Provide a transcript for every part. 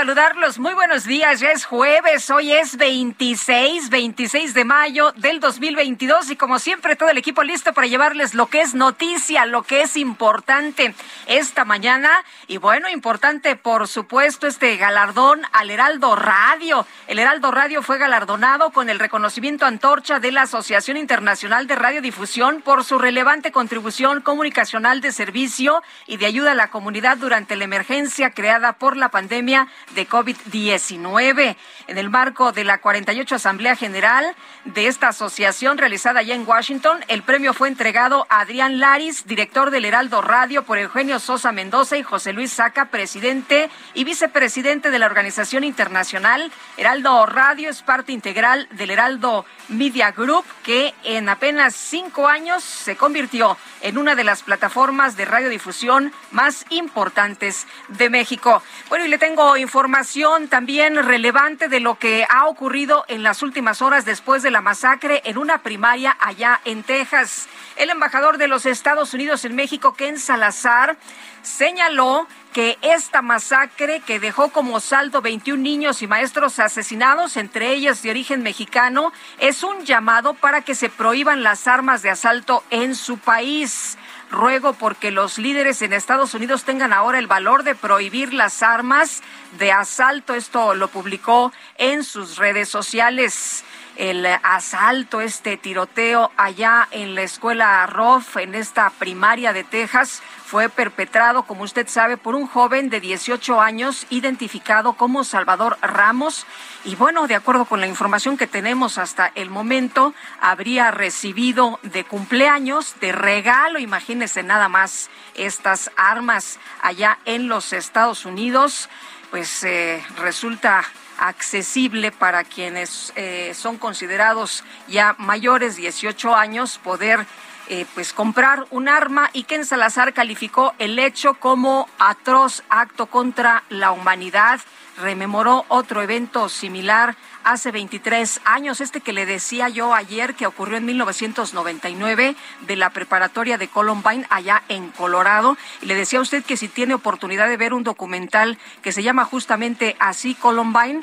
Saludarlos. Muy buenos días, ya es jueves, hoy es 26, 26 de mayo del 2022 y como siempre todo el equipo listo para llevarles lo que es noticia, lo que es importante esta mañana y bueno, importante por supuesto este galardón al Heraldo Radio. El Heraldo Radio fue galardonado con el reconocimiento antorcha de la Asociación Internacional de Radiodifusión por su relevante contribución comunicacional de servicio y de ayuda a la comunidad durante la emergencia creada por la pandemia de COVID-19. En el marco de la 48 Asamblea General de esta asociación realizada allá en Washington, el premio fue entregado a Adrián Laris, director del Heraldo Radio, por Eugenio Sosa Mendoza y José Luis Saca, presidente y vicepresidente de la organización internacional. Heraldo Radio es parte integral del Heraldo Media Group, que en apenas cinco años se convirtió en una de las plataformas de radiodifusión más importantes de México. Bueno, y le tengo información también relevante de lo que ha ocurrido en las últimas horas después de la masacre en una primaria allá en Texas. El embajador de los Estados Unidos en México, Ken Salazar, señaló que esta masacre que dejó como saldo 21 niños y maestros asesinados, entre ellos de origen mexicano, es un llamado para que se prohíban las armas de asalto en su país. Ruego porque los líderes en Estados Unidos tengan ahora el valor de prohibir las armas de asalto. Esto lo publicó en sus redes sociales el asalto, este tiroteo allá en la escuela Roth, en esta primaria de Texas, fue perpetrado, como usted sabe, por un joven de 18 años identificado como Salvador Ramos. Y bueno, de acuerdo con la información que tenemos hasta el momento, habría recibido de cumpleaños, de regalo, imagínese nada más, estas armas allá en los Estados Unidos. Pues eh, resulta accesible para quienes eh, son considerados ya mayores 18 años poder eh, pues comprar un arma. Y Ken Salazar calificó el hecho como atroz acto contra la humanidad. Rememoró otro evento similar hace 23 años, este que le decía yo ayer que ocurrió en 1999 de la preparatoria de Columbine allá en Colorado. Y le decía a usted que si tiene oportunidad de ver un documental que se llama justamente así Columbine,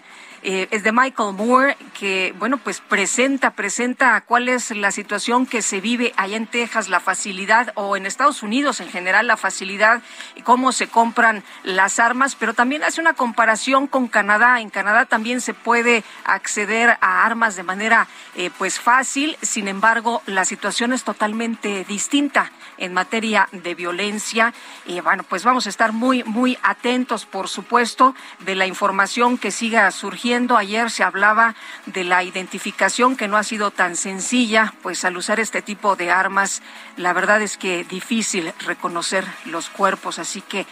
eh, es de Michael Moore, que, bueno, pues presenta, presenta cuál es la situación que se vive allá en Texas, la facilidad, o en Estados Unidos en general, la facilidad, cómo se compran las armas, pero también hace una comparación con Canadá. En Canadá también se puede acceder a armas de manera, eh, pues, fácil, sin embargo, la situación es totalmente distinta en materia de violencia. Y bueno, pues vamos a estar muy, muy atentos, por supuesto, de la información que siga surgiendo. Ayer se hablaba de la identificación que no ha sido tan sencilla, pues al usar este tipo de armas, la verdad es que difícil reconocer los cuerpos, así que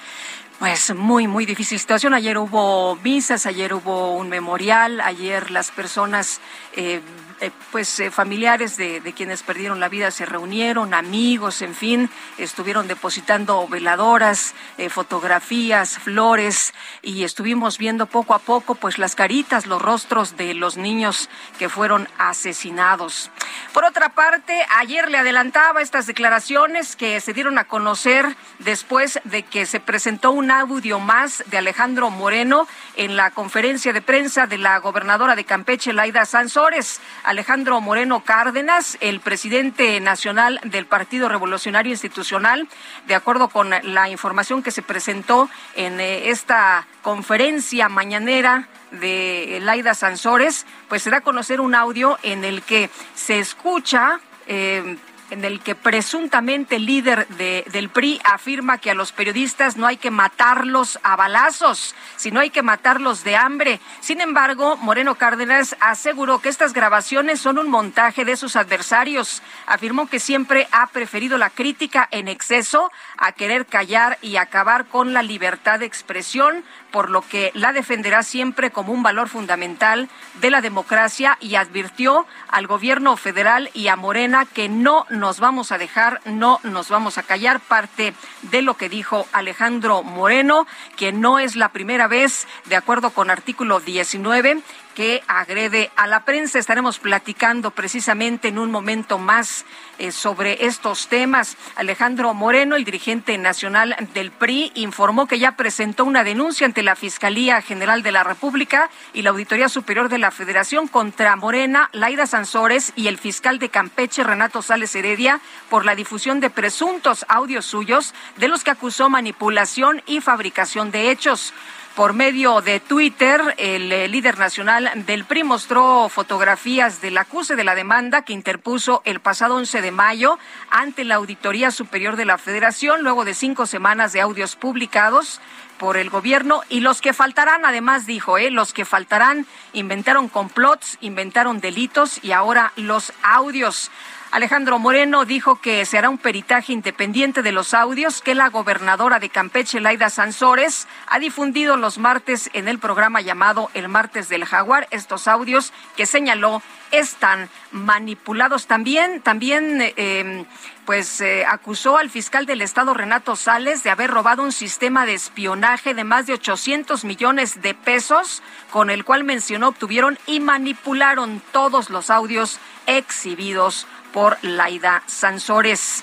pues muy, muy difícil situación. Ayer hubo misas, ayer hubo un memorial, ayer las personas eh, eh, pues eh, familiares de, quienes perdieron la vida se reunieron, amigos, en fin, estuvieron depositando veladoras, eh, fotografías, flores y estuvimos viendo poco a poco pues las caritas, los rostros de los niños que fueron asesinados. Por otra parte, ayer le adelantaba estas declaraciones que se dieron a conocer después de que se presentó un un audio más de Alejandro Moreno en la conferencia de prensa de la gobernadora de Campeche, Laida Sansores. Alejandro Moreno Cárdenas, el presidente nacional del Partido Revolucionario Institucional, de acuerdo con la información que se presentó en eh, esta conferencia mañanera de Laida Sansores, pues se da a conocer un audio en el que se escucha eh, en el que presuntamente el líder del PRI afirma que a los periodistas no hay que matarlos a balazos, sino hay que matarlos de hambre. Sin embargo, Moreno Cárdenas aseguró que estas grabaciones son un montaje de sus adversarios. Afirmó que siempre ha preferido la crítica en exceso a querer callar y acabar con la libertad de expresión, por lo que la defenderá siempre como un valor fundamental de la democracia y advirtió al gobierno federal y a Morena que no nos vamos a dejar, no nos vamos a callar, parte de lo que dijo Alejandro Moreno, que no es la primera vez, de acuerdo con artículo 19, que agrede a la prensa. Estaremos platicando precisamente en un momento más eh, sobre estos temas. Alejandro Moreno, el dirigente nacional del PRI, informó que ya presentó una denuncia ante la Fiscalía General de la República y la Auditoría Superior de la Federación contra Morena, Laida Sansores y el fiscal de Campeche, Renato Sales Heredia, por la difusión de presuntos audios suyos de los que acusó manipulación y fabricación de hechos. Por medio de Twitter, el eh, líder nacional del PRI mostró fotografías del acuse de la demanda que interpuso el pasado 11 de mayo ante la Auditoría Superior de la Federación, luego de cinco semanas de audios publicados por el gobierno y los que faltarán, además dijo, eh, los que faltarán inventaron complots, inventaron delitos y ahora los audios. Alejandro Moreno dijo que se hará un peritaje independiente de los audios que la gobernadora de Campeche, Laida Sansores, ha difundido los martes en el programa llamado El Martes del Jaguar. Estos audios que señaló están manipulados. También, también, em, pues eh, acusó al fiscal del estado Renato Sales de haber robado un sistema de espionaje de más de 800 millones de pesos, con el cual mencionó obtuvieron y manipularon todos los audios exhibidos por Laida Sansores.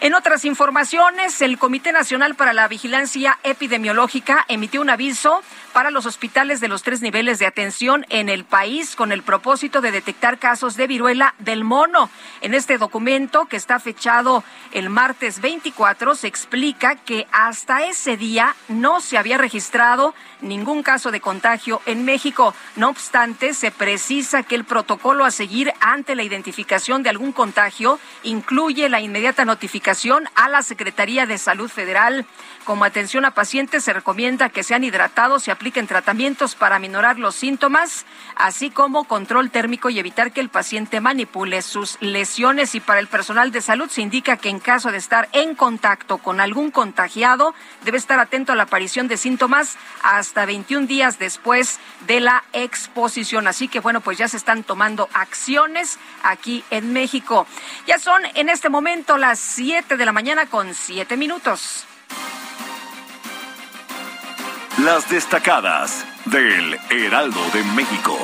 En otras informaciones, el Comité Nacional para la Vigilancia Epidemiológica emitió un aviso para los hospitales de los tres niveles de atención en el país con el propósito de detectar casos de viruela del mono. En este documento, que está fechado el martes 24, se explica que hasta ese día no se había registrado ningún caso de contagio en México. No obstante, se precisa que el protocolo a seguir ante la identificación de algún contagio incluye la inmediata notificación a la Secretaría de Salud Federal. Como atención a pacientes, se recomienda que sean hidratados y apliquen tratamientos para minorar los síntomas, así como control térmico y evitar que el paciente manipule sus lesiones. Y para el personal de salud se indica que en caso de estar en contacto con algún contagiado, debe estar atento a la aparición de síntomas 21 días después de la exposición. Así que bueno, pues ya se están tomando acciones aquí en México. Ya son en este momento las 7 de la mañana con 7 minutos. Las destacadas del Heraldo de México.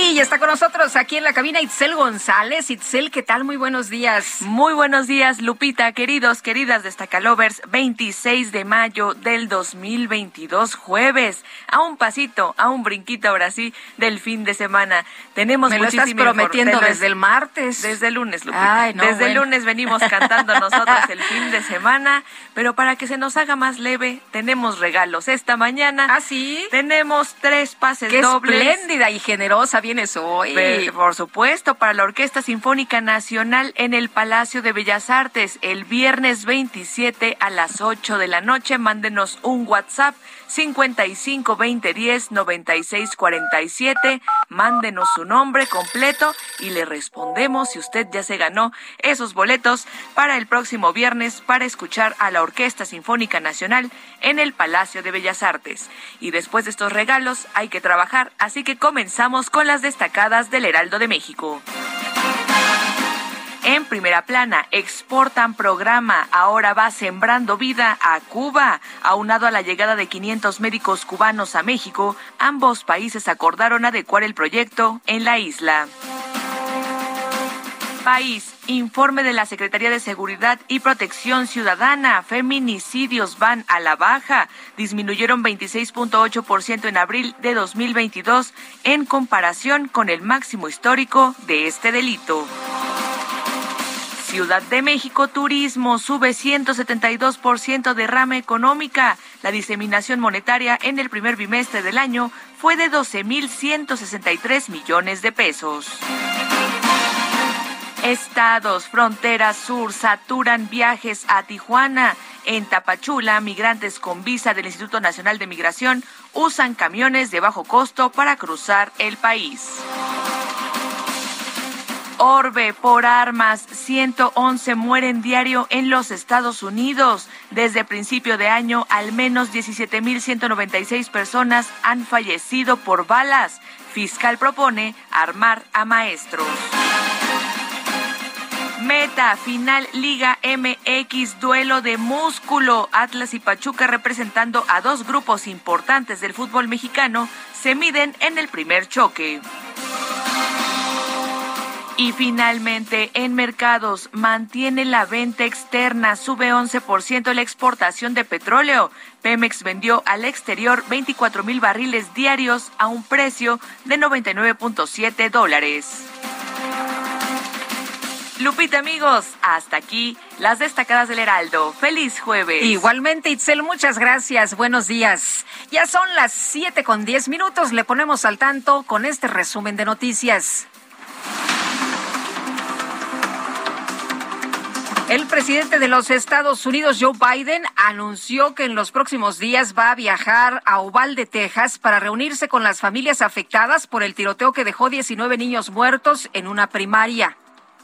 Y ya está con nosotros aquí en la cabina Itzel González. Itzel, ¿qué tal? Muy buenos días. Muy buenos días, Lupita, queridos, queridas Destacalovers. 26 de mayo del 2022, jueves. A un pasito, a un brinquito ahora sí del fin de semana. Tenemos Me lo estás prometiendo desde el martes. Desde el lunes, Lupita. desde el lunes venimos cantando nosotros el fin de semana. Pero para que se nos haga más leve, tenemos regalos esta mañana. ¿Ah, sí? Tenemos tres pases Qué dobles. espléndida y generosa vienes hoy. Por supuesto, para la Orquesta Sinfónica Nacional en el Palacio de Bellas Artes el viernes 27 a las 8 de la noche. Mándenos un WhatsApp 55 20 10 96 47. Mándenos su nombre completo y le respondemos si usted ya se ganó esos boletos para el próximo viernes para escuchar a la Orquesta Sinfónica Nacional en el Palacio de Bellas Artes. Y después de estos regalos hay que trabajar, así que comenzamos con las destacadas del Heraldo de México. En primera plana, exportan programa, ahora va sembrando vida a Cuba. Aunado a la llegada de 500 médicos cubanos a México, ambos países acordaron adecuar el proyecto en la isla. país. Informe de la Secretaría de Seguridad y Protección Ciudadana. Feminicidios van a la baja. Disminuyeron 26.8% en abril de 2022 en comparación con el máximo histórico de este delito. Ciudad de México Turismo sube 172% de rama económica. La diseminación monetaria en el primer bimestre del año fue de 12.163 millones de pesos. Estados, fronteras sur, saturan viajes a Tijuana. En Tapachula, migrantes con visa del Instituto Nacional de Migración usan camiones de bajo costo para cruzar el país. Orbe por armas, 111 mueren diario en los Estados Unidos. Desde principio de año, al menos 17.196 personas han fallecido por balas. Fiscal propone armar a maestros. Meta, final Liga MX, duelo de músculo. Atlas y Pachuca representando a dos grupos importantes del fútbol mexicano se miden en el primer choque. Y finalmente, en mercados, mantiene la venta externa, sube 11% la exportación de petróleo. Pemex vendió al exterior 24 mil barriles diarios a un precio de 99.7 dólares. Lupita, amigos, hasta aquí las destacadas del Heraldo. Feliz jueves. Igualmente, Itzel, muchas gracias. Buenos días. Ya son las 7 con 10 minutos. Le ponemos al tanto con este resumen de noticias. El presidente de los Estados Unidos, Joe Biden, anunció que en los próximos días va a viajar a Uvalde, Texas, para reunirse con las familias afectadas por el tiroteo que dejó 19 niños muertos en una primaria.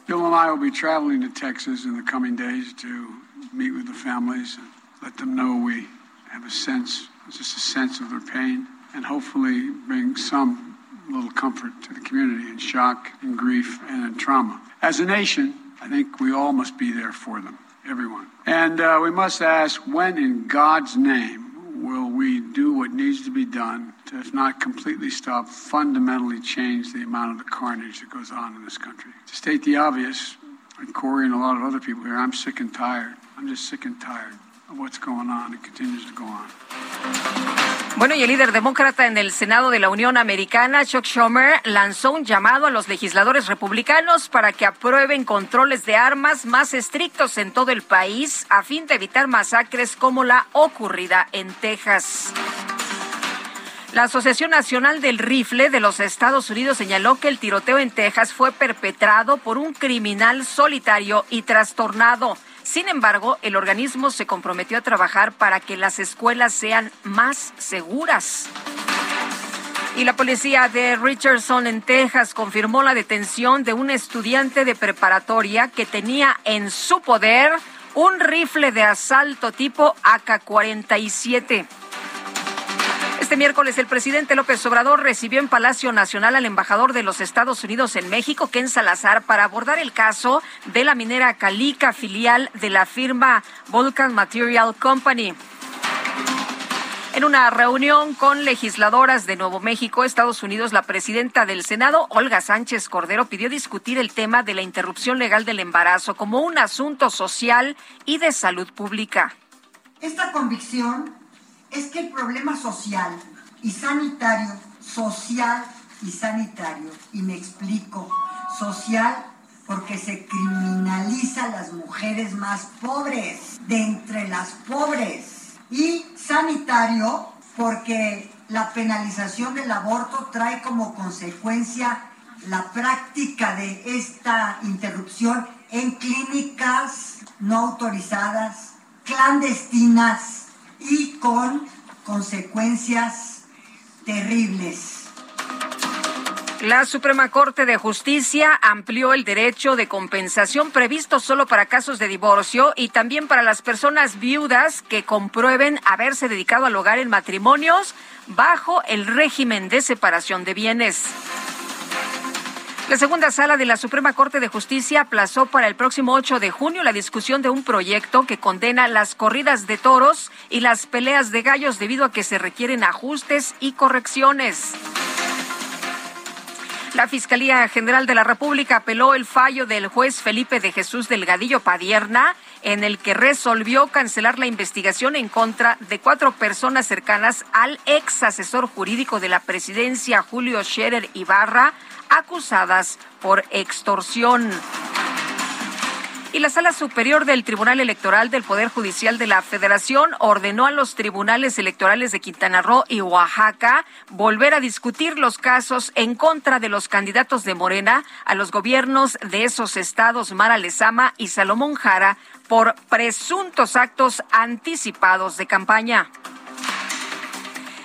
Bill and I will be traveling to Texas in the coming days to meet with the families and let them know we have a sense, just a sense of their pain, and hopefully bring some little comfort to the community in shock, in grief, and in trauma. As a nation, I think we all must be there for them, everyone. And uh, we must ask when, in God's name, will we do what needs to be done to, if not completely stop, fundamentally change the amount of the carnage that goes on in this country? To state the obvious, and Corey and a lot of other people here, I'm sick and tired. I'm just sick and tired Bueno, y el líder demócrata en el Senado de la Unión Americana, Chuck Schumer, lanzó un llamado a los legisladores republicanos para que aprueben controles de armas más estrictos en todo el país a fin de evitar masacres como la ocurrida en Texas. La Asociación Nacional del Rifle de los Estados Unidos señaló que el tiroteo en Texas fue perpetrado por un criminal solitario y trastornado. Sin embargo, el organismo se comprometió a trabajar para que las escuelas sean más seguras. Y la policía de Richardson en Texas confirmó la detención de un estudiante de preparatoria que tenía en su poder un rifle de asalto tipo AK-47. Este miércoles el presidente López Obrador recibió en Palacio Nacional al embajador de los Estados Unidos en México, Ken Salazar, para abordar el caso de la minera Calica, filial de la firma Vulcan Material Company. En una reunión con legisladoras de Nuevo México, Estados Unidos, la presidenta del Senado, Olga Sánchez Cordero, pidió discutir el tema de la interrupción legal del embarazo como un asunto social y de salud pública. Esta convicción es que el problema social y sanitario, social y sanitario, y me explico, social porque se criminaliza a las mujeres más pobres, de entre las pobres, y sanitario porque la penalización del aborto trae como consecuencia la práctica de esta interrupción en clínicas no autorizadas, clandestinas, y con consecuencias terribles. La Suprema Corte de Justicia amplió el derecho de compensación previsto solo para casos de divorcio y también para las personas viudas que comprueben haberse dedicado al hogar en matrimonios bajo el régimen de separación de bienes. La segunda sala de la Suprema Corte de Justicia aplazó para el próximo 8 de junio la discusión de un proyecto que condena las corridas de toros y las peleas de gallos debido a que se requieren ajustes y correcciones. La Fiscalía General de la República apeló el fallo del juez Felipe de Jesús Delgadillo Padierna, en el que resolvió cancelar la investigación en contra de cuatro personas cercanas al ex asesor jurídico de la presidencia, Julio Scherer Ibarra, acusadas por extorsión. Y la Sala Superior del Tribunal Electoral del Poder Judicial de la Federación ordenó a los tribunales electorales de Quintana Roo y Oaxaca volver a discutir los casos en contra de los candidatos de Morena a los gobiernos de esos estados, Mara Lezama y Salomón Jara, por presuntos actos anticipados de campaña.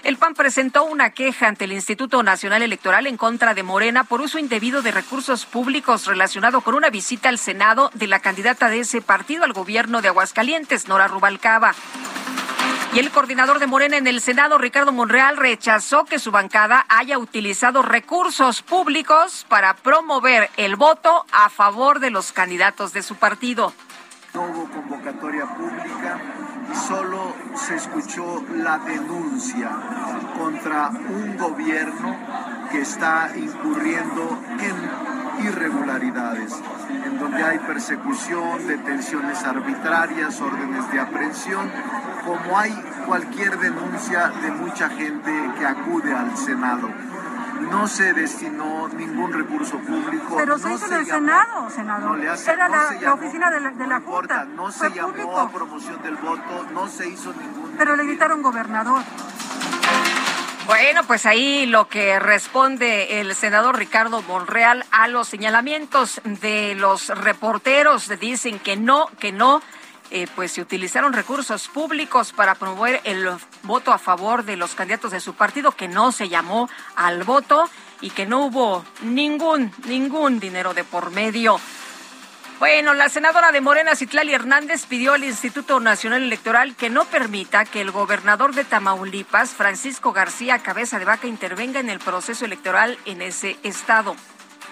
El PAN presentó una queja ante el Instituto Nacional Electoral en contra de Morena por uso indebido de recursos públicos relacionado con una visita al Senado de la candidata de ese partido al gobierno de Aguascalientes, Nora Rubalcaba. Y el coordinador de Morena en el Senado, Ricardo Monreal, rechazó que su bancada haya utilizado recursos públicos para promover el voto a favor de los candidatos de su partido. No hubo convocatoria pública solo se escuchó la denuncia contra un gobierno que está incurriendo en irregularidades, en donde hay persecución, detenciones arbitrarias, órdenes de aprehensión, como hay cualquier denuncia de mucha gente que acude al Senado no se destinó ningún recurso público. Pero se hizo en el Senado, senador. No le hace, Era no la, se la llamó, oficina de la, de la no Junta. importa, no Fue se llamó público. a promoción del voto, no se hizo ningún. Pero le gritaron gobernador. Bueno, pues ahí lo que responde el senador Ricardo Monreal a los señalamientos de los reporteros dicen que no, que no, eh, pues se utilizaron recursos públicos para promover el voto a favor de los candidatos de su partido, que no se llamó al voto y que no hubo ningún, ningún dinero de por medio. Bueno, la senadora de Morena, Citlali Hernández, pidió al Instituto Nacional Electoral que no permita que el gobernador de Tamaulipas, Francisco García Cabeza de Vaca, intervenga en el proceso electoral en ese estado.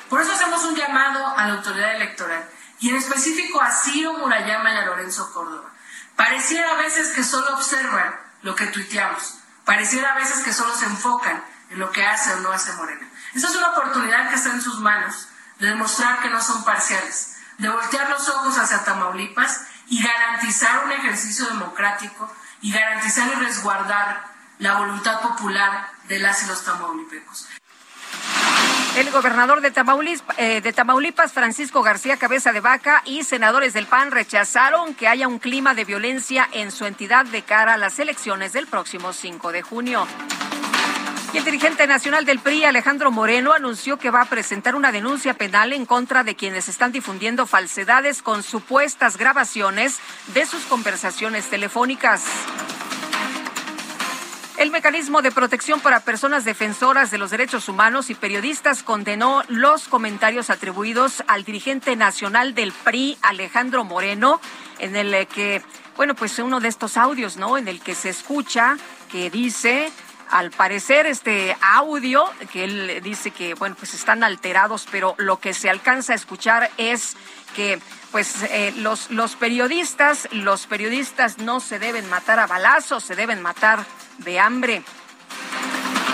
Por eso hacemos un llamado a la autoridad electoral y en específico a Ciro Murayama y a Lorenzo Córdoba. Pareciera a veces que solo observan lo que tuiteamos, pareciera a veces que solo se enfocan en lo que hace o no hace Morena. Esa es una oportunidad que está en sus manos de demostrar que no son parciales, de voltear los ojos hacia Tamaulipas y garantizar un ejercicio democrático y garantizar y resguardar la voluntad popular de las y los tamaulipecos. El gobernador de Tamaulipas, eh, de Tamaulipas, Francisco García Cabeza de Vaca, y senadores del PAN rechazaron que haya un clima de violencia en su entidad de cara a las elecciones del próximo 5 de junio. Y el dirigente nacional del PRI, Alejandro Moreno, anunció que va a presentar una denuncia penal en contra de quienes están difundiendo falsedades con supuestas grabaciones de sus conversaciones telefónicas. El mecanismo de protección para personas defensoras de los derechos humanos y periodistas condenó los comentarios atribuidos al dirigente nacional del PRI, Alejandro Moreno, en el que, bueno, pues uno de estos audios, ¿no? En el que se escucha que dice al parecer este audio que él dice que bueno pues están alterados pero lo que se alcanza a escuchar es que pues eh, los los periodistas los periodistas no se deben matar a balazos se deben matar de hambre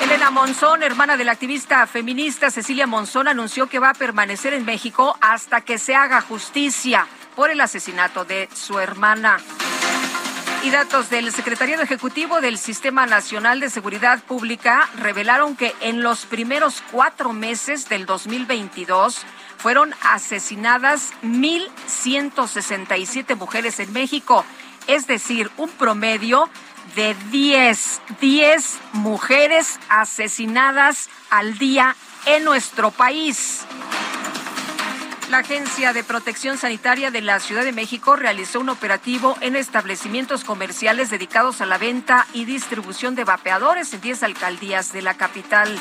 Elena Monzón, hermana de la activista feminista Cecilia Monzón, anunció que va a permanecer en México hasta que se haga justicia por el asesinato de su hermana. Y datos del Secretariado Ejecutivo del Sistema Nacional de Seguridad Pública revelaron que en los primeros cuatro meses del 2022 fueron asesinadas 1.167 mujeres en México, es decir, un promedio de 10, 10 mujeres asesinadas al día en nuestro país. La Agencia de Protección Sanitaria de la Ciudad de México realizó un operativo en establecimientos comerciales dedicados a la venta y distribución de vapeadores en 10 alcaldías de la capital.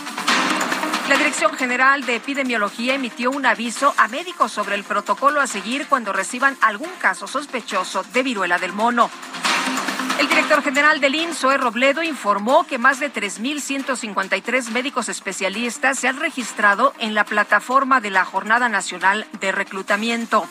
La Dirección General de Epidemiología emitió un aviso a médicos sobre el protocolo a seguir cuando reciban algún caso sospechoso de viruela del mono. El director general del INSOE, Robledo, informó que más de 3.153 médicos especialistas se han registrado en la plataforma de la Jornada Nacional de Reclutamiento.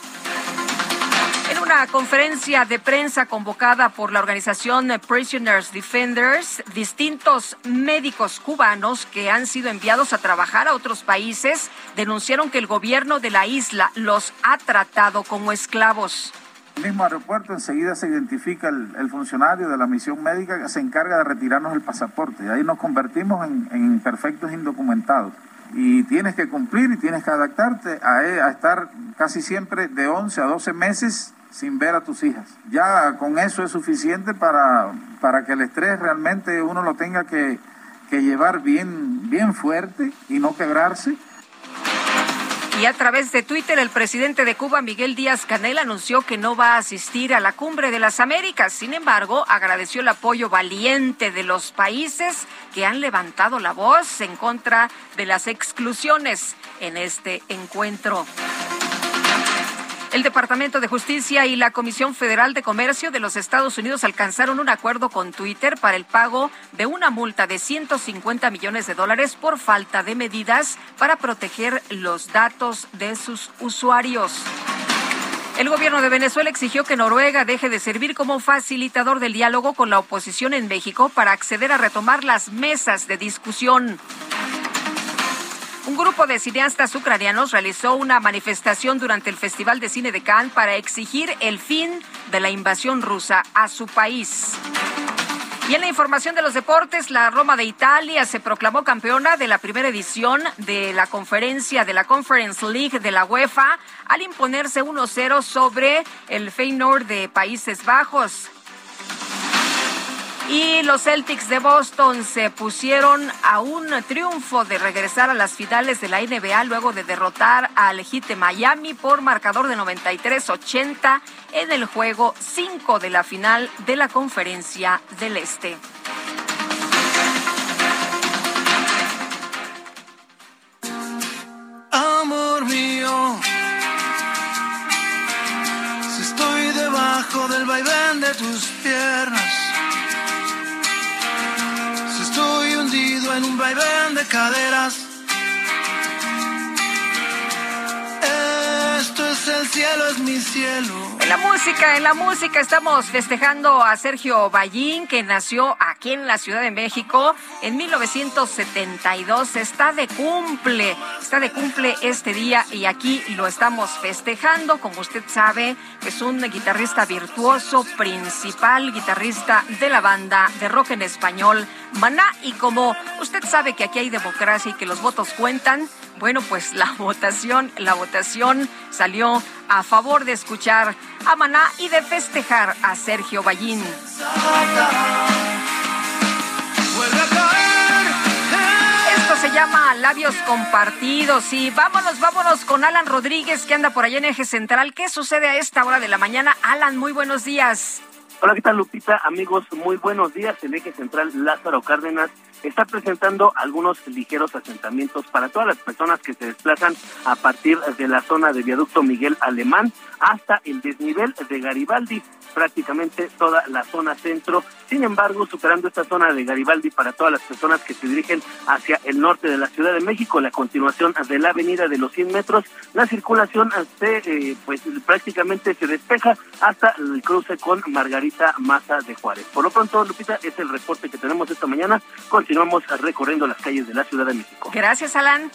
En un una conferencia de prensa convocada por la organización Prisoners Defenders, distintos médicos cubanos que han sido enviados a trabajar a otros países denunciaron que el gobierno de la isla los ha tratado como esclavos. El mismo aeropuerto enseguida se identifica el, funcionario de la misión médica que se encarga de retirarnos el pasaporte y ahí nos convertimos en, en perfectos indocumentados y tienes que cumplir y tienes que adaptarte a, estar casi siempre de 11 a 12 meses sin ver a tus hijas. Ya con eso es suficiente para, para que el estrés realmente uno lo tenga que, que llevar bien, bien fuerte y no quebrarse. Y a través de Twitter, el presidente de Cuba, Miguel Díaz Canel, anunció que no va a asistir a la Cumbre de las Américas. Sin embargo, agradeció el apoyo valiente de los países que han levantado la voz en contra de las exclusiones en este encuentro. El Departamento de Justicia y la Comisión Federal de Comercio de los Estados Unidos alcanzaron un acuerdo con Twitter para el pago de una multa de 150 millones de dólares por falta de medidas para proteger los datos de sus usuarios. El gobierno de Venezuela exigió que Noruega deje de servir como facilitador del diálogo con la oposición en México para acceder a retomar las mesas de discusión. Un grupo de cineastas ucranianos realizó una manifestación durante el Festival de Cine de Cannes para exigir el fin de la invasión rusa a su país. Y en la información de los deportes, la Roma de Italia se proclamó campeona de la primera edición de la conferencia de la Conference League de la UEFA al imponerse 1-0 sobre el Feyenoord de Países Bajos. Y los Celtics de Boston se pusieron a un triunfo de regresar a las finales de la NBA luego de derrotar al Heat Miami por marcador de 93-80 en el juego 5 de la final de la Conferencia del Este. Amor mío, si estoy debajo del vaivén de tus piernas hundido en un vaivén de caderas. Esto es el cielo, es mi cielo. En la música, en la música estamos festejando a Sergio Ballín, que nació aquí en la Ciudad de México en 1972. Está de cumple, está de cumple este día y aquí lo estamos festejando. Como usted sabe, es un guitarrista virtuoso, principal guitarrista de la banda de rock en español Maná. Y como usted sabe que aquí hay democracia y que los votos cuentan, bueno, pues la votación, la votación salió a favor de escuchar a Maná y de festejar a Sergio Ballín. Esto se llama Labios Compartidos y vámonos, vámonos con Alan Rodríguez que anda por allá en Eje Central. ¿Qué sucede a esta hora de la mañana? Alan, muy buenos días. Hola, ¿qué tal Lupita? Amigos, muy buenos días. El eje central Lázaro Cárdenas está presentando algunos ligeros asentamientos para todas las personas que se desplazan a partir de la zona de viaducto Miguel Alemán hasta el desnivel de Garibaldi, prácticamente toda la zona centro. Sin embargo, superando esta zona de Garibaldi para todas las personas que se dirigen hacia el norte de la Ciudad de México, la continuación de la avenida de los 100 metros, la circulación se, eh, pues prácticamente se despeja hasta el cruce con Margarita Maza de Juárez. Por lo pronto, Lupita, es el reporte que tenemos esta mañana. Continuamos recorriendo las calles de la Ciudad de México. Gracias, Alan.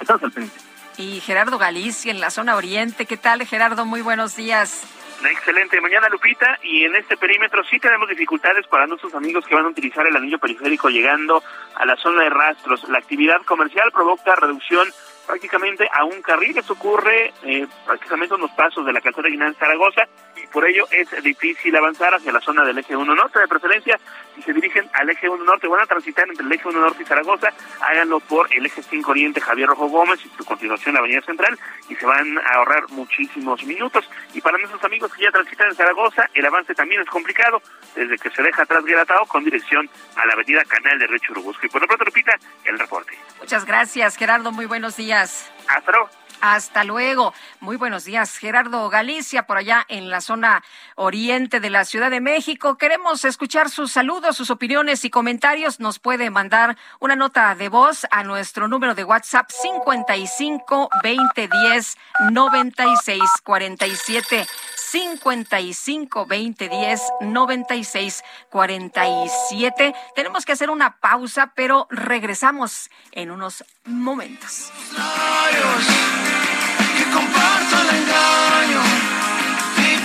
Estamos al pendiente y Gerardo Galicia en la zona oriente. ¿Qué tal, Gerardo? Muy buenos días. excelente mañana, Lupita. Y en este perímetro sí tenemos dificultades para nuestros amigos que van a utilizar el anillo periférico llegando a la zona de rastros. La actividad comercial provoca reducción prácticamente a un carril. Esto ocurre eh, prácticamente en los pasos de la calzada de Zaragoza y por ello es difícil avanzar hacia la zona del eje 1 norte. De preferencia, si se dirigen al eje 1 norte, van a transitar entre el eje 1 norte y Zaragoza, háganlo por el eje 5 oriente Javier Rojo Gómez y su continuación la avenida central y se van a ahorrar muchísimos minutos. Y para nuestros amigos que ya transitan en Zaragoza, el avance también es complicado desde que se deja atrás Gueratao con dirección a la avenida Canal de Río Churubusco. Y por lo pronto, repita el reporte. Muchas gracias, Gerardo. Muy buenos días. Hasta luego. Hasta luego. Muy buenos días, Gerardo Galicia, por allá en la zona oriente de la Ciudad de México. Queremos escuchar sus saludos, sus opiniones y comentarios. Nos puede mandar una nota de voz a nuestro número de WhatsApp 55 2010 96 47. 55 20 10 96 47. Tenemos que hacer una pausa, pero regresamos en unos momentos.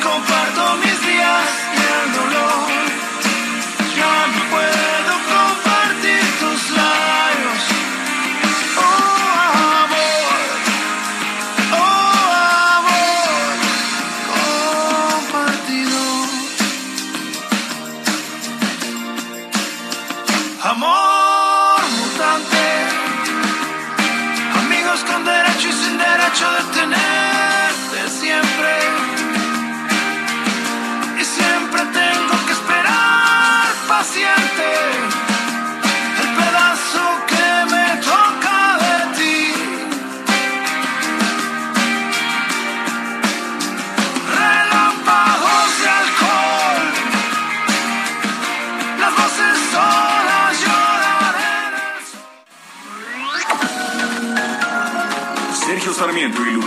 Comparto mis días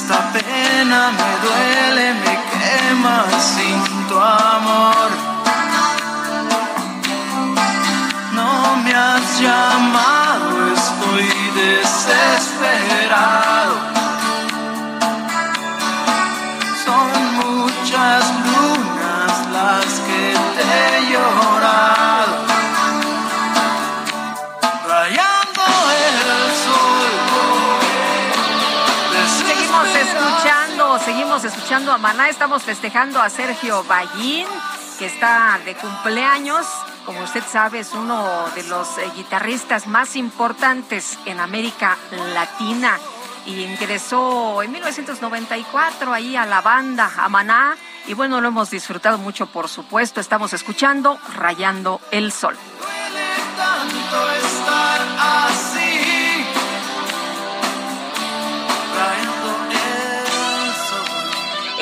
Esta pena me duele, me quema sin tu amor. No me has llamado, estoy desesperado. Maná. Estamos festejando a Sergio Ballín, que está de cumpleaños. Como usted sabe, es uno de los eh, guitarristas más importantes en América Latina. Y ingresó en 1994 ahí a la banda, a Maná. Y bueno, lo hemos disfrutado mucho, por supuesto. Estamos escuchando Rayando el Sol.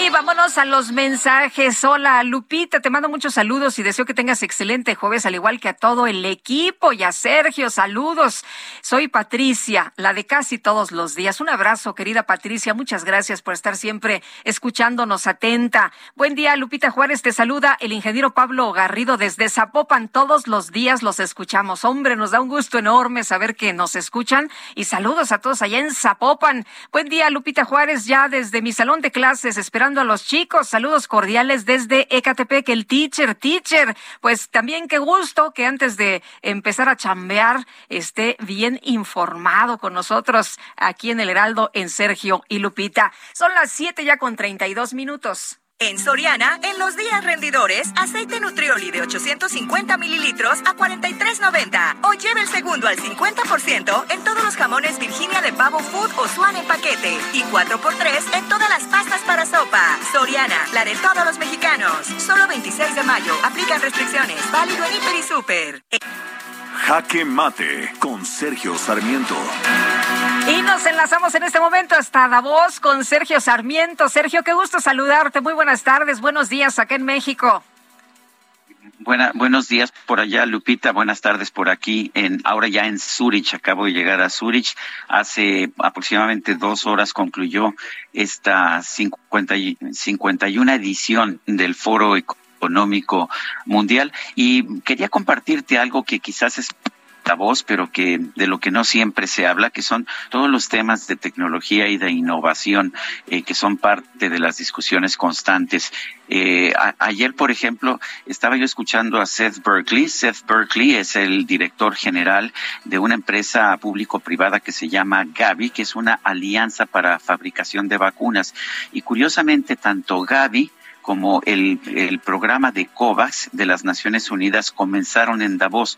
Y vámonos a los mensajes. Hola, Lupita, te mando muchos saludos y deseo que tengas excelente jueves, al igual que a todo el equipo y a Sergio. Saludos. Soy Patricia, la de casi todos los días. Un abrazo, querida Patricia. Muchas gracias por estar siempre escuchándonos atenta. Buen día, Lupita Juárez. Te saluda el ingeniero Pablo Garrido desde Zapopan. Todos los días los escuchamos. Hombre, nos da un gusto enorme saber que nos escuchan. Y saludos a todos allá en Zapopan. Buen día, Lupita Juárez, ya desde mi salón de clases, esperando a los chicos. Saludos cordiales desde Ecatepec, el teacher, teacher. Pues también qué gusto que antes de empezar a chambear esté bien informado con nosotros aquí en el Heraldo, en Sergio y Lupita. Son las siete ya con treinta y dos minutos. En Soriana, en los días rendidores, aceite Nutrioli de 850 mililitros a 43.90. O lleve el segundo al 50% en todos los jamones Virginia de Pavo Food o Swan en paquete. Y 4x3 en todas las pastas para sopa. Soriana, la de todos los mexicanos. Solo 26 de mayo. Aplican restricciones. Válido en Hiper y Super. Jaque Mate con Sergio Sarmiento. Y nos enlazamos en este momento hasta Davos con Sergio Sarmiento. Sergio, qué gusto saludarte. Muy buenas tardes, buenos días acá en México. Buena, buenos días por allá, Lupita. Buenas tardes por aquí. En, ahora ya en Zurich. Acabo de llegar a Zurich. Hace aproximadamente dos horas concluyó esta 50, y- 51 edición del Foro Económico Mundial. Y quería compartirte algo que quizás es voz, pero que de lo que no siempre se habla, que son todos los temas de tecnología y de innovación eh, que son parte de las discusiones constantes. Eh, ayer, por ejemplo, estaba yo escuchando a Seth Berkeley. Seth Berkeley es el director general de una empresa público-privada que se llama Gavi, que es una alianza para fabricación de vacunas. Y curiosamente, tanto Gavi como el, el programa de COVAX de las Naciones Unidas comenzaron en Davos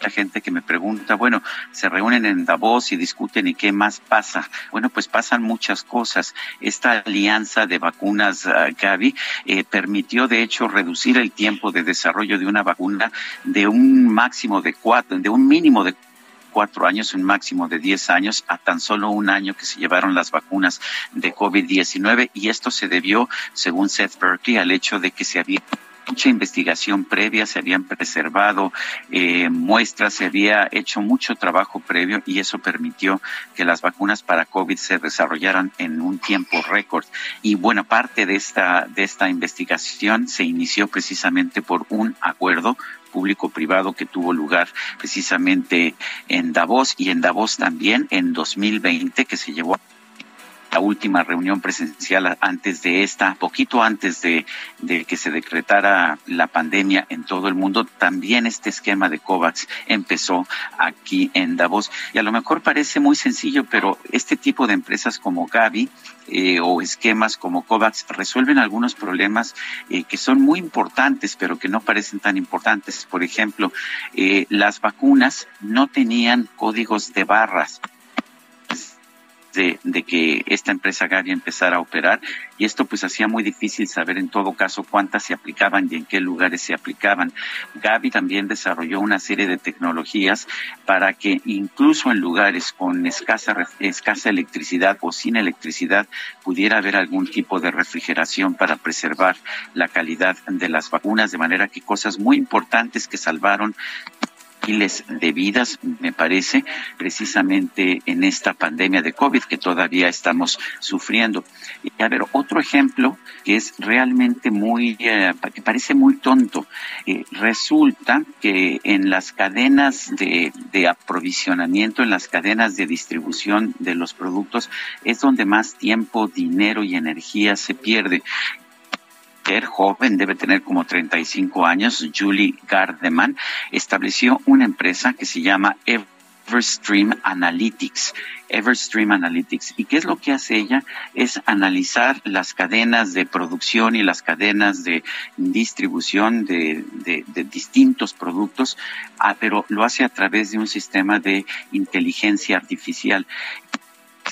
la gente que me pregunta, bueno, se reúnen en Davos y discuten y qué más pasa. Bueno, pues pasan muchas cosas. Esta alianza de vacunas uh, Gavi eh, permitió, de hecho, reducir el tiempo de desarrollo de una vacuna de un máximo de cuatro, de un mínimo de cuatro años, un máximo de diez años, a tan solo un año que se llevaron las vacunas de COVID-19 y esto se debió, según Seth Berkeley, al hecho de que se había mucha investigación previa, se habían preservado eh, muestras, se había hecho mucho trabajo previo y eso permitió que las vacunas para COVID se desarrollaran en un tiempo récord. Y buena parte de esta, de esta investigación se inició precisamente por un acuerdo público-privado que tuvo lugar precisamente en Davos y en Davos también en 2020 que se llevó a la última reunión presencial antes de esta, poquito antes de, que se decretara la pandemia en todo el mundo, también este esquema de COVAX empezó aquí en Davos. Y a lo mejor parece muy sencillo, pero este tipo de empresas como Gavi eh, o esquemas como COVAX resuelven algunos problemas eh, que son muy importantes, pero que no parecen tan importantes. Por ejemplo, eh, las vacunas no tenían códigos de barras de, que esta empresa Gavi empezara a operar y esto pues hacía muy difícil saber en todo caso cuántas se aplicaban y en qué lugares se aplicaban. Gavi también desarrolló una serie de tecnologías para que incluso en lugares con escasa, escasa electricidad o sin electricidad pudiera haber algún tipo de refrigeración para preservar la calidad de las vacunas, de manera que cosas muy importantes que salvaron miles de vidas, me parece, precisamente en esta pandemia de COVID que todavía estamos sufriendo. Y a ver, otro ejemplo que es realmente muy, eh, que parece muy tonto. Eh, resulta que en las cadenas de, de aprovisionamiento, en las cadenas de distribución de los productos, es donde más tiempo, dinero y energía se pierde joven, debe tener como 35 años, Julie Gardeman, estableció una empresa que se llama Everstream Analytics. Everstream Analytics. ¿Y qué es lo que hace ella? Es analizar las cadenas de producción y las cadenas de distribución de, de distintos productos, ah, pero lo hace a través de un sistema de inteligencia artificial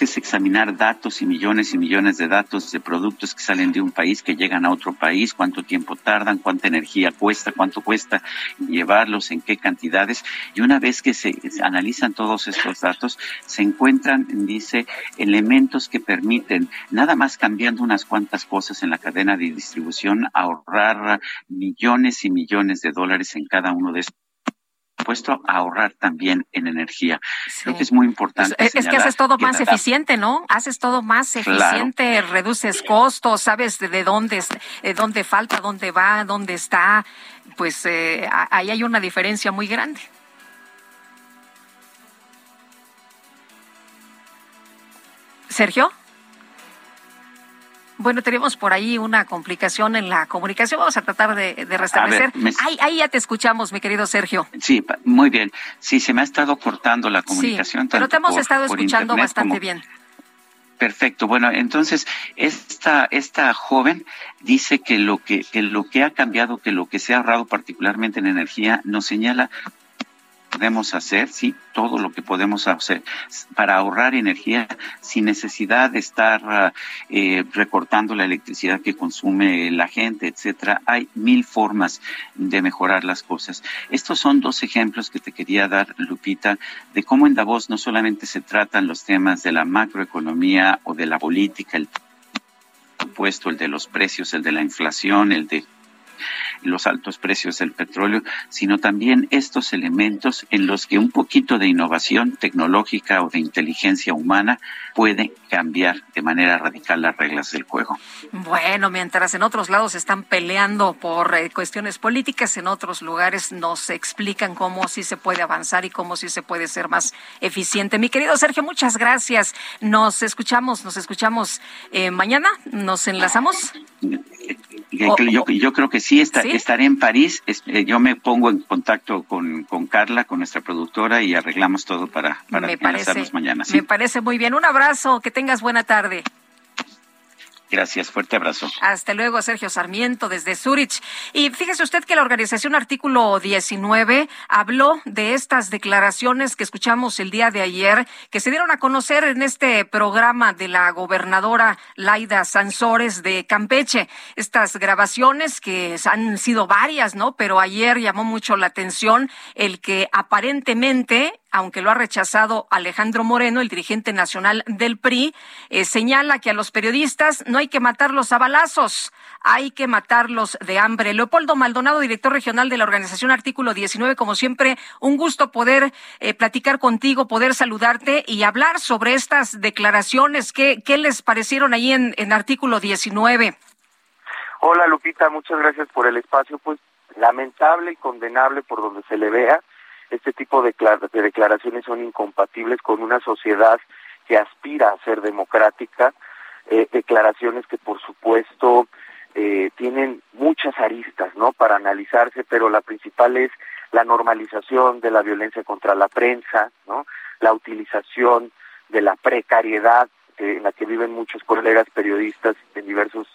es examinar datos y millones y millones de datos de productos que salen de un país, que llegan a otro país, cuánto tiempo tardan, cuánta energía cuesta, cuánto cuesta llevarlos, en qué cantidades. Y una vez que se analizan todos estos datos, se encuentran, dice, elementos que permiten, nada más cambiando unas cuantas cosas en la cadena de distribución, ahorrar millones y millones de dólares en cada uno de estos puesto a ahorrar también en energía. Creo que es muy importante. Es, que haces todo más eficiente, ¿no? Haces todo más eficiente, reduces costos, sabes de, dónde, de dónde falta, dónde va, dónde está. Pues eh, ahí hay una diferencia muy grande. Sergio. Bueno, tenemos por ahí una complicación en la comunicación. Vamos a tratar de, restablecer. ahí, ya te escuchamos, mi querido Sergio. Sí, muy bien. Sí, se me ha estado cortando la comunicación. Sí, pero te hemos estado escuchando bastante bien. Perfecto. Bueno, entonces esta esta joven dice que lo que, que lo que ha cambiado, que lo que se ha ahorrado particularmente en energía, nos señala podemos hacer, sí, todo lo que podemos hacer para ahorrar energía sin necesidad de estar eh, recortando la electricidad que consume la gente, etcétera. Hay mil formas de mejorar las cosas. Estos son dos ejemplos que te quería dar, Lupita, de cómo en Davos no solamente se tratan los temas de la macroeconomía o de la política, el puesto, el de los precios, el de la inflación, el de los altos precios del petróleo, sino también estos elementos en los que un poquito de innovación tecnológica o de inteligencia humana puede cambiar de manera radical las reglas del juego. Bueno, mientras en otros lados están peleando por eh, cuestiones políticas, en otros lugares nos explican cómo sí se puede avanzar y cómo sí se puede ser más eficiente. Mi querido Sergio, muchas gracias. Nos escuchamos, nos escuchamos eh, mañana. Nos enlazamos. Yo, yo, creo que sí, estaré en París. Eh, yo me pongo en contacto con, con Carla, con nuestra productora, y arreglamos todo para, para me mañana. Me parece muy bien. Un abrazo, que tengas buena tarde. Gracias, fuerte abrazo. Hasta luego, Sergio Sarmiento, desde Zurich. Y fíjese usted que la organización Artículo 19 habló de estas declaraciones que escuchamos el día de ayer, que se dieron a conocer en este programa de la gobernadora Laida Sansores de Campeche. Estas grabaciones que han sido varias, ¿no? Pero ayer llamó mucho la atención el que aparentemente aunque lo ha rechazado Alejandro Moreno, el dirigente nacional del PRI, eh, señala que a los periodistas no hay que matarlos a balazos, hay que matarlos de hambre. Leopoldo Maldonado, director regional de la organización Artículo 19, como siempre, un gusto poder eh, platicar contigo, poder saludarte y hablar sobre estas declaraciones. ¿Qué, qué les parecieron ahí en, en Artículo 19? Hola Lupita, muchas gracias por el espacio. Pues lamentable y condenable por donde se le vea este tipo de, declaraciones son incompatibles con una sociedad que aspira a ser democrática, eh, declaraciones que por supuesto eh, tienen muchas aristas, ¿no? Para analizarse, pero la principal es la normalización de la violencia contra la prensa, ¿no? La utilización de la precariedad en la que viven muchos colegas periodistas en diversos,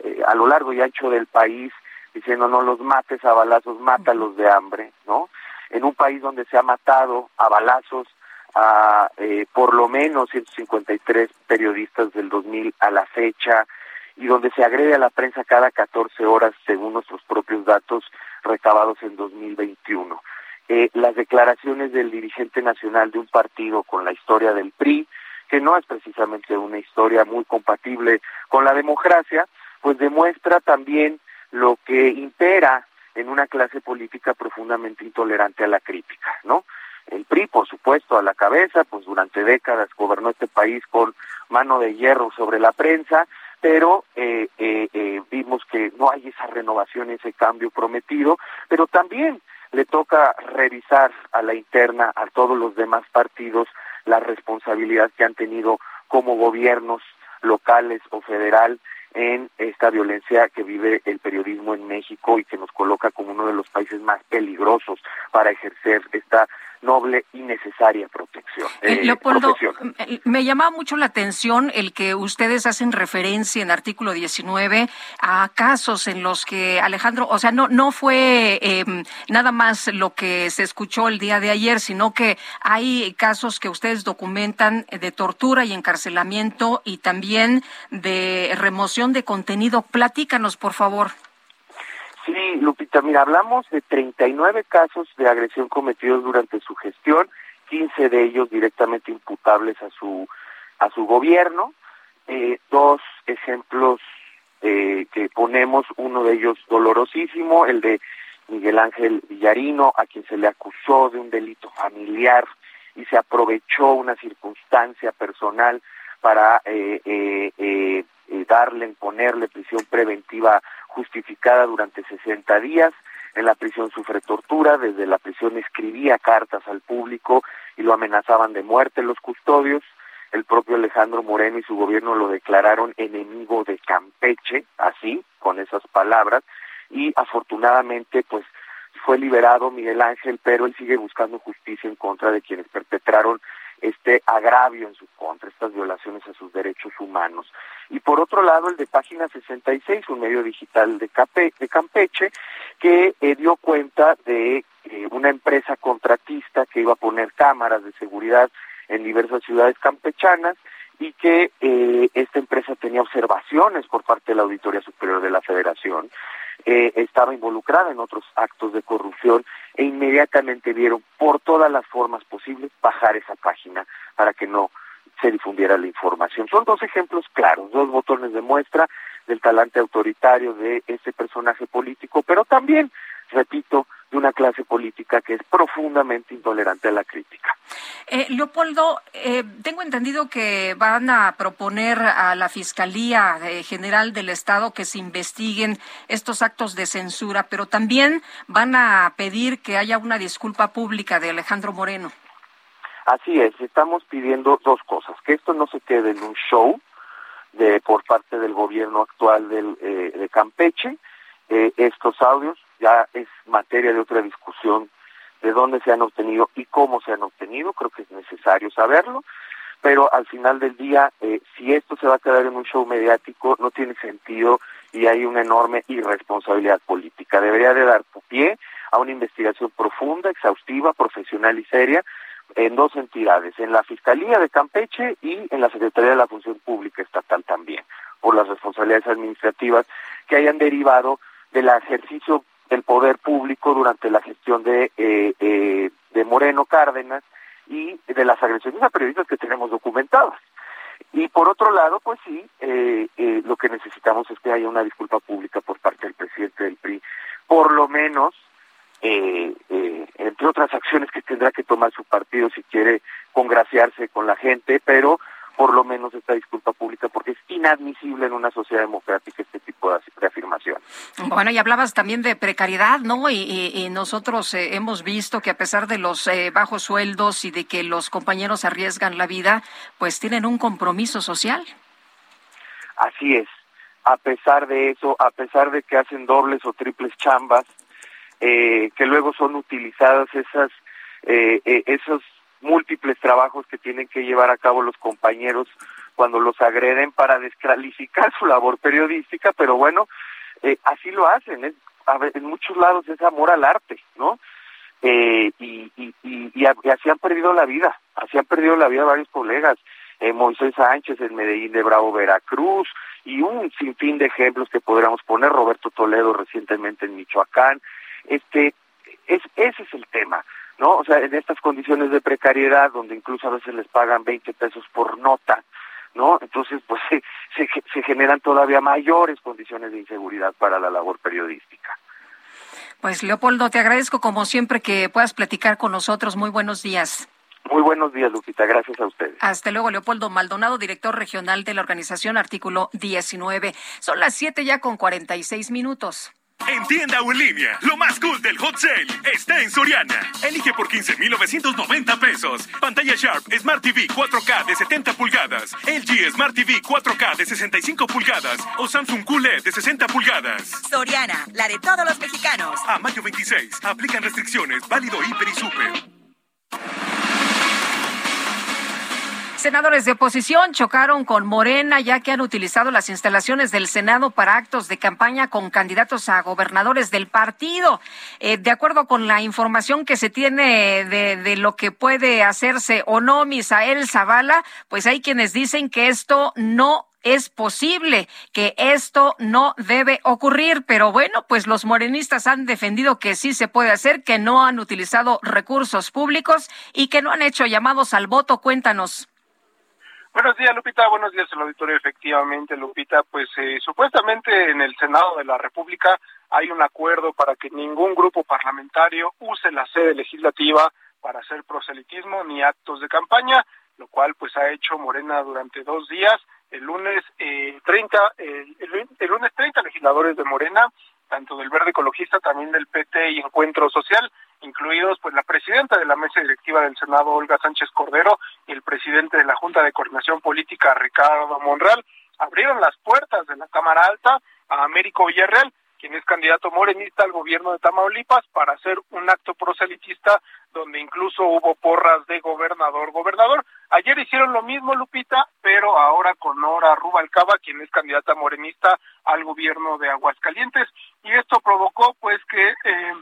eh, a lo largo y ancho del país, diciendo no los mates a balazos, mátalos de hambre, ¿no? En un país donde se ha matado a balazos a eh, por lo menos 153 periodistas del 2000 a la fecha y donde se agrede a la prensa cada 14 horas según nuestros propios datos recabados en 2021. Eh, las declaraciones del dirigente nacional de un partido con la historia del PRI, que no es precisamente una historia muy compatible con la democracia, pues demuestra también lo que impera en una clase política profundamente intolerante a la crítica, ¿no? El PRI, por supuesto, a la cabeza, pues durante décadas gobernó este país con mano de hierro sobre la prensa, pero eh, eh, eh, vimos que no hay esa renovación, ese cambio prometido, pero también le toca revisar a la interna, a todos los demás partidos, la responsabilidad que han tenido como gobiernos locales o federal en esta violencia que vive el periodismo en México y que nos coloca como uno de los países más peligrosos para ejercer esta noble y necesaria protección. Eh, eh Leopoldo, me llamaba mucho la atención el que ustedes hacen referencia en artículo 19 a casos en los que Alejandro, o sea, no, no fue em, nada más lo que se escuchó el día de ayer, sino que hay casos que ustedes documentan de tortura y encarcelamiento y también de remoción de contenido. Platícanos, por favor. Sí, Lupita, mira, hablamos de 39 casos de agresión cometidos durante su gestión, 15 de ellos directamente imputables a su a su gobierno. Eh, dos ejemplos eh, que ponemos, uno de ellos dolorosísimo, el de Miguel Ángel Villarino, a quien se le acusó de un delito familiar y se aprovechó una circunstancia personal para eh, eh, eh, darle, imponerle prisión preventiva justificada durante 60 días. En la prisión sufre tortura, desde la prisión escribía cartas al público y lo amenazaban de muerte los custodios. El propio Alejandro Moreno y su gobierno lo declararon enemigo de Campeche, así, con esas palabras, y afortunadamente, pues, fue liberado Miguel Ángel, pero él sigue buscando justicia en contra de quienes perpetraron este agravio en su contra, estas violaciones a sus derechos humanos. Y por otro lado, el de Página 66, un medio digital de, de Campeche, que eh, dio cuenta de eh, una empresa contratista que iba a poner cámaras de seguridad en diversas ciudades campechanas y que eh, esta empresa tenía observaciones por parte de la Auditoría Superior de la Federación, estaba involucrada en otros actos de corrupción e inmediatamente vieron por todas las formas posibles bajar esa página para que no se difundiera la información. Son dos ejemplos claros, dos botones de muestra del talante autoritario de este personaje político, pero también, repito, de una clase política que es profundamente intolerante a la crítica. Eh, Leopoldo, eh, tengo entendido que van a proponer a la Fiscalía eh, General del Estado que se investiguen estos actos de censura, pero también van a pedir que haya una disculpa pública de Alejandro Moreno. Así es, estamos pidiendo dos cosas, que esto no se quede en un show de por parte del gobierno actual del, de Campeche, estos audios ya es materia de otra discusión de dónde se han obtenido y cómo se han obtenido, creo que es necesario saberlo, pero al final del día, eh, si esto se va a quedar en un show mediático, no tiene sentido y hay una enorme irresponsabilidad política. Debería de dar pie a una investigación profunda, exhaustiva, profesional y seria en dos entidades, en la Fiscalía de Campeche y en la Secretaría de la Función Pública Estatal también, por las responsabilidades administrativas que hayan derivado del ejercicio del poder público durante la gestión de, eh, eh, de Moreno Cárdenas y de las agresiones a periodistas que tenemos documentadas. Y por otro lado, pues sí, eh, lo que necesitamos es que haya una disculpa pública por parte del presidente del PRI, por lo menos, entre otras acciones que tendrá que tomar su partido si quiere congraciarse con la gente, pero por lo menos esta disculpa pública, porque es inadmisible en una sociedad democrática este tipo de, afirmación. Bueno, y hablabas también de precariedad, ¿no? Y, nosotros eh, hemos visto que a pesar de los eh, bajos sueldos y de que los compañeros arriesgan la vida, pues tienen un compromiso social. Así es. A pesar de eso, a pesar de que hacen dobles o triples chambas, eh, que luego son utilizadas esas esos múltiples trabajos que tienen que llevar a cabo los compañeros cuando los agreden para descalificar su labor periodística, pero bueno, eh, así lo hacen. Es, en muchos lados es amor al arte, ¿no? Eh, y, y, y, así han perdido la vida, así han perdido la vida varios colegas. Eh, Moisés Sánchez en Medellín de Bravo, Veracruz, y un sinfín de ejemplos que podríamos poner, Roberto Toledo recientemente en Michoacán. Este, es, ese es el tema. ¿No? O sea, en estas condiciones de precariedad, donde incluso a veces les pagan 20 pesos por nota, ¿no? Entonces, pues se, se, se generan todavía mayores condiciones de inseguridad para la labor periodística. Pues Leopoldo, te agradezco como siempre que puedas platicar con nosotros. Muy buenos días. Muy buenos días, Lupita. Gracias a ustedes. Hasta luego, Leopoldo Maldonado, director regional de la organización Artículo 19. Son las 7 ya con 46 minutos. En tienda o en línea, lo más cool del hot sale está en Soriana. Elige por 15,990 pesos. Pantalla Sharp Smart TV 4K de 70 pulgadas, LG Smart TV 4K de 65 pulgadas o Samsung QLED de 60 pulgadas. Soriana, la de todos los mexicanos. A mayo 26, aplican restricciones, válido hiper y super. Senadores de oposición chocaron con Morena ya que han utilizado las instalaciones del Senado para actos de campaña con candidatos a gobernadores del partido. Eh, de acuerdo con la información que se tiene de, de, lo que puede hacerse o no, Misael Zavala, pues hay quienes dicen que esto no es posible que esto no debe ocurrir, pero bueno, pues los morenistas han defendido que sí se puede hacer, que no han utilizado recursos públicos y que no han hecho llamados al voto. Cuéntanos. Buenos días, Lupita. Buenos días, el auditorio. Efectivamente, Lupita, pues eh, supuestamente en el Senado de la República hay un acuerdo para que ningún grupo parlamentario use la sede legislativa para hacer proselitismo ni actos de campaña, lo cual pues ha hecho Morena durante dos días. El lunes eh, 30, el, el lunes 30 legisladores de Morena tanto del Verde Ecologista, también del PT y Encuentro Social, incluidos pues la presidenta de la mesa directiva del Senado, Olga Sánchez Cordero, el presidente de la Junta de Coordinación Política, Ricardo Monreal, abrieron las puertas de la Cámara Alta a Américo Villarreal, quien es candidato morenista al gobierno de Tamaulipas, para hacer un acto proselitista donde incluso hubo porras de gobernador, gobernador. Ayer hicieron lo mismo, Lupita, pero ahora con Nora Rubalcaba, quien es candidata morenista al gobierno de Aguascalientes. Y esto provocó, pues, que eh,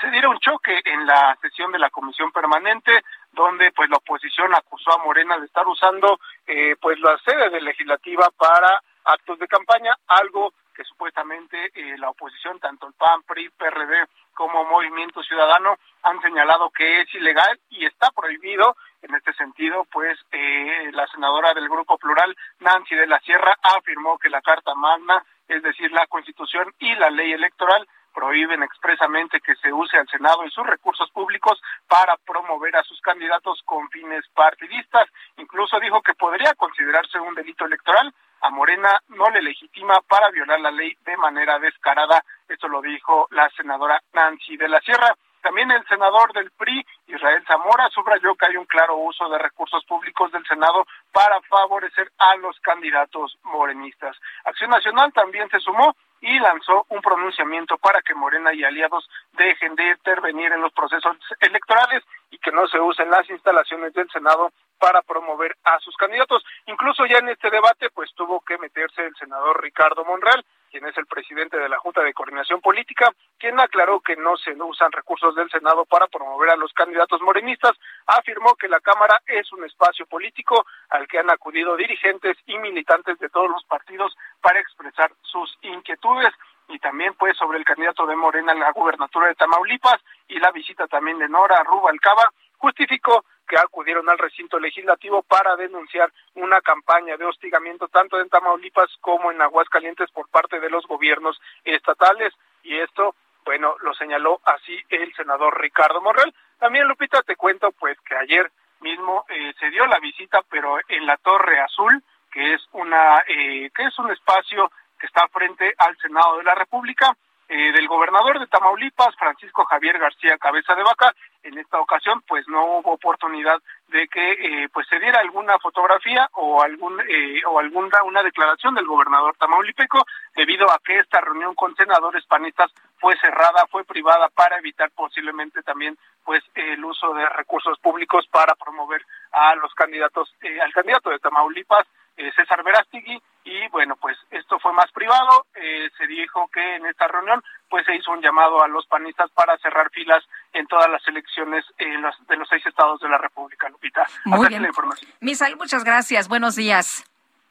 se diera un choque en la sesión de la comisión permanente, donde, pues, la oposición acusó a Morena de estar usando, eh, pues, la sede de legislativa para actos de campaña, algo que supuestamente eh, la oposición, tanto el PAN, PRI, PRD como Movimiento Ciudadano han señalado que es ilegal y está prohibido. En este sentido, pues eh, la senadora del Grupo Plural, Nancy de la Sierra, afirmó que la Carta Magna, es decir, la Constitución y la ley electoral, prohíben expresamente que se use al Senado y sus recursos públicos para promover a sus candidatos con fines partidistas. Incluso dijo que podría considerarse un delito electoral. A Morena no le legitima para violar la ley de manera descarada. Esto lo dijo la senadora Nancy de la Sierra. También el senador del PRI, Israel Zamora, subrayó que hay un claro uso de recursos públicos del Senado para favorecer a los candidatos morenistas. Acción Nacional también se sumó y lanzó un pronunciamiento para que Morena y aliados dejen de intervenir en los procesos electorales y que no se usen las instalaciones del Senado para promover a sus candidatos. Incluso ya en este debate, pues tuvo que meterse el senador Ricardo Monreal, quien es el presidente de la Junta de Coordinación Política, quien aclaró que no se usan recursos del Senado para promover a los candidatos morenistas, afirmó que la Cámara es un espacio político al que han acudido dirigentes y militantes de todos los partidos para expresar sus inquietudes y también pues sobre el candidato de Morena a la gubernatura de Tamaulipas y la visita también de Nora Rubalcaba, justificó que acudieron al recinto legislativo para denunciar una campaña de hostigamiento tanto en Tamaulipas como en Aguascalientes por parte de los gobiernos estatales y esto bueno, lo señaló así el senador Ricardo Morrell. También, Lupita, te cuento pues que ayer mismo eh, se dio la visita, pero en la Torre Azul, que es una eh, que es un espacio que está frente al Senado de la República, eh, del gobernador de Tamaulipas, Francisco Javier García Cabeza de Vaca. En esta ocasión, pues no hubo oportunidad de que eh, pues se diera alguna fotografía o algún eh, o alguna una declaración del gobernador tamaulipeco, debido a que esta reunión con senadores panistas fue cerrada, fue privada para evitar posiblemente también pues el uso de recursos públicos para promover a los candidatos, al candidato de Tamaulipas, César Verástigui, y bueno, pues esto fue más privado, eh, se dijo que en esta reunión pues se hizo un llamado a los panistas para cerrar filas en todas las elecciones en los, de los seis estados de la República, Lupita. Muy bien. La información. Misael, muchas gracias, buenos días.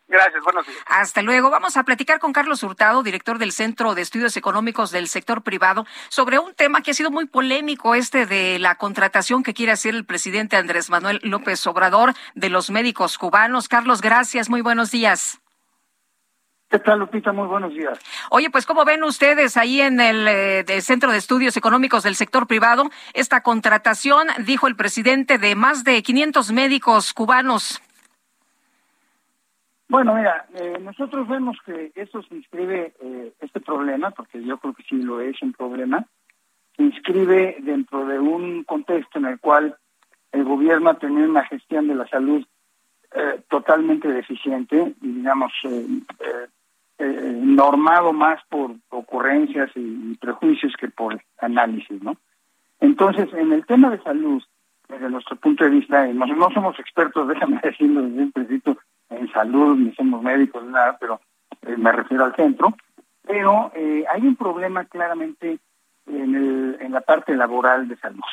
Gracias, buenos días. Hasta luego. Vamos a platicar con Carlos Hurtado, director del Centro de Estudios Económicos del Sector Privado, sobre un tema que ha sido muy polémico, este de la contratación que quiere hacer el presidente Andrés Manuel López Obrador de los médicos cubanos. Carlos, gracias, muy buenos días. ¿Qué tal, Lupita? Muy buenos días. Oye, pues, ¿cómo ven ustedes ahí en el eh, Centro de Estudios Económicos del Sector Privado esta contratación, dijo el presidente, de más de 500 médicos cubanos? Bueno, mira, eh, nosotros vemos que esto se inscribe, eh, este problema, porque yo creo que sí lo es un problema, se inscribe dentro de un contexto en el cual el gobierno ha tenido una gestión de la salud totalmente deficiente digamos eh, normado más por ocurrencias y, prejuicios que por análisis, ¿no? Entonces, en el tema de salud, desde nuestro punto de vista, no, no somos expertos, déjame decirlo desde un principio, en salud, ni somos médicos, nada, pero eh, me refiero al centro, pero eh, hay un problema claramente en, el, en la parte laboral de salud.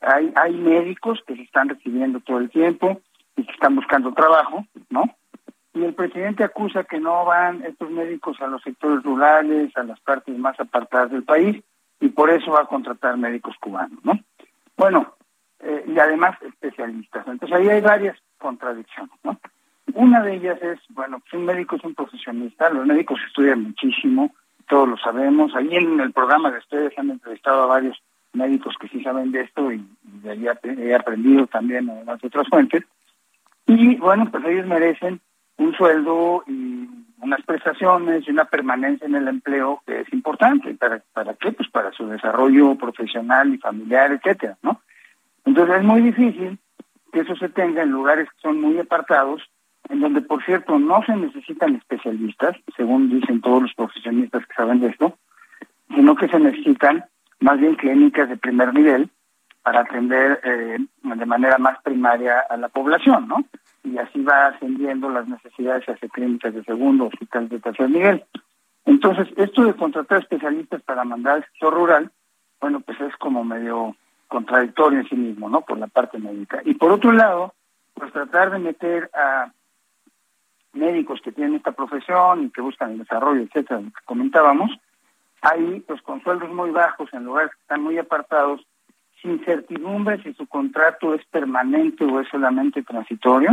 Hay, hay médicos que se están recibiendo todo el tiempo y que están buscando trabajo, ¿no? y el presidente acusa que no van estos médicos a los sectores rurales, a las partes más apartadas del país, y por eso va a contratar médicos cubanos, ¿no? Bueno, eh, y además especialistas. Entonces ahí hay varias contradicciones, ¿no? Una de ellas es, bueno, pues un médico es un profesionista, los médicos estudian muchísimo, todos lo sabemos. Ahí en el programa de ustedes han entrevistado a varios médicos que sí saben de esto y, de ahí he aprendido también además de otras fuentes. Y bueno, pues ellos merecen un sueldo y unas prestaciones y una permanencia en el empleo que es importante. ¿Para, para qué? Pues para su desarrollo profesional y familiar, etcétera, ¿no? Entonces es muy difícil que eso se tenga en lugares que son muy apartados, en donde, por cierto, no se necesitan especialistas, según dicen todos los profesionistas que saben de esto, sino que se necesitan más bien clínicas de primer nivel para atender eh, de manera más primaria a la población, ¿no? y así va ascendiendo las necesidades hacia clínicas de segundo, hospitales de tercer nivel. Entonces, esto de contratar especialistas para mandar al sector rural, bueno, pues es como medio contradictorio en sí mismo, ¿no? Por la parte médica. Y por otro lado, pues tratar de meter a médicos que tienen esta profesión y que buscan el desarrollo, etcétera, comentábamos, ahí pues con sueldos muy bajos en lugares que están muy apartados, sin certidumbre si su contrato es permanente o es solamente transitorio,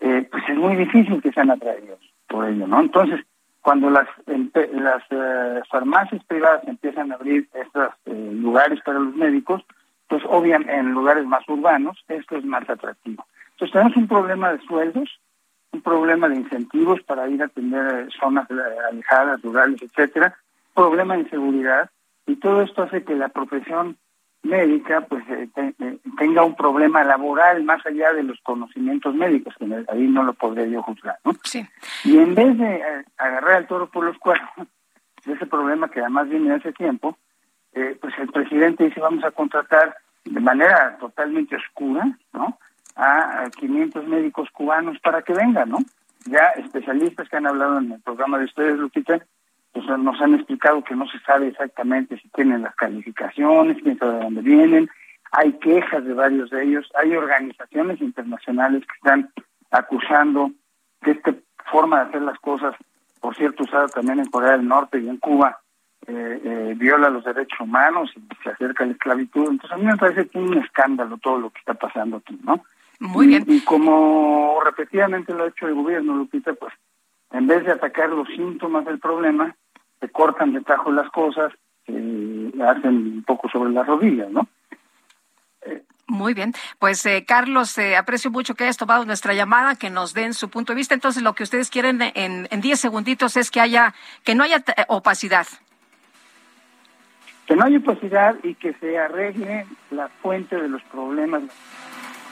eh, pues es muy difícil que sean atraídos por ello, ¿no? Entonces, cuando las, las eh, farmacias privadas empiezan a abrir estos eh, lugares para los médicos, pues obviamente en lugares más urbanos esto es más atractivo. Entonces tenemos un problema de sueldos, un problema de incentivos para ir a atender zonas alejadas, rurales, etcétera, problema de inseguridad, y todo esto hace que la profesión médica pues eh, eh, tenga un problema laboral más allá de los conocimientos médicos, que ahí no lo podría yo juzgar, ¿no? Sí. Y en vez de eh, agarrar al toro por los cuernos, de ese problema que además viene hace tiempo, pues el presidente dice vamos a contratar de manera totalmente oscura, ¿no? A 500 médicos cubanos para que vengan, ¿no? Ya especialistas que han hablado en el programa de ustedes, Lupita, pues nos han explicado que no se sabe exactamente si tienen las calificaciones, quién sabe de dónde vienen, hay quejas de varios de ellos, hay organizaciones internacionales que están acusando que esta forma de hacer las cosas, por cierto, usada también en Corea del Norte y en Cuba, eh, eh, viola los derechos humanos y se acerca a la esclavitud. Entonces a mí me parece que es un escándalo todo lo que está pasando aquí, ¿no? Muy bien. Y, y como repetidamente lo ha hecho el gobierno, Lupita, pues en vez de atacar los síntomas del problema, se cortan de tajo las cosas, eh, hacen un poco sobre las rodillas, ¿no? Muy bien, pues eh, Carlos, eh, aprecio mucho que hayas tomado nuestra llamada, que nos den su punto de vista. Entonces, lo que ustedes quieren en, en diez segunditos es que haya, que no haya eh, opacidad. Que no haya opacidad y que se arregle la fuente de los problemas.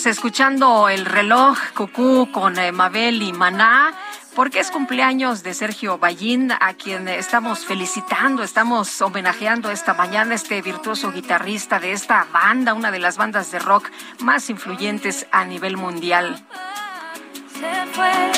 estamos escuchando el reloj Cucú con eh, Mabel y Maná. Porque es cumpleaños de Sergio Ballín, a quien estamos felicitando, estamos homenajeando esta mañana, este virtuoso guitarrista de esta banda, una de las bandas de rock más influyentes a nivel mundial. Se fue.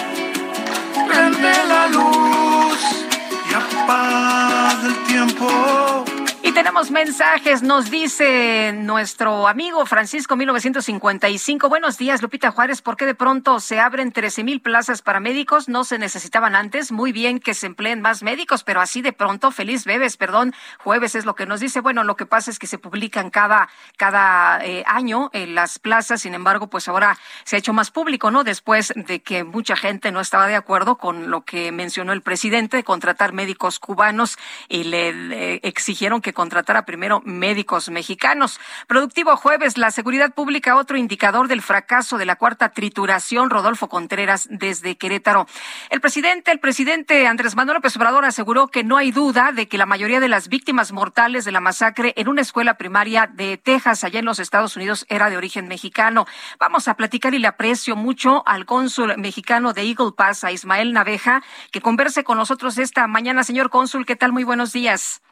Prende la luz y apaga el tiempo. Tenemos mensajes, nos dice nuestro amigo Francisco 1955. Buenos días, Lupita Juárez. ¿Por qué de pronto se abren 13 mil plazas para médicos? No se necesitaban antes. Muy bien que se empleen más médicos, pero así de pronto, feliz bebes, perdón, jueves es lo que nos dice. Bueno, lo que pasa es que se publican cada, cada eh, año en las plazas. Sin embargo, pues ahora se ha hecho más público, ¿no? Después de que mucha gente no estaba de acuerdo con lo que mencionó el presidente de contratar médicos cubanos y le exigieron que contratara primero médicos mexicanos. Productivo jueves, la seguridad pública, otro indicador del fracaso de la cuarta trituración. Rodolfo Contreras desde Querétaro. El presidente, el presidente Andrés Manuel López Obrador aseguró que no hay duda de que la mayoría de las víctimas mortales de la masacre en una escuela primaria de Texas, allá en los Estados Unidos, era de origen mexicano. Vamos a platicar y le aprecio mucho al cónsul mexicano de Eagle Pass, a Ismael Naveja, que converse con nosotros esta mañana. Señor cónsul, ¿qué tal? Muy buenos días.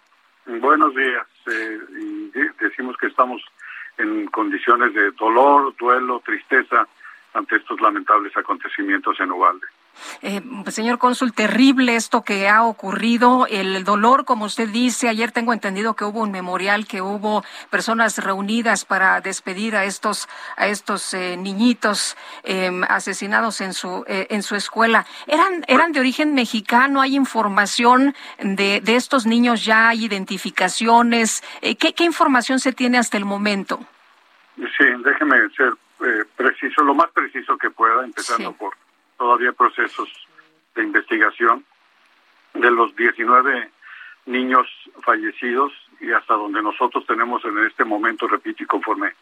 Buenos días. Eh, y de- decimos que estamos en condiciones de dolor, duelo, tristeza ante estos lamentables acontecimientos en Ubalde. Eh, señor cónsul, terrible esto que ha ocurrido, el dolor, como usted dice, ayer tengo entendido que hubo un memorial, que hubo personas reunidas para despedir a estos, a estos eh, niñitos em, asesinados en su, eh, en su escuela. ¿Eran, ¿Eran de origen mexicano? ¿Hay información de, de estos niños ya? ¿Hay identificaciones? ¿qué, ¿Qué información se tiene hasta el momento? Sí, déjeme ser preciso, lo más preciso que pueda, empezando por todavía procesos de investigación de los 19 niños fallecidos y hasta donde nosotros tenemos en este momento, repito, y conforme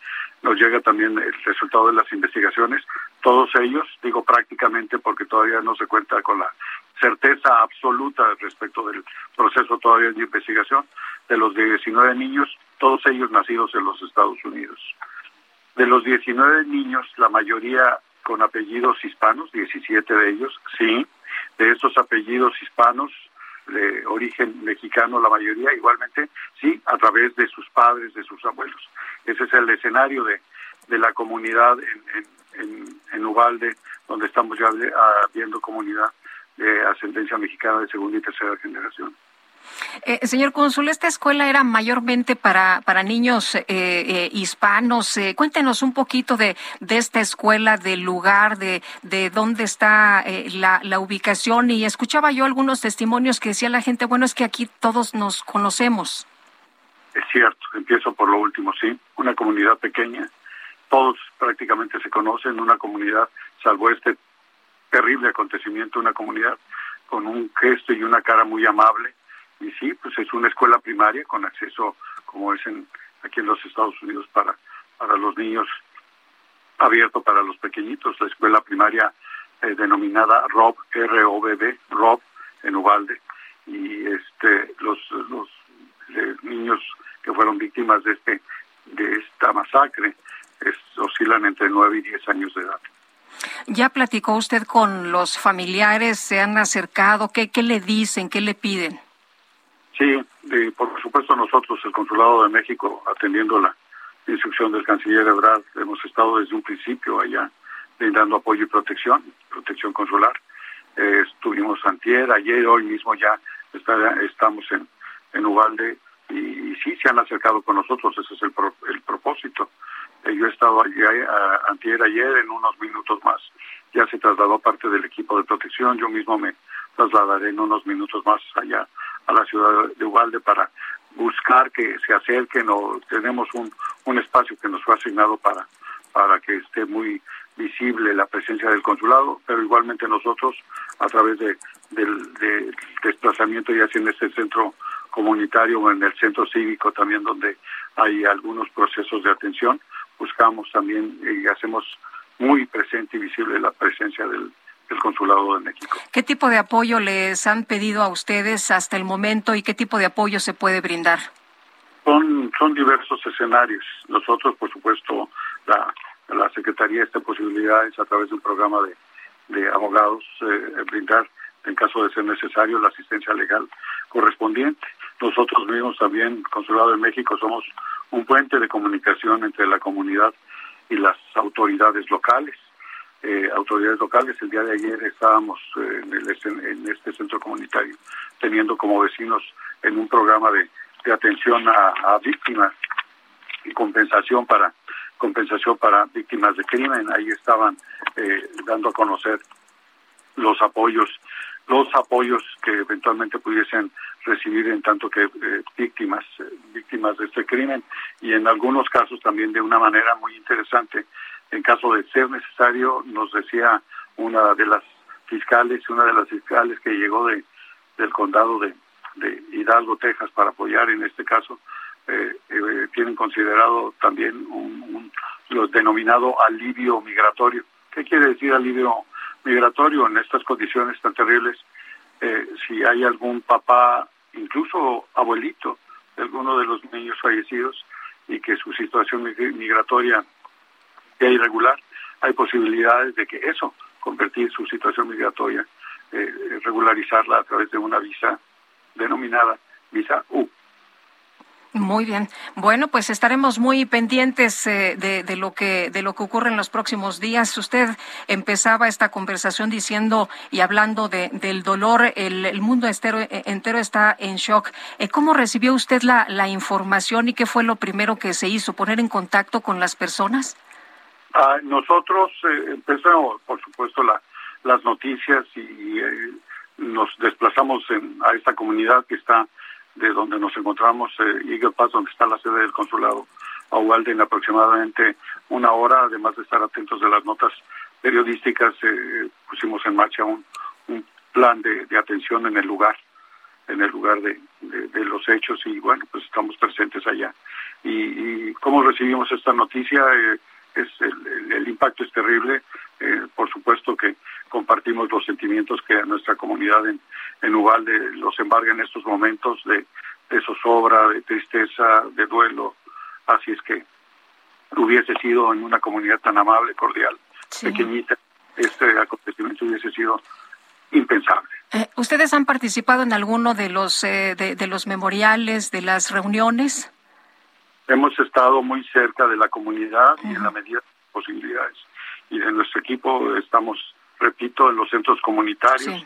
nos llega también el resultado de las investigaciones, todos ellos, digo prácticamente porque todavía no se cuenta con la certeza absoluta respecto del proceso todavía de investigación, de los 19 niños, todos ellos nacidos en los Estados Unidos. De los 19 niños, la mayoría con apellidos hispanos, 17 de ellos, sí, de estos apellidos hispanos de origen mexicano, la mayoría igualmente, sí, a través de sus padres, de sus abuelos. Ese es el escenario de, de la comunidad en, en, en, Ubalde, donde estamos ya viendo comunidad de ascendencia mexicana de segunda y tercera generación. Eh, señor Cónsul, esta escuela era mayormente para, para niños eh, eh, hispanos. cuéntenos un poquito de, de esta escuela, del lugar, de, de dónde está la, la ubicación. Y escuchaba yo algunos testimonios que decía la gente, bueno, es que aquí todos nos conocemos. Es cierto, empiezo por lo último, sí. Una comunidad pequeña, todos prácticamente se conocen, una comunidad, salvo este terrible acontecimiento, una comunidad con un gesto y una cara muy amable y sí, pues es una escuela primaria con acceso, como es en, aquí en los Estados Unidos, para, para los niños, abierto para los pequeñitos, la escuela primaria eh, denominada ROB, R-O-B-B, ROB, en Ubalde, y este los, los eh, niños que fueron víctimas de este de esta masacre es, oscilan entre 9 y 10 años de edad. ¿Ya platicó usted con los familiares? ¿Se han acercado? ¿Qué, qué le dicen? ¿Qué le piden? Sí, por supuesto nosotros, el Consulado de México, atendiendo la instrucción del canciller Ebrard, hemos estado desde un principio allá brindando apoyo y protección, protección consular. Eh, estuvimos antier, ayer, hoy mismo ya estamos en, en Ubalde y, sí se han acercado con nosotros, ese es el, el propósito. Eh, yo he estado allí antier, ayer, en unos minutos más. Ya se trasladó parte del equipo de protección, yo mismo me trasladaré en unos minutos más allá a la ciudad de Ubalde para buscar que se acerquen o tenemos un, un espacio que nos fue asignado para, para que esté muy visible la presencia del consulado, pero igualmente nosotros a través de, del de desplazamiento ya sea en este centro comunitario o en el centro cívico también donde hay algunos procesos de atención, buscamos también y hacemos muy presente y visible la presencia del, el Consulado de México. ¿Qué tipo de apoyo les han pedido a ustedes hasta el momento y qué tipo de apoyo se puede brindar? Son, son diversos escenarios. Nosotros, por supuesto, la, la Secretaría esta posibilidades a través de un programa de, de abogados eh, brindar, en caso de ser necesario, la asistencia legal correspondiente. Nosotros mismos también, Consulado de México, somos un puente de comunicación entre la comunidad y las autoridades locales eh, autoridades locales. El día de ayer estábamos eh, en, el, en este centro comunitario teniendo como vecinos en un programa de, atención a, víctimas y compensación para compensación para víctimas de crimen. Ahí estaban eh, dando a conocer los apoyos, los apoyos que eventualmente pudiesen recibir en tanto que víctimas, víctimas de este crimen y en algunos casos también de una manera muy interesante en caso de ser necesario, nos decía una de las fiscales, una de las fiscales que llegó de del condado de, Hidalgo, Texas, para apoyar en este caso, eh, eh, tienen considerado también un, un, lo denominado alivio migratorio. ¿Qué quiere decir alivio migratorio en estas condiciones tan terribles? Eh, si hay algún papá, incluso abuelito, de alguno de los niños fallecidos y que su situación migratoria irregular, hay posibilidades de que eso, convertir su situación migratoria, eh, regularizarla a través de una visa denominada visa U. Muy bien. Bueno, pues estaremos muy pendientes eh, de, lo que de lo que ocurre en los próximos días. Usted empezaba esta conversación diciendo y hablando de, del dolor. El, mundo entero, está en shock. Eh, ¿Cómo recibió usted la, la información y qué fue lo primero que se hizo? ¿Poner en contacto con las personas? Ah, nosotros eh, empezamos, por supuesto, la, las noticias y nos desplazamos en, a esta comunidad que está de donde nos encontramos, eh, Eagle Pass, donde está la sede del consulado a Uvalde, en aproximadamente una hora, además de estar atentos de las notas periodísticas, eh, pusimos en marcha un, un plan de, de, atención en el lugar, en el lugar de, de, los hechos y bueno, pues estamos presentes allá. Y, y cómo recibimos esta noticia, eh, es el, el, impacto es terrible, eh, por supuesto que compartimos los sentimientos que a nuestra comunidad en, en Uvalde los embarga en estos momentos de, de zozobra, de tristeza, de duelo. Así es que hubiese sido en una comunidad tan amable, cordial, pequeñita, este acontecimiento hubiese sido impensable. Eh, ¿Ustedes han participado en alguno de los eh, de, de, los memoriales, de las reuniones? Hemos estado muy cerca de la comunidad y en la medida de posibilidades. Y de nuestro equipo estamos, repito, en los centros comunitarios,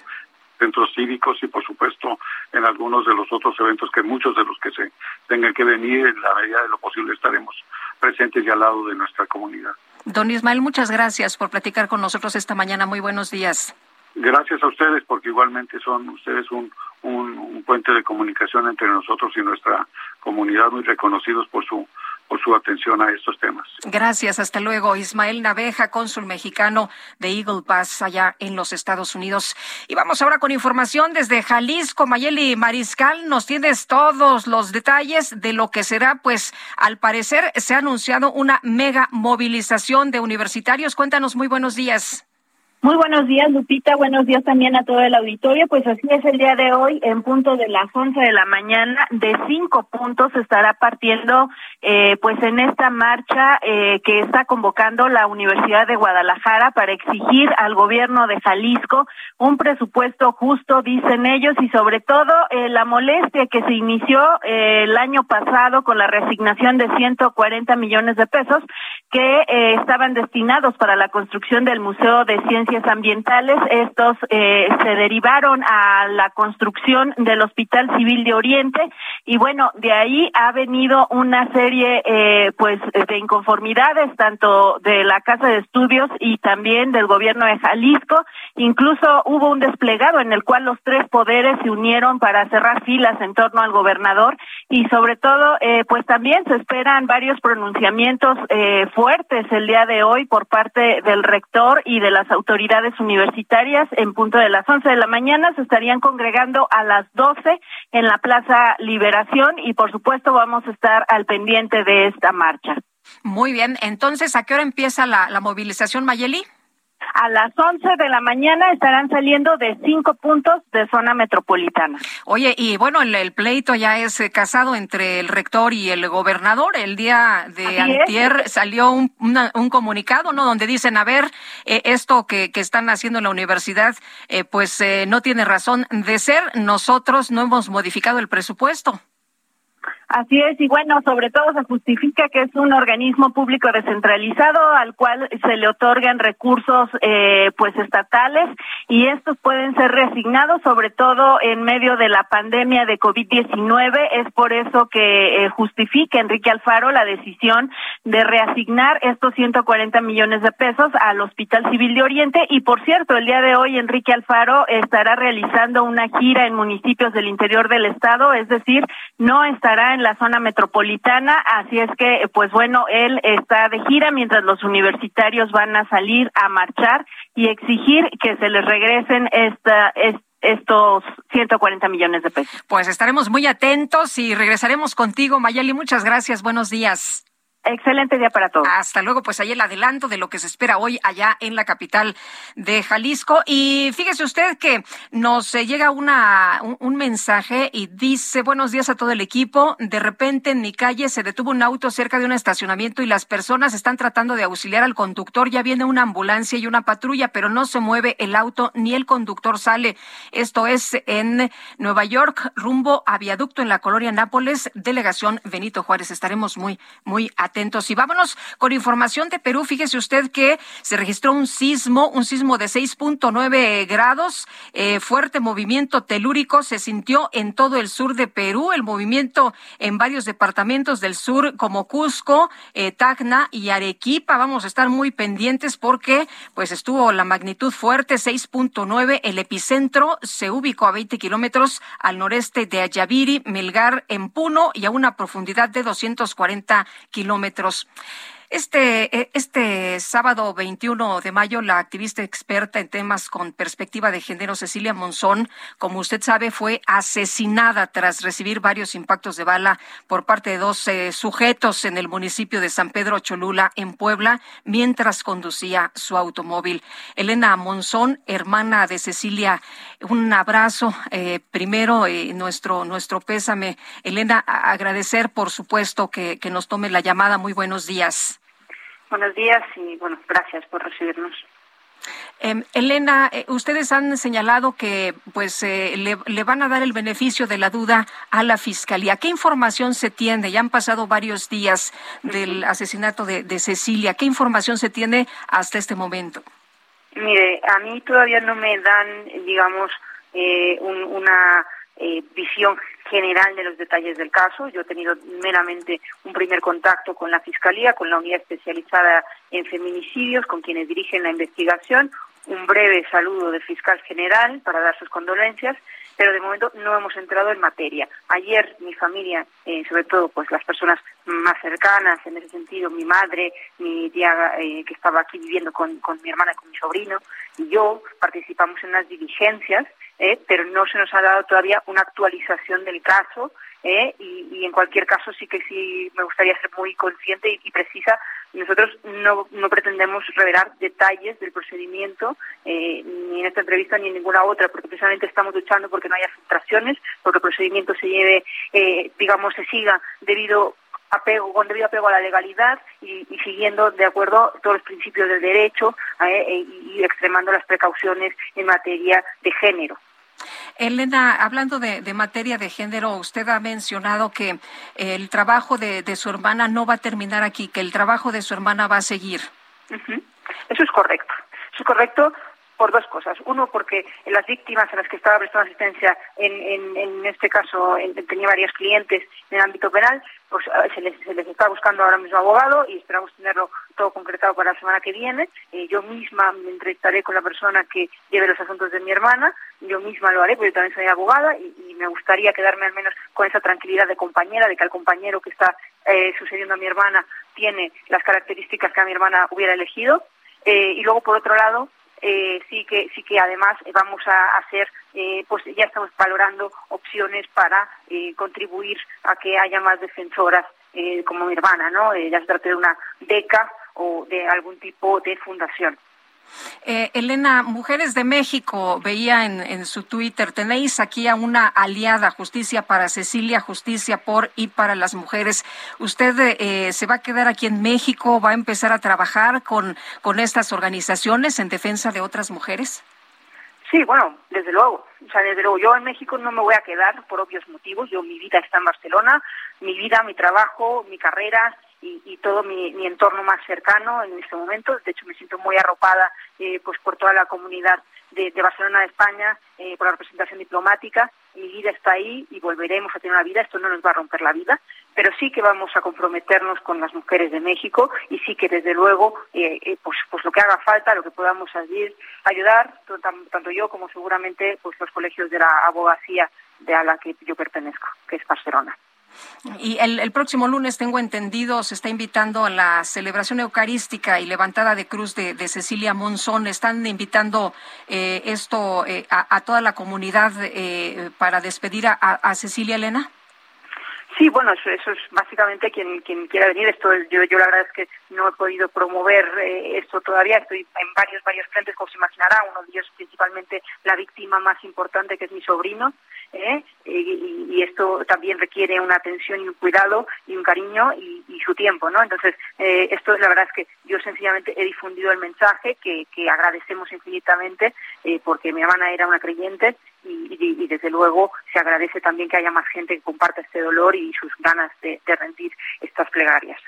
centros cívicos y por supuesto en algunos de los otros eventos que muchos de los que se tengan que venir en la medida de lo posible estaremos presentes y al lado de nuestra comunidad. Don Ismael, muchas gracias por platicar con nosotros esta mañana. Muy buenos días. Gracias a ustedes porque igualmente son ustedes un, un, un puente de comunicación entre nosotros y nuestra comunidad muy reconocidos por su por su atención a estos temas. Gracias, hasta luego. Ismael Naveja, cónsul mexicano de Eagle Pass allá en los Estados Unidos. Y vamos ahora con información desde Jalisco. Mayeli Mariscal, nos tienes todos los detalles de lo que será, pues al parecer se ha anunciado una mega movilización de universitarios. Cuéntanos, muy buenos días. Muy buenos días, Lupita. Buenos días también a todo el auditorio. Pues así es el día de hoy, en punto de las 11 de la mañana, de cinco puntos estará partiendo, eh, pues en esta marcha eh, que está convocando la Universidad de Guadalajara para exigir al gobierno de Jalisco un presupuesto justo, dicen ellos, y sobre todo eh, la molestia que se inició eh, el año pasado con la reasignación de 140 millones de pesos que eh, estaban destinados para la construcción del Museo de Ciencias ambientales. Estos eh, se derivaron a la construcción del Hospital Civil de Oriente y bueno, de ahí ha venido una serie eh, pues de inconformidades tanto de la Casa de Estudios y también del gobierno de Jalisco. Incluso hubo un desplegado en el cual los tres poderes se unieron para cerrar filas en torno al gobernador y sobre todo eh, pues también se esperan varios pronunciamientos eh, fuertes el día de hoy por parte del rector y de las autoridades autoridades universitarias en punto de las 11 de la mañana. Se estarían congregando a las 12 en la Plaza Liberación y por supuesto vamos a estar al pendiente de esta marcha. Muy bien, entonces, ¿a qué hora empieza la, la movilización, Mayeli? A las 11 de la mañana estarán saliendo de cinco puntos de zona metropolitana. Oye, y bueno, el, pleito ya es eh, casado entre el rector y el gobernador. El día de antier salió un, un, comunicado, ¿no? Donde dicen, a ver, eh, esto que, que, están haciendo en la universidad, eh, pues eh, no tiene razón de ser. Nosotros no hemos modificado el presupuesto. Así es, y bueno, sobre todo se justifica que es un organismo público descentralizado al cual se le otorgan recursos eh, pues estatales y estos pueden ser reasignados sobre todo en medio de la pandemia de COVID-19. Es por eso que eh, justifica Enrique Alfaro la decisión de reasignar estos 140 millones de pesos al Hospital Civil de Oriente y por cierto, el día de hoy Enrique Alfaro estará realizando una gira en municipios del interior del estado, es decir, no estará en la zona metropolitana, así es que, pues bueno, él está de gira mientras los universitarios van a salir a marchar y exigir que se les regresen esta, estos 140 millones de pesos. Pues estaremos muy atentos y regresaremos contigo, Mayeli. Muchas gracias. Buenos días. Excelente día para todos. Hasta luego, pues ahí el adelanto de lo que se espera hoy allá en la capital de Jalisco. Y fíjese usted que nos eh, llega una, un, un, mensaje y dice, buenos días a todo el equipo. De repente en mi calle se detuvo un auto cerca de un estacionamiento y las personas están tratando de auxiliar al conductor. Ya viene una ambulancia y una patrulla, pero no se mueve el auto ni el conductor sale. Esto es en Nueva York, rumbo a viaducto en la colonia Nápoles, delegación Benito Juárez. Estaremos muy, muy atentos atentos. Y vámonos con información de Perú. Fíjese usted que se registró un sismo, un sismo de 6.9 grados. Eh, fuerte movimiento telúrico se sintió en todo el sur de Perú. El movimiento en varios departamentos del sur como Cusco, eh, Tacna y Arequipa. Vamos a estar muy pendientes porque pues estuvo la magnitud fuerte, 6.9. El epicentro se ubicó a 20 kilómetros al noreste de Ayaviri, Melgar, en Puno y a una profundidad de 240 kilómetros este, eh, este sábado 21 de mayo, la activista experta en temas con perspectiva de género, Cecilia Monzón, como usted sabe, fue asesinada tras recibir varios impactos de bala por parte de dos sujetos en el municipio de San Pedro Cholula, en Puebla, mientras conducía su automóvil. Elena Monzón, hermana de Cecilia, un abrazo. Eh, primero, eh, nuestro, nuestro pésame. Elena, agradecer, por supuesto, que, que nos tome la llamada. Muy buenos días. Buenos días y bueno, gracias por recibirnos. Eh, Elena, eh, ustedes han señalado que pues eh, le, le, van a dar el beneficio de la duda a la fiscalía. ¿Qué información se tiene? Ya han pasado varios días del asesinato de, de Cecilia. ¿Qué información se tiene hasta este momento? Mire, a mí todavía no me dan, digamos, eh, un, una eh, visión general de los detalles del caso. Yo he tenido meramente un primer contacto con la Fiscalía, con la unidad especializada en feminicidios, con quienes dirigen la investigación, un breve saludo del fiscal general para dar sus condolencias, pero de momento no hemos entrado en materia. Ayer mi familia, eh, sobre todo pues las personas más cercanas en ese sentido, mi madre, mi tía eh, que estaba aquí viviendo con, con mi hermana con mi sobrino, y yo participamos en las diligencias eh, pero no se nos ha dado todavía una actualización del caso eh, y, y, en cualquier caso sí que sí me gustaría ser muy consciente y, precisa. Nosotros no, pretendemos revelar detalles del procedimiento eh, ni en esta entrevista ni en ninguna otra, porque precisamente estamos luchando porque no haya filtraciones, porque el procedimiento se lleve, eh, digamos, se siga debido apego, con debido apego a la legalidad y, y, siguiendo de acuerdo todos los principios del derecho eh, y, y extremando las precauciones en materia de género. Elena, hablando de, materia de género, usted ha mencionado que el trabajo de, su hermana no va a terminar aquí, que el trabajo de su hermana va a seguir. Eso es correcto. Eso es correcto por dos cosas. Uno, porque las víctimas a las que estaba prestando asistencia, en, en, en este caso en, tenía varios clientes en el ámbito penal, pues se les, se les está buscando ahora mismo abogado y esperamos tenerlo todo concretado para la semana que viene. Eh, yo misma me entrevistaré con la persona que lleve los asuntos de mi hermana, yo misma lo haré, porque yo también soy abogada y, me gustaría quedarme al menos con esa tranquilidad de compañera, de que el compañero que está eh, sucediendo a mi hermana tiene las características que a mi hermana hubiera elegido. Eh, y luego, por otro lado, eh, sí que sí que además vamos a hacer eh, pues ya estamos valorando opciones para eh, contribuir a que haya más defensoras eh, como mi hermana no ya se trata de una beca o de algún tipo de fundación eh, Elena, Mujeres de México, veía en, su Twitter, tenéis aquí a una aliada, Justicia para Cecilia, Justicia por y para las mujeres. ¿Usted eh, se va a quedar aquí en México? ¿Va a empezar a trabajar con, con estas organizaciones en defensa de otras mujeres? Sí, bueno, desde luego. O sea, desde luego, yo en México no me voy a quedar por obvios motivos. Yo, mi vida está en Barcelona, mi vida, mi trabajo, mi carrera, y, y todo mi, entorno más cercano en este momento. De hecho, me siento muy arropada eh, pues por toda la comunidad de, Barcelona de España, eh, por la representación diplomática. Mi vida está ahí y volveremos a tener una vida. Esto no nos va a romper la vida, pero sí que vamos a comprometernos con las mujeres de México y sí que desde luego, eh, eh pues, pues lo que haga falta, lo que podamos ayudar, ayudar tanto yo como seguramente pues los colegios de la abogacía de a la que yo pertenezco, que es Barcelona. Y el, próximo lunes, tengo entendido, se está invitando a la celebración eucarística y levantada de cruz de, Cecilia Monzón. ¿Están invitando eh, esto eh, a, toda la comunidad eh, para despedir a, Cecilia Elena? Sí, Sí, bueno, eso, eso, es básicamente quien quien quiera venir. Esto yo, yo la verdad es que no he podido promover eh, esto todavía. Estoy en varios varios frentes, como se imaginará. Uno de ellos principalmente la víctima más importante, que es mi sobrino. ¿Eh? Y, y, esto también requiere una atención y un cuidado y un cariño y, su tiempo, ¿no? Entonces, eh, esto la verdad es que yo sencillamente he difundido el mensaje que, que agradecemos infinitamente eh, porque mi hermana era una creyente y, desde luego se agradece también que haya más gente que comparta este dolor y sus ganas de rendir estas plegarias.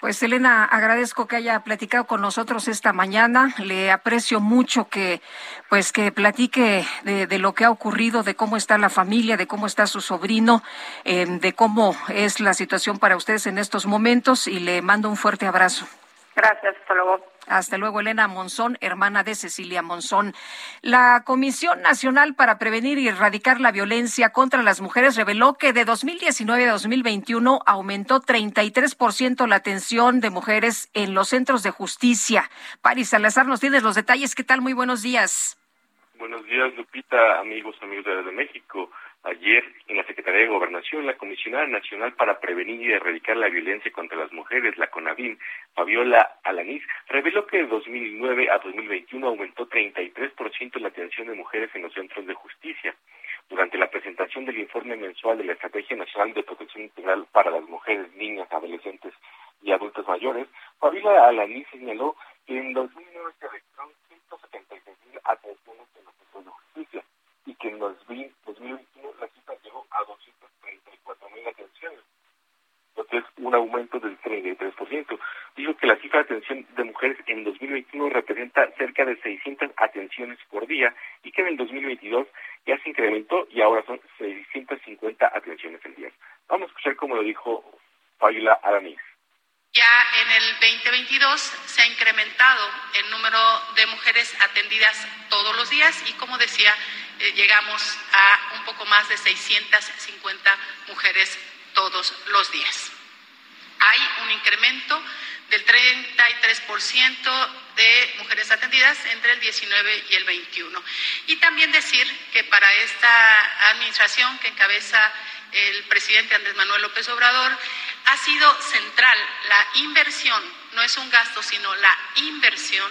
Pues Elena, agradezco que haya platicado con nosotros esta mañana. Le aprecio mucho que, pues, que platique de, lo que ha ocurrido, de cómo está la familia, de cómo está su sobrino, eh, de cómo es la situación para ustedes en estos momentos y le mando un fuerte abrazo. Gracias, hasta. Hasta luego, Elena Monzón, hermana de Cecilia Monzón. La Comisión Nacional para Prevenir y Erradicar la Violencia contra las Mujeres reveló que de 2019 a 2021 aumentó 33% la atención de mujeres en los centros de justicia. Paris Salazar nos tienes los detalles. ¿Qué tal? Muy buenos días. Buenos días, Lupita, amigos, amigos de México. Ayer, en la Secretaría de Gobernación, la Comisionada Nacional para Prevenir y Erradicar la Violencia contra las Mujeres, la CONAVIM, Fabiola Alanís, reveló que de 2009 a 2021 aumentó 33% la atención de mujeres en los centros de justicia. Durante la presentación del informe mensual de la Estrategia Nacional de Protección Integral para las Mujeres, Niñas, Adolescentes y Adultos Mayores, Fabiola Alanís señaló que en 2009 se registraron 176 mil atenciones en los centros de justicia y que en 2021 la cifra llegó a 234 mil atenciones, lo que es un aumento del 33%. Dijo que la cifra de atención de mujeres en 2021 representa cerca de 600 atenciones por día y que en el 2022 ya se incrementó y ahora son 650 atenciones al día. Vamos a escuchar cómo lo dijo Fábila Aramis. Ya en el 2022 se ha incrementado el número de mujeres atendidas todos los días y, como decía, eh, llegamos a un poco más de 650 mujeres todos los días. Hay un incremento del 33% de mujeres atendidas entre el 19 y el 21. Y también decir que para esta administración que encabeza el presidente Andrés Manuel López Obrador, ha sido central la inversión, no es un gasto, sino la inversión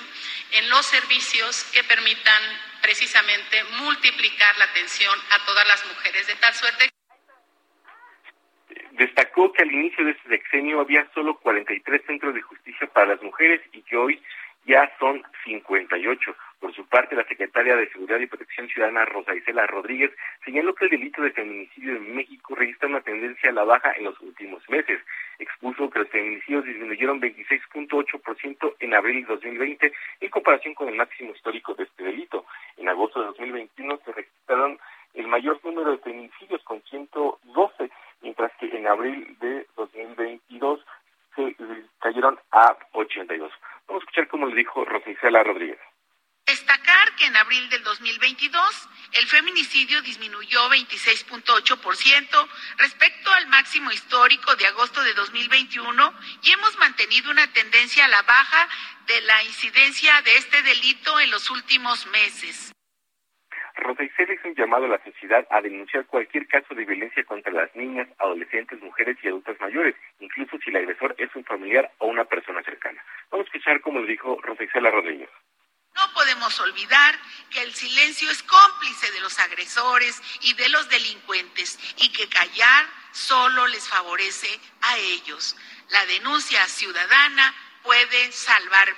en los servicios que permitan precisamente multiplicar la atención a todas las mujeres, de tal suerte Destacó que al inicio de este sexenio había solo 43 centros de justicia para las mujeres y que hoy ya son 58. Por su parte, la secretaria de Seguridad y Protección Ciudadana, Rosa Isela Rodríguez, señaló que el delito de feminicidio en México registra una tendencia a la baja en los últimos meses. Expuso que los feminicidios disminuyeron 26.8% en abril de 2020 en comparación con el máximo histórico de este delito. En agosto de 2021 se registraron el mayor número de feminicidios con 112, mientras que en abril de 2022 se cayeron a 82. Vamos a escuchar cómo le dijo Rosicela Rodríguez. Destacar que en abril del 2022 el feminicidio disminuyó 26.8% respecto al máximo histórico de agosto de 2021 y hemos mantenido una tendencia a la baja de la incidencia de este delito en los últimos meses. Rosa Isela hizo un llamado a la sociedad a denunciar cualquier caso de violencia contra las niñas, adolescentes, mujeres y adultas mayores, incluso si el agresor es un familiar o una persona cercana. Vamos a escuchar cómo lo dijo Rosa Isela Rodríguez. No podemos olvidar que el silencio es cómplice de los agresores y de los delincuentes y que callar solo les favorece a ellos. La denuncia ciudadana puede salvar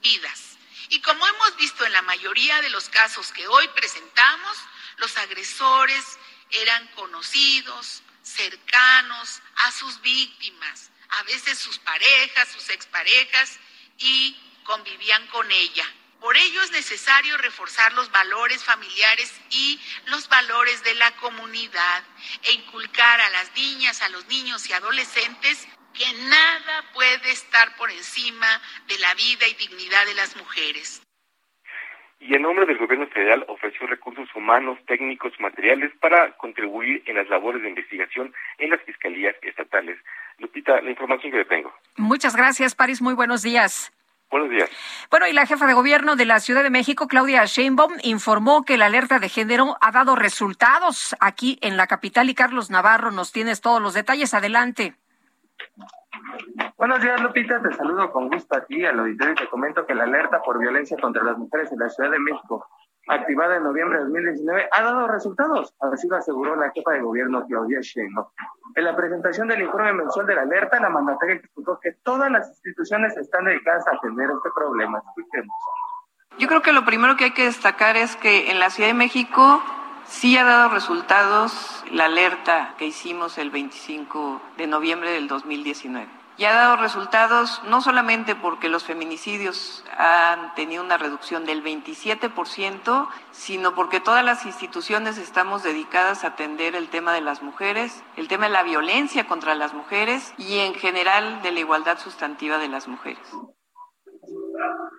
vidas. Y como hemos visto en la mayoría de los casos que hoy presentamos, los agresores eran conocidos, cercanos a sus víctimas, a veces sus parejas, sus exparejas, y convivían con ella. Por ello es necesario reforzar los valores familiares y los valores de la comunidad e inculcar a las niñas, a los niños y adolescentes que nada puede estar por encima de la vida y dignidad de las mujeres. Y en nombre del gobierno federal ofreció recursos humanos, técnicos, materiales para contribuir en las labores de investigación en las fiscalías estatales. Lupita, la información que le tengo. Muchas gracias, París. Muy buenos días. Buenos días. Bueno, y la jefa de gobierno de la Ciudad de México, Claudia Sheinbaum, informó que la alerta de género ha dado resultados aquí en la capital y Carlos Navarro nos tienes todos los detalles. Adelante. Buenos días, Lupita. Te saludo con gusto a ti, al auditorio, y te comento que la alerta por violencia contra las mujeres en la Ciudad de México, activada en noviembre de 2019, ha dado resultados. Así lo aseguró la jefa de gobierno, Claudia Sheinbaum. En la presentación del informe mensual de la alerta, la mandataria explicó que todas las instituciones están dedicadas a atender este problema. Escuchemos. Yo creo que lo primero que hay que destacar es que en la Ciudad de México sí ha dado resultados la alerta que hicimos el 25 de noviembre del 2019. Y ha dado resultados no solamente porque los feminicidios han tenido una reducción del 27%, sino porque todas las instituciones estamos dedicadas a atender el tema de las mujeres, el tema de la violencia contra las mujeres y en general de la igualdad sustantiva de las mujeres.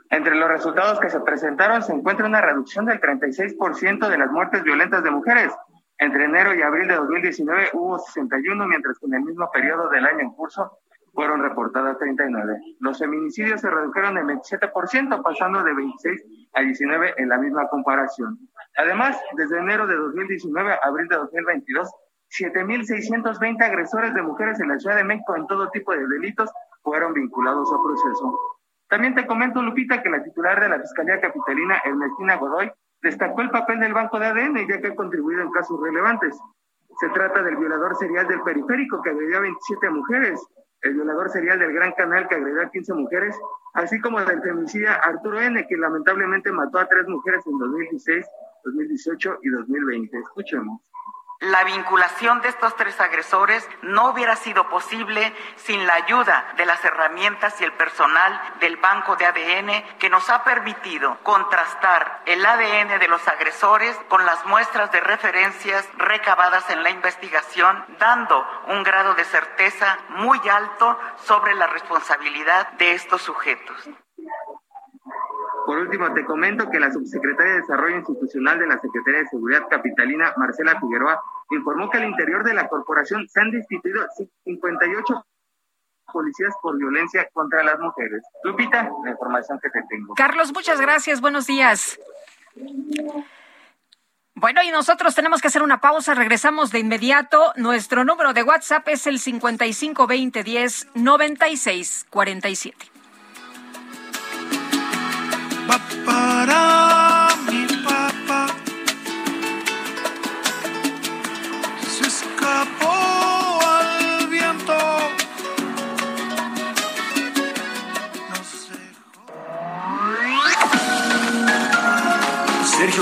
Entre los resultados que se presentaron se encuentra una reducción del 36% de las muertes violentas de mujeres. Entre enero y abril de 2019 hubo 61, mientras que en el mismo periodo del año en curso fueron reportadas 39. Los feminicidios se redujeron en 27%, pasando de 26 a 19 en la misma comparación. Además, desde enero de 2019 a abril de 2022, 7.620 agresores de mujeres en la Ciudad de México en todo tipo de delitos fueron vinculados al proceso. También te comento, Lupita, que la titular de la Fiscalía Capitalina, Ernestina Godoy, destacó el papel del Banco de ADN, ya que ha contribuido en casos relevantes. Se trata del violador serial del periférico, que agredió a 27 mujeres, el violador serial del Gran Canal, que agredió a 15 mujeres, así como del feminicida Arturo N., que lamentablemente mató a tres mujeres en 2016, 2018 y 2020. Escuchemos. La vinculación de estos tres agresores no hubiera sido posible sin la ayuda de las herramientas y el personal del banco de ADN que nos ha permitido contrastar el ADN de los agresores con las muestras de referencias recabadas en la investigación, dando un grado de certeza muy alto sobre la responsabilidad de estos sujetos. Por último, te comento que la subsecretaria de Desarrollo Institucional de la Secretaría de Seguridad Capitalina, Marcela Figueroa, informó que al interior de la corporación se han destituido 58 policías por violencia contra las mujeres. Lupita, la información que te tengo. Carlos, muchas gracias. Buenos días. Bueno, y nosotros tenemos que hacer una pausa. Regresamos de inmediato. Nuestro número de WhatsApp es el 552010 9647. Para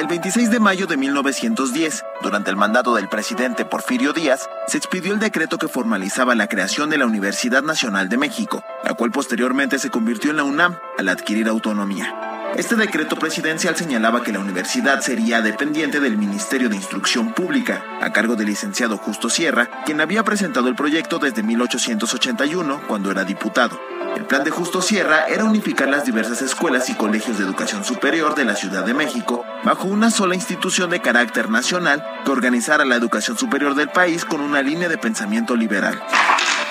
El 26 de mayo de 1910, durante el mandato del presidente Porfirio Díaz, se expidió el decreto que formalizaba la creación de la Universidad Nacional de México, la cual posteriormente se convirtió en la UNAM al adquirir autonomía. Este decreto presidencial señalaba que la universidad sería dependiente del Ministerio de Instrucción Pública, a cargo del licenciado Justo Sierra, quien había presentado el proyecto desde 1881, cuando era diputado. El plan de Justo Sierra era unificar las diversas escuelas y colegios de educación superior de la Ciudad de México bajo una sola institución de carácter nacional que organizara la educación superior del país con una línea de pensamiento liberal.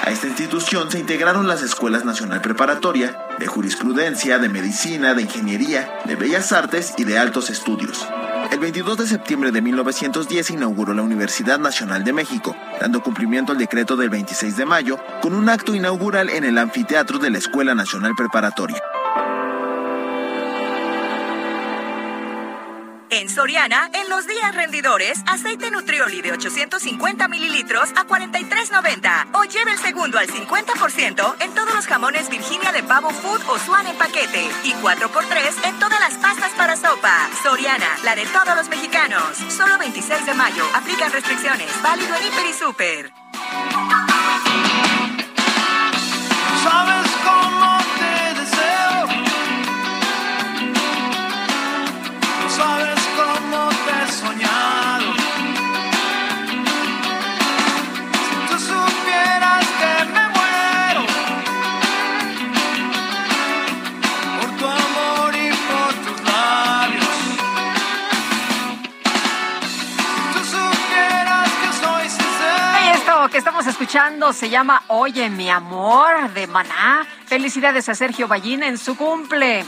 A esta institución se integraron las escuelas nacional preparatoria, de jurisprudencia, de medicina, de ingeniería, de bellas artes y de altos estudios. El 22 de septiembre de 1910 se inauguró la Universidad Nacional de México, dando cumplimiento al decreto del 26 de mayo con un acto inaugural en el anfiteatro de la Escuela Nacional Preparatoria. En Soriana, en los días rendidores, aceite nutrioli de 850 mililitros a 43.90. O lleve el segundo al 50% en todos los jamones Virginia de Pavo Food o Swan en paquete. Y 4x3 en todas las pastas para sopa. Soriana, la de todos los mexicanos. Solo 26 de mayo. Aplican restricciones. Válido en Hiper y Super. ¿Sabes estamos escuchando se llama Oye mi amor de Maná. Felicidades a Sergio Ballín en su cumple.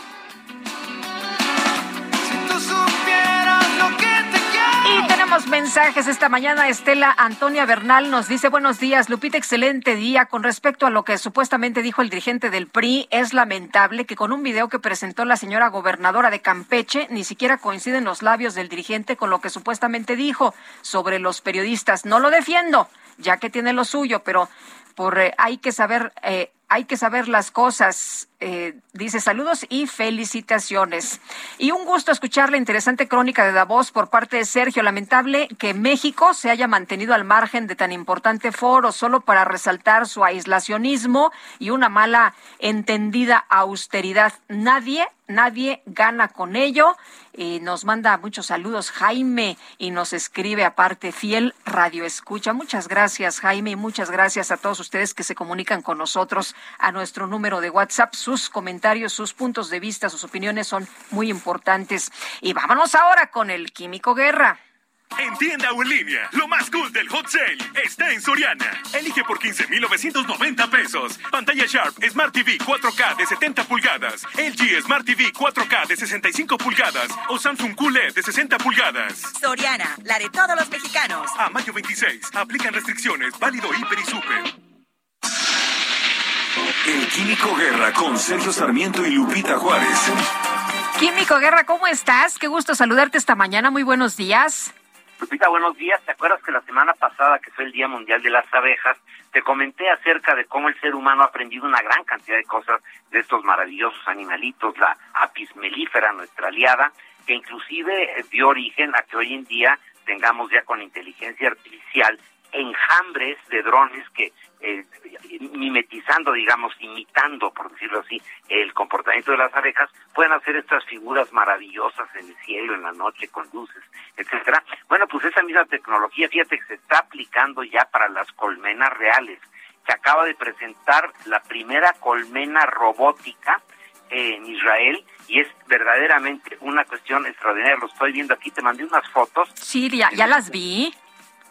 Tú supieras lo que te quiero. Y tenemos mensajes esta mañana. Estela Antonia Bernal nos dice buenos días, Lupita, excelente día. Con respecto a lo que supuestamente dijo el dirigente del PRI, es lamentable que con un video que presentó la señora gobernadora de Campeche, ni siquiera coinciden los labios del dirigente con lo que supuestamente dijo sobre los periodistas. No lo defiendo, ya que tiene lo suyo, pero por eh, hay que saber eh, hay que saber las cosas. Eh, dice saludos y felicitaciones. Y un gusto escuchar la interesante crónica de Davos por parte de Sergio. Lamentable que México se haya mantenido al margen de tan importante foro solo para resaltar su aislacionismo y una mala entendida austeridad. Nadie, nadie gana con ello. Y nos manda muchos saludos Jaime y nos escribe aparte fiel radio escucha. Muchas gracias Jaime y muchas gracias a todos ustedes que se comunican con nosotros a nuestro número de WhatsApp. Sus comentarios, sus puntos de vista, sus opiniones son muy importantes. Y vámonos ahora con el Químico Guerra. En tienda o en línea, lo más cool del hot sale está en Soriana. Elige por 15,990 pesos. Pantalla Sharp Smart TV 4K de 70 pulgadas, LG Smart TV 4K de 65 pulgadas o Samsung QLED de 60 pulgadas. Soriana, la de todos los mexicanos. A mayo 26, aplican restricciones, válido Hiper y Super. El Químico Guerra con Sergio Sarmiento y Lupita Juárez. Químico Guerra, ¿cómo estás? Qué gusto saludarte esta mañana. Muy buenos días. Lupita, buenos días. ¿Te acuerdas que la semana pasada, que fue el Día Mundial de las Abejas, te comenté acerca de cómo el ser humano ha aprendido una gran cantidad de cosas de estos maravillosos animalitos, la apis mellifera, nuestra aliada, que inclusive eh, dio origen a que hoy en día tengamos ya con inteligencia artificial enjambres de drones que eh, mimetizando, digamos, imitando, por decirlo así, el comportamiento de las abejas, pueden hacer estas figuras maravillosas en el cielo, en la noche, con luces, etcétera. Bueno, pues esa misma tecnología, fíjate que se está aplicando ya para las colmenas reales. Se acaba de presentar la primera colmena robótica en Israel y es verdaderamente una cuestión extraordinaria. Lo estoy viendo aquí, te mandé unas fotos. Sí, ya, ya las vi.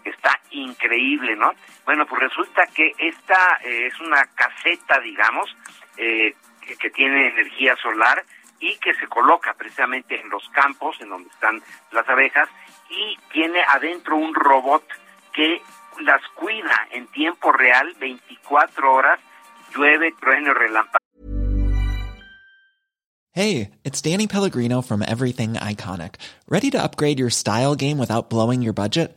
Está increíble, ¿no? Bueno, pues resulta que esta eh, es una caseta, digamos, eh, que, que tiene energía solar y que se coloca precisamente en los campos en donde están las abejas y tiene adentro un robot que las cuida en tiempo real 24 horas, llueve, trueno, relámpago. Hey, it's Danny Pellegrino from Everything Iconic. Ready to upgrade your style game without blowing your budget?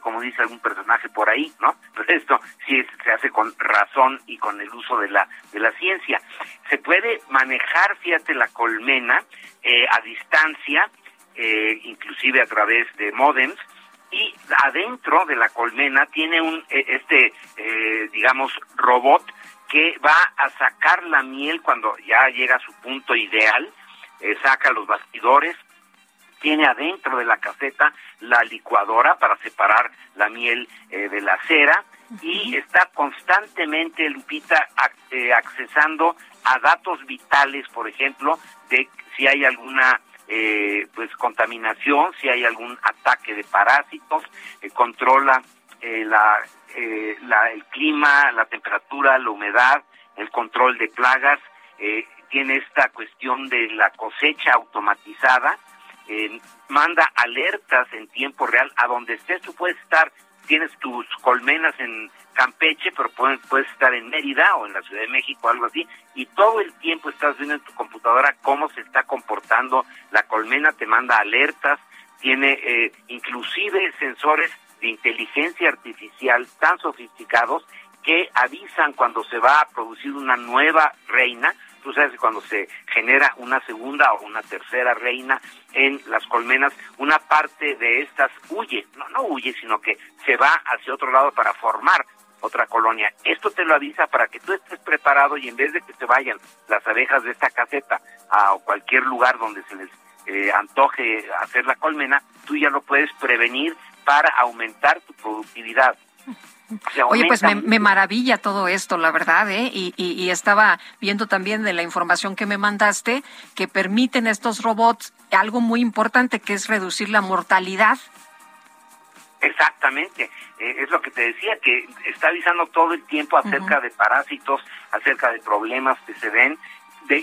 Como dice algún personaje por ahí, ¿no? Pero esto sí se hace con razón y con el uso de la de la ciencia. Se puede manejar, fíjate, la colmena eh, a distancia, eh, inclusive a través de modems, y adentro de la colmena tiene un eh, este eh, digamos robot que va a sacar la miel cuando ya llega a su punto ideal, saca los bastidores, tiene adentro de la caseta la licuadora para separar la miel eh, de la cera y está constantemente Lupita eh, accesando a datos vitales, por ejemplo, de si hay alguna eh, pues contaminación, si hay algún ataque de parásitos, eh, controla eh, la, la, el clima, la temperatura, la humedad, el control de plagas, tiene esta cuestión de la cosecha automatizada, manda alertas en tiempo real a donde estés, tú puedes estar, tienes tus colmenas en Campeche, pero puedes, puedes estar en Mérida o en la Ciudad de México, algo así, y todo el tiempo estás viendo en tu computadora cómo se está comportando la colmena, te manda alertas, tiene eh, inclusive sensores de inteligencia artificial tan sofisticados que avisan cuando se va a producir una nueva reina, tú sabes que cuando se genera una segunda o una tercera reina en las colmenas, una parte de estas huye, no, no huye, sino que se va hacia otro lado para formar otra colonia. Esto te lo avisa para que tú estés preparado y en vez de que te vayan las abejas de esta caseta a cualquier lugar donde se les eh, antoje hacer la colmena, tú ya lo puedes prevenir para aumentar tu productividad. Oye, pues me, maravilla todo esto, la verdad, ¿eh? Y, y, estaba viendo también de la información que me mandaste que permiten estos robots algo muy importante que es reducir la mortalidad. Exactamente, eh, es lo que te decía, que está avisando todo el tiempo acerca de parásitos, acerca de problemas que se ven,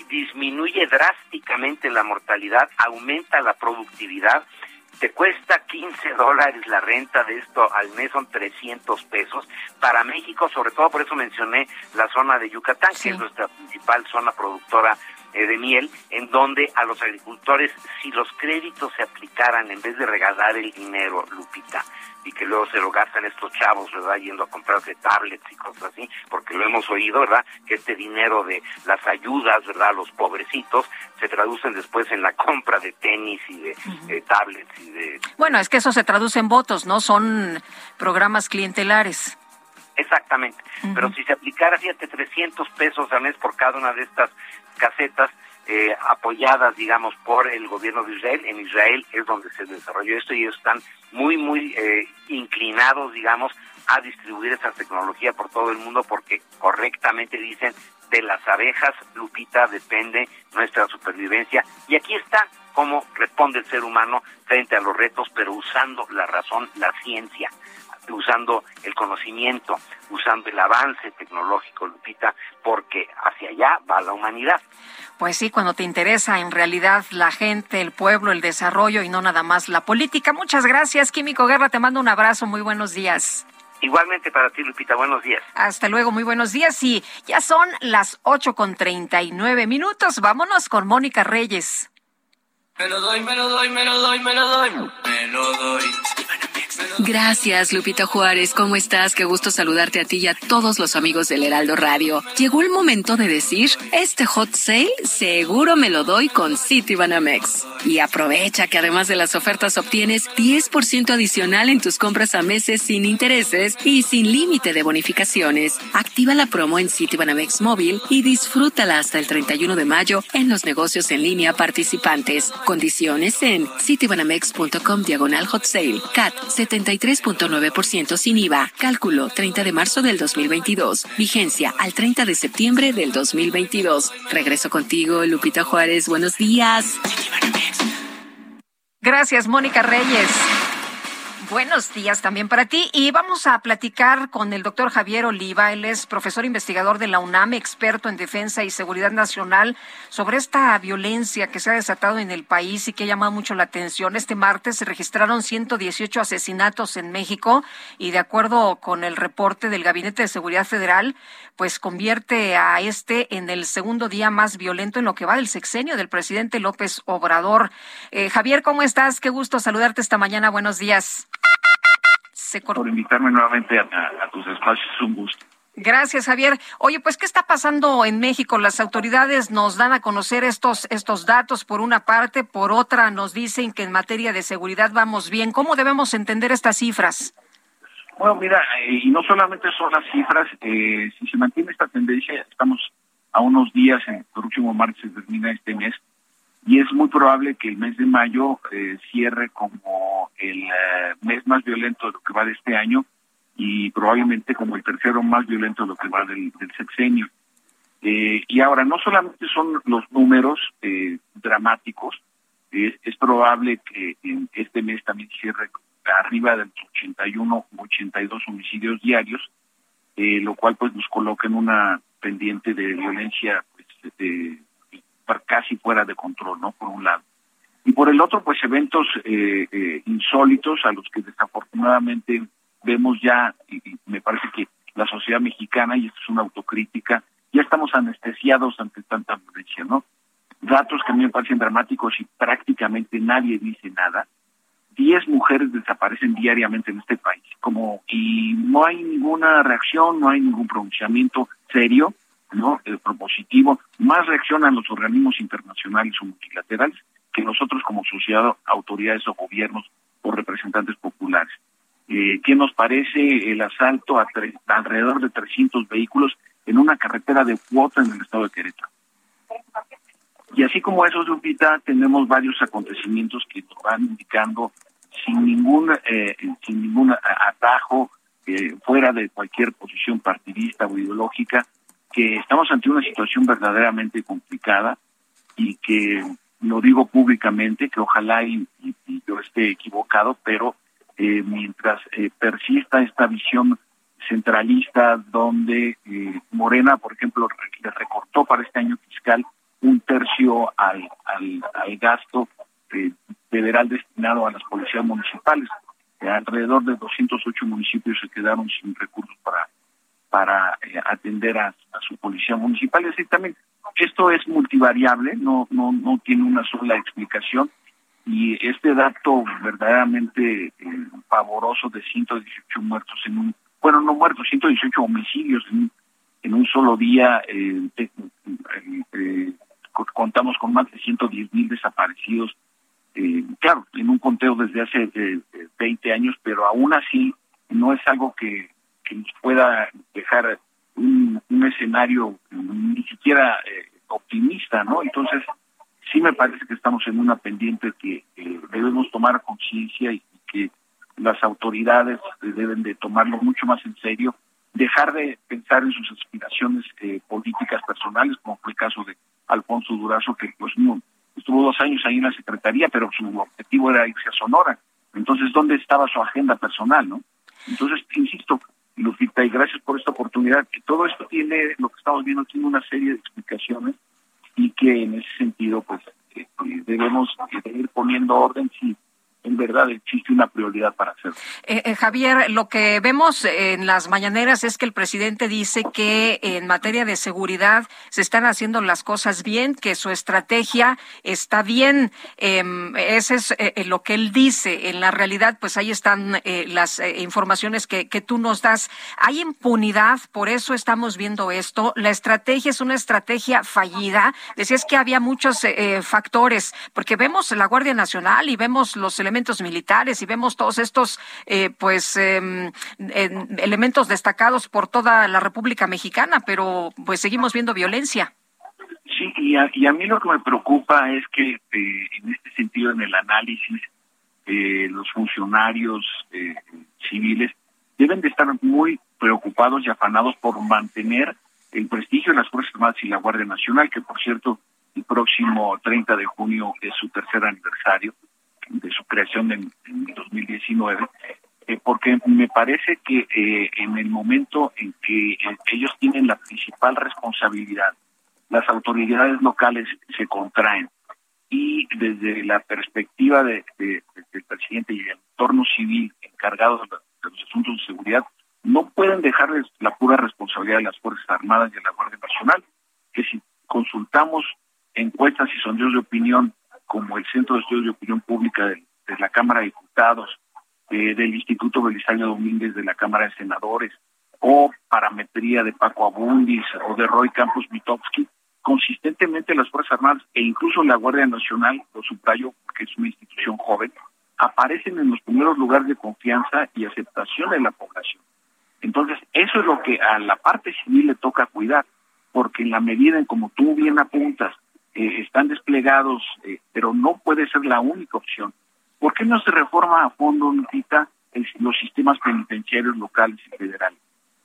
disminuye drásticamente la mortalidad, aumenta la productividad, te cuesta 15 dólares la renta de esto al mes, son 300 pesos. Para México, sobre todo por eso mencioné la zona de Yucatán, que es nuestra principal zona productora de miel, en donde a los agricultores, si los créditos se aplicaran en vez de regalar el dinero, Lupita, y que luego se lo gastan estos chavos, ¿verdad? Yendo a comprarse tablets y cosas así, porque lo hemos oído, ¿verdad? Que este dinero de las ayudas, ¿verdad? A los pobrecitos se traducen después en la compra de tenis y de tablets y de... Bueno, es que eso se traduce en votos, ¿no? Son programas clientelares. Exactamente. Pero si se aplicara, fíjate, 300 pesos al mes por cada una de estas casetas eh, apoyadas, digamos, por el gobierno de Israel. En Israel es donde se desarrolló esto y ellos están muy, muy eh, inclinados, digamos, a distribuir esa tecnología por todo el mundo porque correctamente dicen de las abejas, Lupita, depende nuestra supervivencia. Y aquí está cómo responde el ser humano frente a los retos, pero usando la razón, la ciencia usando el conocimiento, usando el avance tecnológico, Lupita, porque hacia allá va la humanidad. Pues sí, cuando te interesa en realidad la gente, el pueblo, el desarrollo y no nada más la política. Muchas gracias, Químico Guerra. Te mando un abrazo. Muy buenos días. Igualmente para ti, Lupita. Buenos días. Hasta luego. Muy buenos días. Y ya son las ocho con treinta y nueve minutos. Vámonos con Mónica Reyes. Me lo doy, me lo doy, me lo doy, me lo doy. Me lo doy. Gracias, Lupita Juárez. ¿Cómo estás? Qué gusto saludarte a ti y a todos los amigos del Heraldo Radio. Llegó el momento de decir, este hot sale seguro me lo doy con Citibanamex. Y aprovecha que además de las ofertas obtienes 10% adicional en tus compras a meses sin intereses y sin límite de bonificaciones. Activa la promo en Citibanamex móvil y disfrútala hasta el 31 de mayo en los negocios en línea participantes. Condiciones en citibanamex.com diagonal hot sale. CAT 73.9% sin IVA. Cálculo 30 de marzo del 2022. Vigencia al 30 de septiembre del 2022. Regreso contigo, Lupita Juárez. Buenos días. Gracias, Mónica Reyes. Buenos días también para ti y vamos a platicar con el doctor Javier Oliva. Él es profesor investigador de la UNAM, experto en defensa y seguridad nacional, sobre esta violencia que se ha desatado en el país y que ha llamado mucho la atención. Este martes se registraron 118 asesinatos en México y de acuerdo con el reporte del Gabinete de Seguridad Federal, pues convierte a este en el segundo día más violento en lo que va del sexenio del presidente López Obrador. Eh, Javier, ¿cómo estás? Qué gusto saludarte esta mañana. Buenos días. Por invitarme nuevamente a, tus espacios, es un gusto. Gracias, Javier. Oye, pues, ¿qué está pasando en México? Las autoridades nos dan a conocer estos, estos datos por una parte, por otra nos dicen que en materia de seguridad vamos bien. ¿Cómo debemos entender estas cifras? Bueno, mira, eh, y no solamente son las cifras, eh, si se mantiene esta tendencia, estamos a unos días, el próximo martes termina este mes, y es muy probable que el mes de mayo eh, cierre como el eh, mes más violento de lo que va de este año y probablemente como el tercero más violento de lo que va del, sexenio. Eh, y ahora, no solamente son los números dramáticos, es, es probable que en este mes también cierre arriba de 81 u 82 homicidios diarios, eh, lo cual pues nos coloca en una pendiente de violencia pues, de, casi fuera de control, ¿no? Por un lado. Y por el otro, pues eventos eh, eh, insólitos a los que desafortunadamente vemos ya, y, me parece que la sociedad mexicana, y esto es una autocrítica, ya estamos anestesiados ante tanta violencia, ¿no? Datos que a mí me parecen dramáticos y prácticamente nadie dice nada. Diez mujeres desaparecen diariamente en este país, como y no hay ninguna reacción, no hay ningún pronunciamiento serio, no eh, propositivo, más reaccionan los organismos internacionales o multilaterales que nosotros como sociedad, autoridades o gobiernos o representantes populares. Eh, ¿Qué nos parece el asalto a alrededor de 300 vehículos en una carretera de cuota en el estado de Querétaro? Y así como eso, Lupita, tenemos varios acontecimientos que nos van indicando sin ningún, eh, sin ningún atajo, eh, fuera de cualquier posición partidista o ideológica, que estamos ante una situación verdaderamente complicada y que lo digo públicamente, que ojalá y, yo esté equivocado, pero eh, mientras eh, persista esta visión centralista donde eh, Morena, por ejemplo, le recortó para este año fiscal un tercio al, al, al gasto federal destinado a las policías municipales. alrededor de 208 municipios se quedaron sin recursos para para atender a, su policía municipal. Y también esto es multivariable, no, no, no tiene una sola explicación y este dato verdaderamente eh, pavoroso de 118 muertos en un, bueno, no muertos, 118 homicidios en, en un solo día, eh, eh, contamos con más de 110 mil desaparecidos, claro, en un conteo desde hace 20 años, pero aún así no es algo que, que nos pueda dejar un, escenario ni siquiera eh, optimista, ¿no? Entonces, sí me parece que estamos en una pendiente que debemos tomar conciencia y que las autoridades deben de tomarlo mucho más en serio, dejar de pensar en sus aspiraciones eh, políticas personales, como fue el caso de Alfonso Durazo, que pues no, estuvo dos años ahí en la Secretaría, pero su objetivo era irse a Sonora. Entonces, ¿dónde estaba su agenda personal, no? Entonces, insisto, Lupita, y gracias por esta oportunidad, que todo esto tiene, lo que estamos viendo, tiene una serie de explicaciones y que en ese sentido, pues, eh, debemos ir poniendo orden si en verdad existe una prioridad para hacerlo. Eh, eh, Javier, lo que vemos en las mañaneras es que el presidente dice que en materia de seguridad se están haciendo las cosas bien, que su estrategia está bien. Eh, ese es eh, lo que él dice. En la realidad, pues ahí están las informaciones que, que tú nos das. Hay impunidad, por eso estamos viendo esto. La estrategia es una estrategia fallida. Decías que había muchos factores, porque vemos la Guardia Nacional y vemos los elementos elementos militares y vemos todos estos eh, pues em, elementos destacados por toda la República Mexicana, pero pues seguimos viendo violencia. Sí, y a, y a mí lo que me preocupa es que eh, en este sentido, en el análisis, eh, los funcionarios civiles deben de estar muy preocupados y afanados por mantener el prestigio de las Fuerzas Armadas y la Guardia Nacional, que por cierto el próximo 30 de junio es su tercer aniversario de su creación en, 2019, eh, porque me parece que eh, en el momento en que eh, ellos tienen la principal responsabilidad, las autoridades locales se contraen. Y desde la perspectiva de, del presidente y el entorno civil encargados de, los asuntos de seguridad, no pueden dejarles la pura responsabilidad de las Fuerzas Armadas y de la Guardia Nacional, que si consultamos encuestas y sondeos de opinión como el Centro de Estudios de Opinión Pública de, la Cámara de Diputados, eh, del Instituto Belisario Domínguez de la Cámara de Senadores, o Parametría de Paco Abundis o de Roy Campos Mitowski, consistentemente las Fuerzas Armadas e incluso la Guardia Nacional, lo subrayo porque es una institución joven, aparecen en los primeros lugares de confianza y aceptación de la población. Entonces, eso es lo que a la parte civil le toca cuidar, porque en la medida en como tú bien apuntas, eh, están desplegados, eh, pero no puede ser la única opción. ¿Por qué no se reforma a fondo, Lupita, los sistemas penitenciarios locales y federales?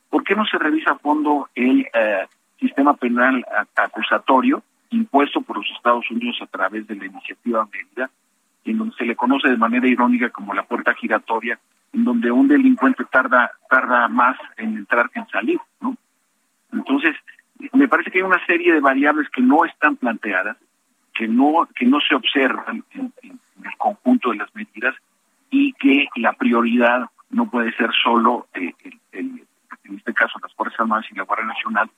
¿Por qué no se revisa a fondo el eh, sistema penal acusatorio impuesto por los Estados Unidos a través de la iniciativa medida en donde se le conoce de manera irónica como la puerta giratoria, en donde un delincuente tarda tarda más en entrar que en salir, ¿no? Entonces, me parece que hay una serie de variables que no están planteadas, que no que no se observan en, el conjunto de las medidas y que la prioridad no puede ser solo eh, en este caso las Fuerzas Armadas y la Guardia Nacional,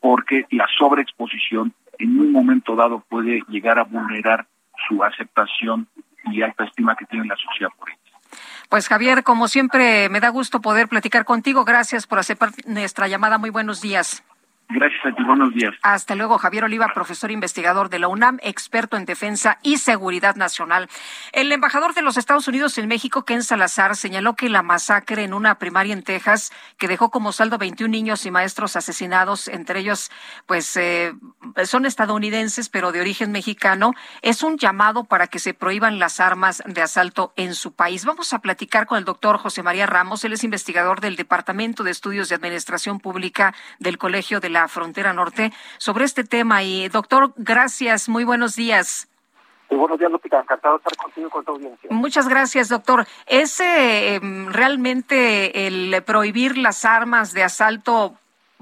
porque la sobreexposición en un momento dado puede llegar a vulnerar su aceptación y alta estima que tiene la sociedad por ellos. Pues Javier, como siempre, me da gusto poder platicar contigo. Gracias por aceptar nuestra llamada. Muy buenos días. Gracias a ti, buenos días. Hasta luego, Javier Oliva, profesor investigador de la UNAM, experto en defensa y seguridad nacional. El embajador de los Estados Unidos en México, Ken Salazar, señaló que la masacre en una primaria en Texas, que dejó como saldo 21 niños y maestros asesinados, entre ellos, pues, eh, son estadounidenses, pero de origen mexicano, es un llamado para que se prohíban las armas de asalto en su país. Vamos a platicar con el doctor José María Ramos, él es investigador del Departamento de Estudios de Administración Pública del Colegio de la frontera norte sobre este tema. Y doctor, gracias, muy buenos días. Muy buenos días, Lupita. Encantado de estar contigo y con tu audiencia. Muchas gracias, doctor. ¿Es eh, em, realmente el prohibir las armas de asalto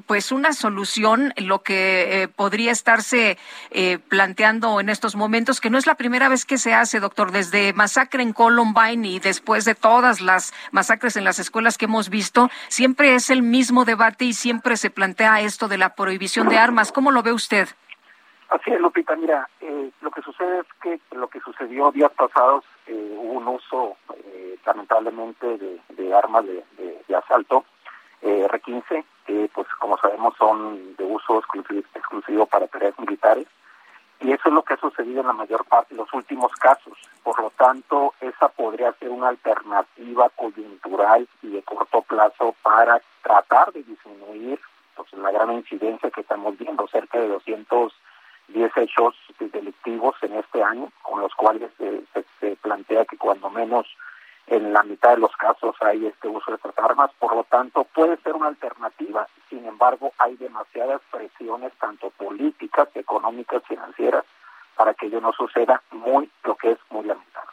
pues una solución, lo que eh, podría estarse eh, planteando en estos momentos, que no es la primera vez que se hace, doctor, desde masacre en Columbine y después de todas las masacres en las escuelas que hemos visto, siempre es el mismo debate y siempre se plantea esto de la prohibición de armas. ¿Cómo lo ve usted? Así es, Lupita. Mira, eh, lo que sucede es que lo que sucedió días pasados hubo un uso, lamentablemente, de, armas de, de asalto R-15 que pues como sabemos son de uso exclusivo, exclusivo para tareas militares y eso es lo que ha sucedido en la mayor parte de los últimos casos. Por lo tanto, esa podría ser una alternativa coyuntural y de corto plazo para tratar de disminuir pues, la gran incidencia que estamos viendo, cerca de 210 hechos delictivos en este año, con los cuales se plantea que cuando menos en la mitad de los casos hay este uso de estas armas, por lo tanto puede ser una alternativa, sin embargo hay demasiadas presiones tanto políticas, económicas, financieras para que ello no suceda muy lo que es muy lamentable.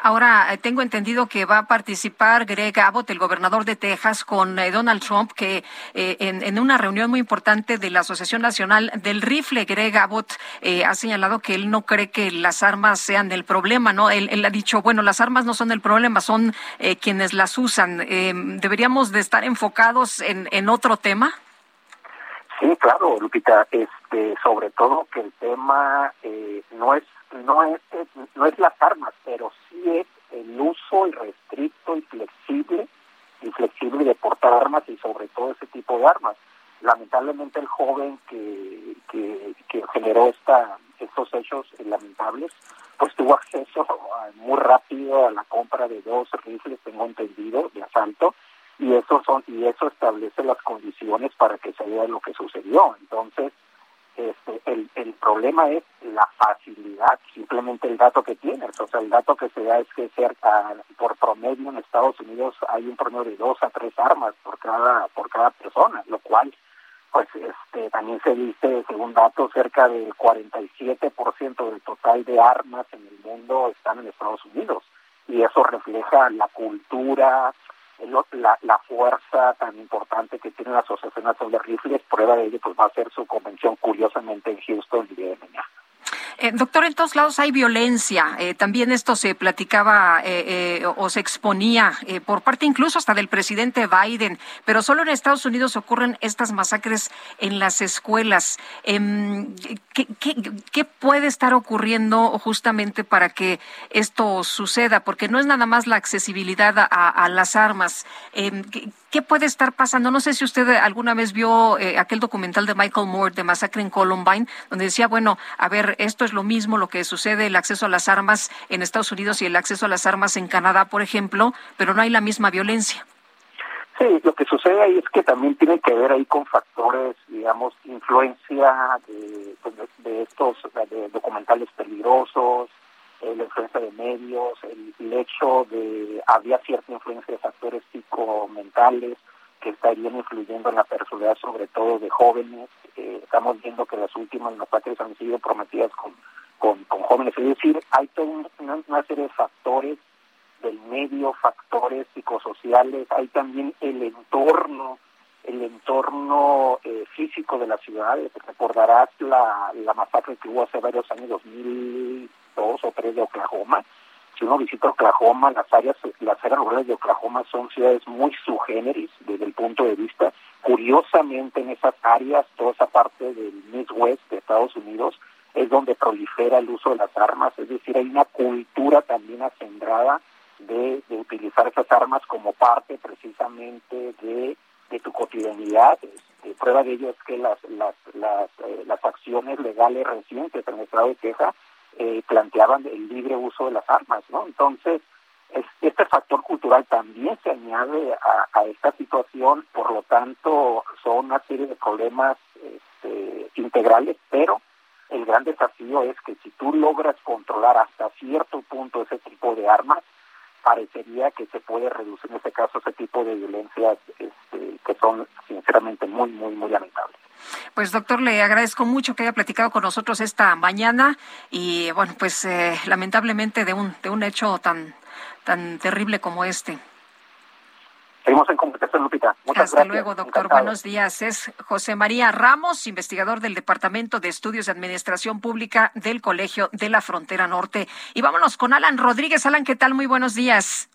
Ahora, eh, tengo entendido que va a participar Greg Abbott, el gobernador de Texas, con eh, Donald Trump, que eh, en, una reunión muy importante de la Asociación Nacional del Rifle, Greg Abbott ha señalado que él no cree que las armas sean el problema, ¿no? Él, ha dicho, bueno, las armas no son el problema, son quienes las usan. ¿Deberíamos de estar enfocados en, en otro tema? Sí, claro, Lupita, este, sobre todo que el tema no es no es, no es las armas, pero sí es el uso irrestricto y flexible, y flexible de portar armas y sobre todo ese tipo de armas. Lamentablemente el joven que, que, generó esta, estos hechos lamentables, pues tuvo acceso muy rápido a la compra de dos rifles, tengo entendido, de asalto, y eso son y eso establece las condiciones para que se vea lo que sucedió. Entonces, este, el, el problema es la facilidad, simplemente el dato que tienes. O sea, el dato que se da es que cerca, por promedio en Estados Unidos hay un promedio de dos a tres armas por cada, por cada persona, lo cual, pues, este, también se dice, según datos, cerca del 47% del total de armas en el mundo están en Estados Unidos. Y eso refleja la cultura, la, la fuerza tan importante que tiene la Asociación Nacional de Rifles, prueba de ello pues va a ser su convención curiosamente en Houston el día de mañana. Eh, doctor, en todos lados hay violencia. Eh, también esto se platicaba eh, o se exponía por parte incluso hasta del presidente Biden, pero solo en Estados Unidos ocurren estas masacres en las escuelas. Em, ¿qué, puede estar ocurriendo justamente para que esto suceda? Porque no es nada más la accesibilidad a, las armas. Em, ¿Qué puede estar pasando? No sé si usted alguna vez vio aquel documental de Michael Moore de Masacre en Columbine, donde decía, bueno, a ver, esto es lo mismo lo que sucede, el acceso a las armas en Estados Unidos y el acceso a las armas en Canadá, por ejemplo, pero no hay la misma violencia. Sí, lo que sucede ahí es que también tiene que ver ahí con factores, digamos, influencia de, pues, de estos de documentales peligrosos, eh, la influencia de medios, el, hecho de había cierta influencia de factores psicomentales que estarían influyendo en la personalidad, sobre todo de jóvenes. Eh, estamos viendo que las últimas masacres han sido prometidas con, con, jóvenes. Es decir, hay toda una, serie de factores del medio, factores psicosociales, hay también el entorno, el entorno eh, físico de la ciudad. Recordarás la, la masacre que hubo hace varios años, 2002 o 3 de Oklahoma. Si uno visita Oklahoma, las áreas, las áreas rurales de Oklahoma son ciudades muy subgéneris desde el punto de vista. Curiosamente, en esas áreas, toda esa parte del Midwest de Estados Unidos, es donde prolifera el uso de las armas, es decir, hay una cultura también acendrada de, utilizar esas armas como parte precisamente de, tu cotidianidad. Este, prueba de ello es que las, eh, las acciones legales recientes en el estado de Texas eh, planteaban el libre uso de las armas, ¿no? Entonces, este factor cultural también se añade a, esta situación, por lo tanto, son una serie de problemas este, integrales, pero el gran desafío es que si tú logras controlar hasta cierto punto ese tipo de armas, parecería que se puede reducir en este caso ese tipo de violencias este, que son sinceramente muy, muy, muy lamentables. Pues doctor, le agradezco mucho que haya platicado con nosotros esta mañana y bueno, pues eh, lamentablemente de un, de un hecho tan, tan terrible como este. Seguimos en comunicación, Lupita. Muchas Hasta luego, doctor. Buenos días. Es José María Ramos, investigador del Departamento de Estudios de Administración Pública del Colegio de la Frontera Norte. Y vámonos con Alan Rodríguez. Alan, ¿qué tal? Muy buenos días.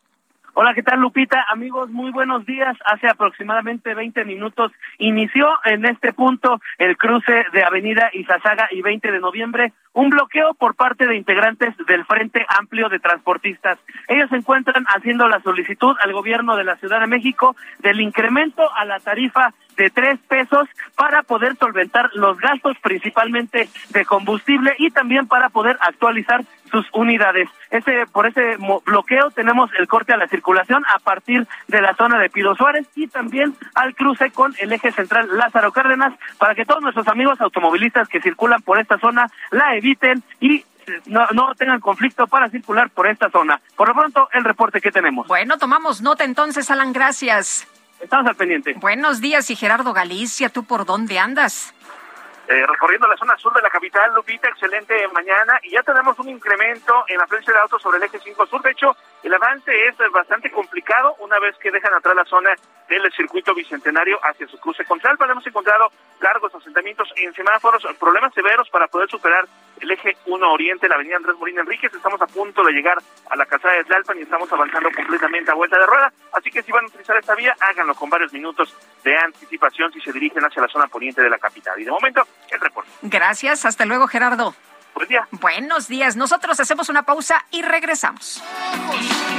Hola, ¿qué tal Lupita? Amigos, muy buenos días. Hace aproximadamente 20 minutos inició en este punto el cruce de Avenida Izazaga y 20 de noviembre un bloqueo por parte de integrantes del Frente Amplio de Transportistas. Ellos se encuentran haciendo la solicitud al gobierno de la Ciudad de México del incremento a la tarifa de tres pesos para poder solventar los gastos principalmente de combustible y también para poder actualizar sus unidades. Ese, por ese bloqueo tenemos el corte a la circulación a partir de la zona de Pido Suárez y también al cruce con el eje central Lázaro Cárdenas para que todos nuestros amigos automovilistas que circulan por esta zona la eviten y no, no tengan conflicto para circular por esta zona. Por lo pronto, el reporte que tenemos. Bueno, tomamos nota entonces, Alan, gracias. Estamos al pendiente. Buenos días y Gerardo Galicia, ¿tú por dónde andas? Eh, recorriendo la zona sur de la capital, Lupita, excelente mañana, y ya tenemos un incremento en la frecuencia de autos sobre el eje 5 sur. De hecho, el avance es bastante complicado una vez que dejan atrás la zona del circuito bicentenario hacia su cruce con Tlalpan. Hemos encontrado largos asentamientos en semáforos, problemas severos para poder superar el eje 1 Oriente, la avenida Andrés Morín Enríquez. Estamos a punto de llegar a la calzada de Tlalpan y estamos avanzando completamente a vuelta de rueda. Así que si van a utilizar esta vía, háganlo con varios minutos de anticipación si se dirigen hacia la zona poniente de la capital. Y de momento, el reporte. Gracias. Hasta luego, Gerardo. Buen día. Buenos días. Nosotros hacemos una pausa y regresamos. Sarmiento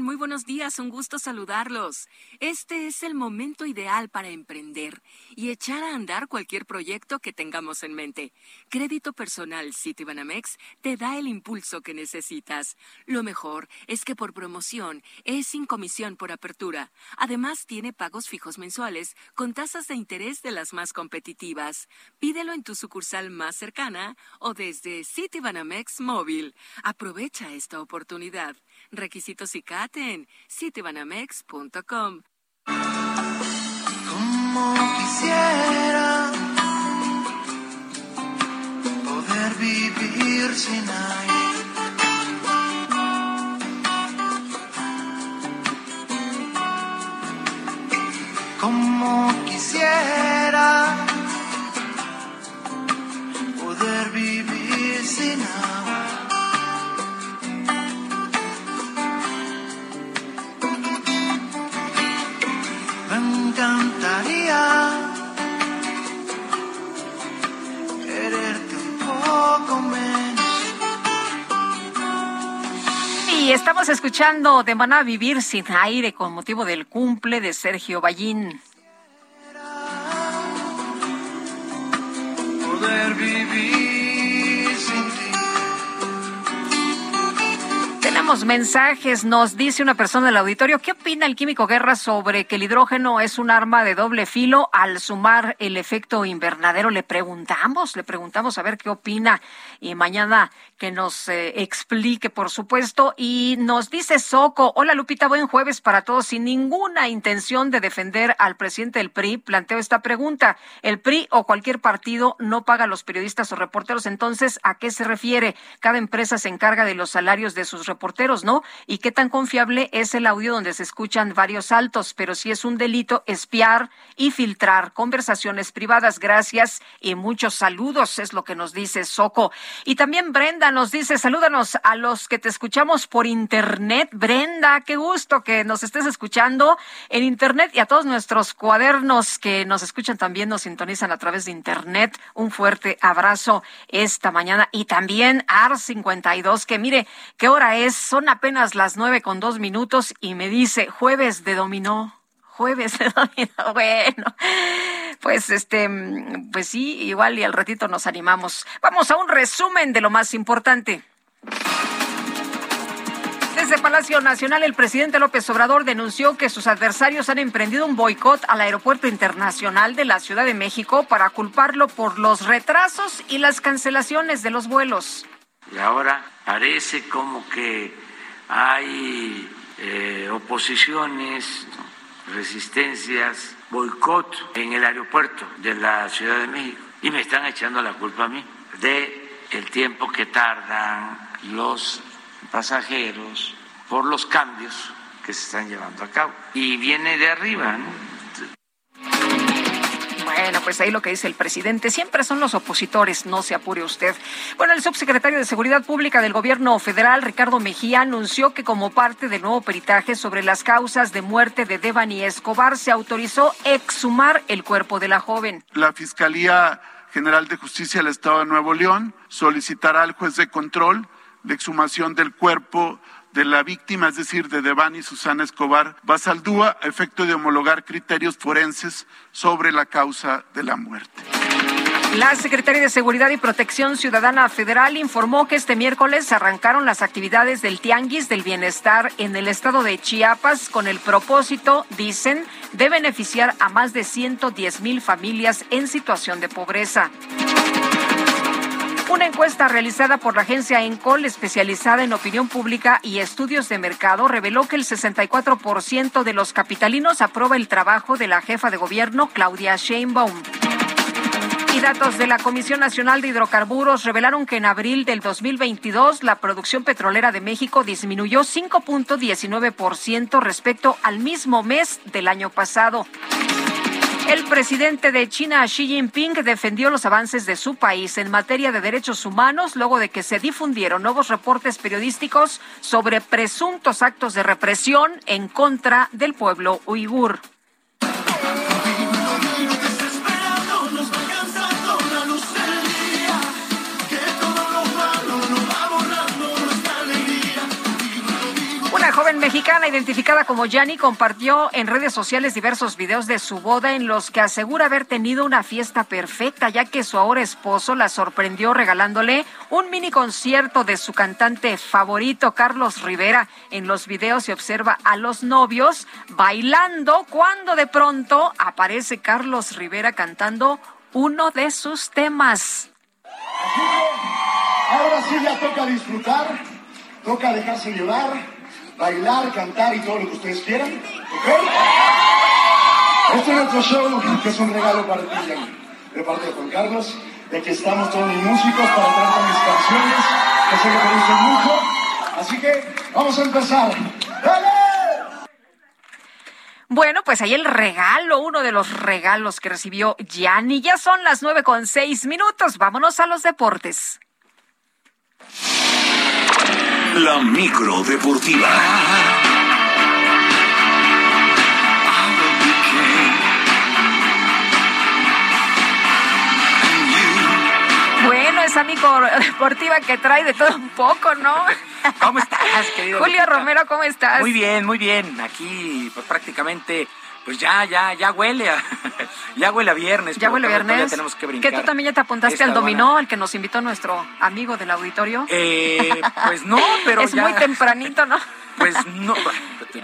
Muy buenos días, un gusto saludarlos. Este es el momento ideal para emprender y echar a andar cualquier proyecto que tengamos en mente. Crédito personal Citibanamex te da el impulso que necesitas. Lo mejor es que por promoción es sin comisión por apertura. Además, tiene pagos fijos mensuales con tasas de interés de las más competitivas. Pídelo en tu sucursal más cercana o desde Citibanamex Móvil. Aprovecha esta oportunidad. Requisitos y caten. Citibanamex.com. Como quisiera poder vivir sin aire. Como quisiera poder vivir sin aire. Estamos escuchando de Maná Vivir sin aire con motivo del cumple de Sergio Ballín. Poder vivir Tenemos mensajes, nos dice una persona del auditorio, ¿qué opina el químico Guerra sobre que el hidrógeno es un arma de doble filo al sumar el efecto invernadero? Le preguntamos, le preguntamos a ver qué opina y mañana que nos eh, explique, por supuesto. Y nos dice Soco, hola Lupita, buen jueves para todos. Sin ninguna intención de defender al presidente del PRI, planteo esta pregunta. ¿El PRI o cualquier partido no paga a los periodistas o reporteros? Entonces, ¿a qué se refiere? Cada empresa se encarga de los salarios de sus reporteros, ¿no? ¿Y qué tan confiable es el audio donde se escuchan varios saltos? Pero si es un delito espiar y filtrar conversaciones privadas. Gracias y muchos saludos, es lo que nos dice Soco. Y también Brenda nos dice, salúdanos a los que te escuchamos por internet. Brenda, qué gusto que nos estés escuchando en internet y a todos nuestros cuadernos que nos escuchan también, nos sintonizan a través de internet. Un fuerte abrazo esta mañana y también AR52, que mire, ¿qué hora es? Son apenas las nueve con dos minutos y me dice jueves de dominó jueves de dominó. Bueno, pues este, pues sí, igual y al ratito nos animamos. Vamos a un resumen de lo más importante. Desde Palacio Nacional, el presidente López Obrador denunció que sus adversarios han emprendido un boicot al Aeropuerto Internacional de la Ciudad de México para culparlo por los retrasos y las cancelaciones de los vuelos. Y ahora parece como que hay eh, oposiciones, resistencias, boicot en el aeropuerto de la Ciudad de México y me están echando la culpa a mí de el tiempo que tardan los pasajeros por los cambios que se están llevando a cabo. Y viene de arriba, ¿no? Bueno, pues ahí lo que dice el presidente. Siempre son los opositores, no se apure usted. Bueno, el subsecretario de Seguridad Pública del Gobierno Federal, Ricardo Mejía, anunció que como parte del nuevo peritaje sobre las causas de muerte de Devani Escobar, se autorizó exhumar el cuerpo de la joven. La Fiscalía General de Justicia del Estado de Nuevo León solicitará al juez de control la exhumación del cuerpo de la víctima, es decir, de Devani Susana Escobar Basaldúa, a efecto de homologar criterios forenses sobre la causa de la muerte. La Secretaría de Seguridad y Protección Ciudadana Federal informó que este miércoles arrancaron las actividades del Tianguis del Bienestar en el estado de Chiapas con el propósito, dicen, de beneficiar a más de 110 mil familias en situación de pobreza. Una encuesta realizada por la agencia Encol, especializada en opinión pública y estudios de mercado, reveló que el 64% de los capitalinos aprueba el trabajo de la jefa de gobierno, Claudia Sheinbaum. Y datos de la Comisión Nacional de Hidrocarburos revelaron que en abril del 2022 la producción petrolera de México disminuyó 5.19% respecto al mismo mes del año pasado. El presidente de China, Xi Jinping, defendió los avances de su país en materia de derechos humanos luego de que se difundieron nuevos reportes periodísticos sobre presuntos actos de represión en contra del pueblo uigur. Joven mexicana identificada como Yani compartió en redes sociales diversos videos de su boda en los que asegura haber tenido una fiesta perfecta, ya que su ahora esposo la sorprendió regalándole un mini concierto de su cantante favorito, Carlos Rivera. En los videos se observa a los novios bailando cuando de pronto aparece Carlos Rivera cantando uno de sus temas. Ahora sí ya toca disfrutar, toca dejarse llevar bailar, cantar y todo lo que ustedes quieran. ¿Ok? Este es nuestro show, que es un regalo para ti, Yanni, de parte de Juan Carlos. De que estamos todos mis músicos para tratar mis canciones, que sé que te gustan mucho. Así que vamos a empezar. ¡Dale! Bueno, pues ahí el regalo, uno de los regalos que recibió Gianni. Ya son las nueve con seis minutos. Vámonos a los deportes. La micro deportiva. Bueno, sánico deportiva que trae de todo un poco, ¿no? ¿Cómo estás, querido? Julio Romero, ¿cómo estás? Muy bien, muy bien. Aquí, pues prácticamente pues ya, ya, ya huele a, ya huele a viernes. Ya huele a viernes. tenemos que brincar. Que tú también ya te apuntaste al dominó, al que nos invitó nuestro amigo del auditorio. Eh, pues no, pero es muy tempranito, ¿no? Pues no,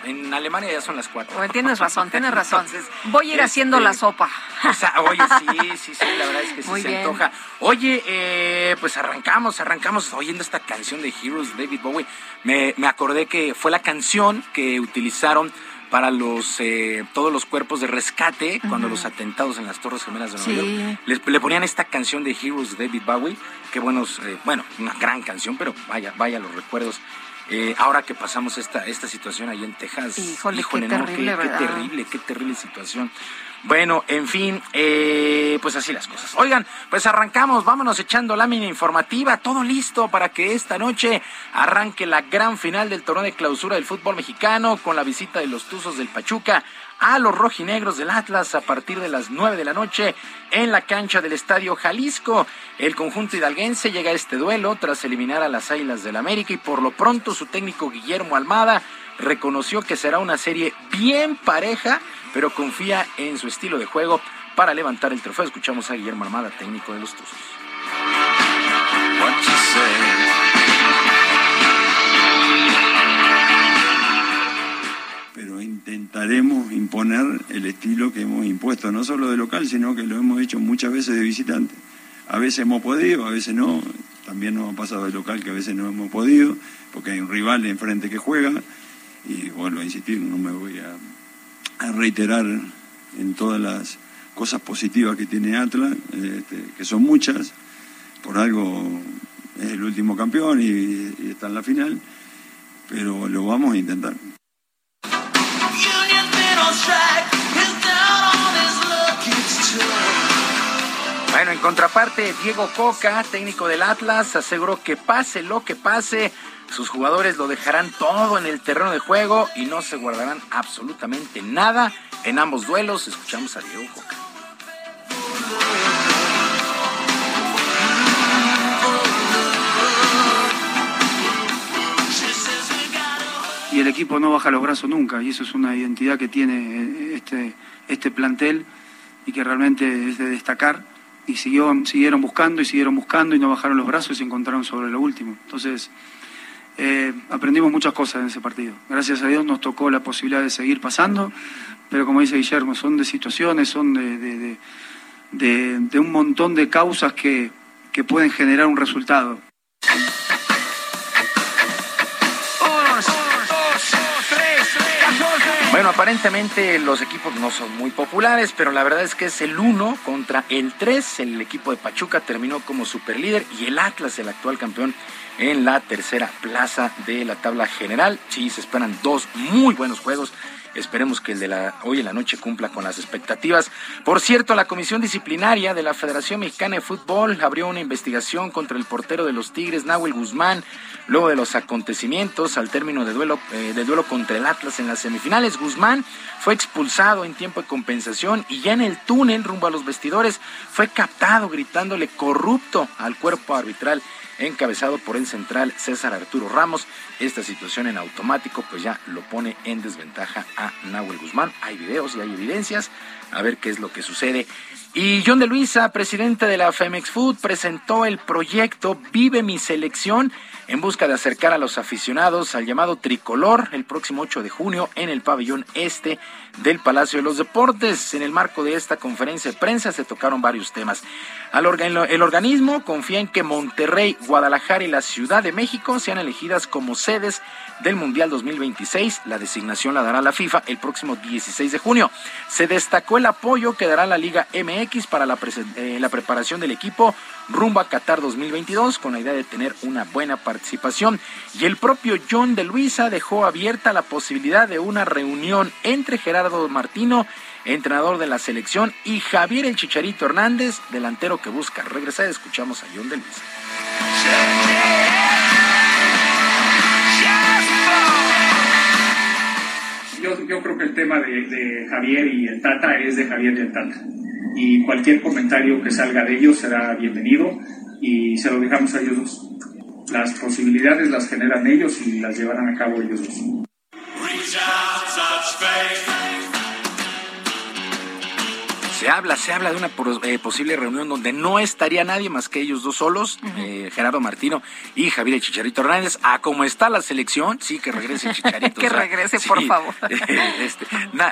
en Alemania ya son las cuatro. tienes razón, tienes razón. Voy a ir haciendo este, la sopa. O sea, oye, sí, sí, sí, la verdad es que sí se antoja. Oye, eh, pues arrancamos, arrancamos oyendo esta canción de Heroes, David Bowie. Me, me acordé que fue la canción que utilizaron para los eh, todos los cuerpos de rescate cuando los atentados en las Torres Gemelas de Nueva York. Les, le ponían esta canción de Heroes de David Bowie qué buenos eh, bueno una gran canción pero vaya vaya los recuerdos. Eh, ahora que pasamos esta esta situación ahí en Texas híjole, qué, terrible, qué, qué terrible qué terrible situación bueno, en fin, eh, pues así las cosas. Oigan, pues arrancamos, vámonos echando lámina informativa, todo listo para que esta noche arranque la gran final del torneo de clausura del fútbol mexicano con la visita de los Tuzos del Pachuca a los rojinegros del Atlas a partir de las nueve de la noche en la cancha del Estadio Jalisco. El conjunto hidalguense llega a este duelo tras eliminar a las Águilas del América y por lo pronto su técnico Guillermo Almada reconoció que será una serie bien pareja pero confía en su estilo de juego para levantar el trofeo. Escuchamos a Guillermo Armada, técnico de los Tuzos. Pero intentaremos imponer el estilo que hemos impuesto, no solo de local, sino que lo hemos hecho muchas veces de visitante. A veces hemos podido, a veces no. También nos ha pasado de local que a veces no hemos podido, porque hay un rival enfrente que juega. Y vuelvo a insistir, no me voy a reiterar en todas las cosas positivas que tiene Atlas, este, que son muchas, por algo es el último campeón y, está en la final, pero lo vamos a intentar. En contraparte, Diego Coca, técnico del Atlas, aseguró que pase lo que pase, sus jugadores lo dejarán todo en el terreno de juego y no se guardarán absolutamente nada en ambos duelos. Escuchamos a Diego Coca. Y el equipo no baja los brazos nunca, y eso es una identidad que tiene este, este plantel y que realmente es de destacar. Y siguió, siguieron buscando y siguieron buscando y no bajaron los brazos y se encontraron sobre lo último. Entonces, eh, aprendimos muchas cosas en ese partido. Gracias a Dios nos tocó la posibilidad de seguir pasando, pero como dice Guillermo, son de situaciones, son de, de, un montón de causas que, que pueden generar un resultado. Bueno, aparentemente los equipos no son muy populares, pero la verdad es que es el 1 contra el 3. El equipo de Pachuca terminó como superlíder y el Atlas, el actual campeón, en la tercera plaza de la tabla general. Sí, se esperan dos muy buenos juegos. Esperemos que el de la, hoy en la noche cumpla con las expectativas. Por cierto, la Comisión Disciplinaria de la Federación Mexicana de Fútbol abrió una investigación contra el portero de los Tigres, Nahuel Guzmán, luego de los acontecimientos al término de duelo, eh, de duelo contra el Atlas en las semifinales. Guzmán fue expulsado en tiempo de compensación y ya en el túnel rumbo a los vestidores fue captado gritándole corrupto al cuerpo arbitral encabezado por el central César Arturo Ramos. Esta situación en automático pues ya lo pone en desventaja a Nahuel Guzmán. Hay videos y hay evidencias. A ver qué es lo que sucede. Y John de Luisa, presidente de la Femex Food, presentó el proyecto Vive mi selección en busca de acercar a los aficionados al llamado tricolor el próximo 8 de junio en el pabellón este del Palacio de los Deportes. En el marco de esta conferencia de prensa se tocaron varios temas. el organismo confía en que Monterrey, Guadalajara y la Ciudad de México sean elegidas como sedes del Mundial 2026. La designación la dará la FIFA el próximo 16 de junio. Se destacó el apoyo que dará la Liga MX para la, eh, la preparación del equipo rumbo a Qatar 2022 con la idea de tener una buena participación. Y el propio John de Luisa dejó abierta la posibilidad de una reunión entre Gerardo Martino, entrenador de la selección, y Javier el Chicharito Hernández, delantero que busca regresar. Escuchamos a John de Luisa. Yo, creo que el tema de, de Javier y el Tata es de Javier y el Tata y cualquier comentario que salga de ellos será bienvenido. y se lo dejamos a ellos dos. Las posibilidades las generan ellos y las llevarán a cabo ellos dos. Se habla, se habla de una eh, posible reunión donde no estaría nadie más que ellos dos solos, eh, Gerardo Martino y Javier Chicharito Hernández. A como está la selección, sí, que regrese Chicharito. que regrese, por favor. este,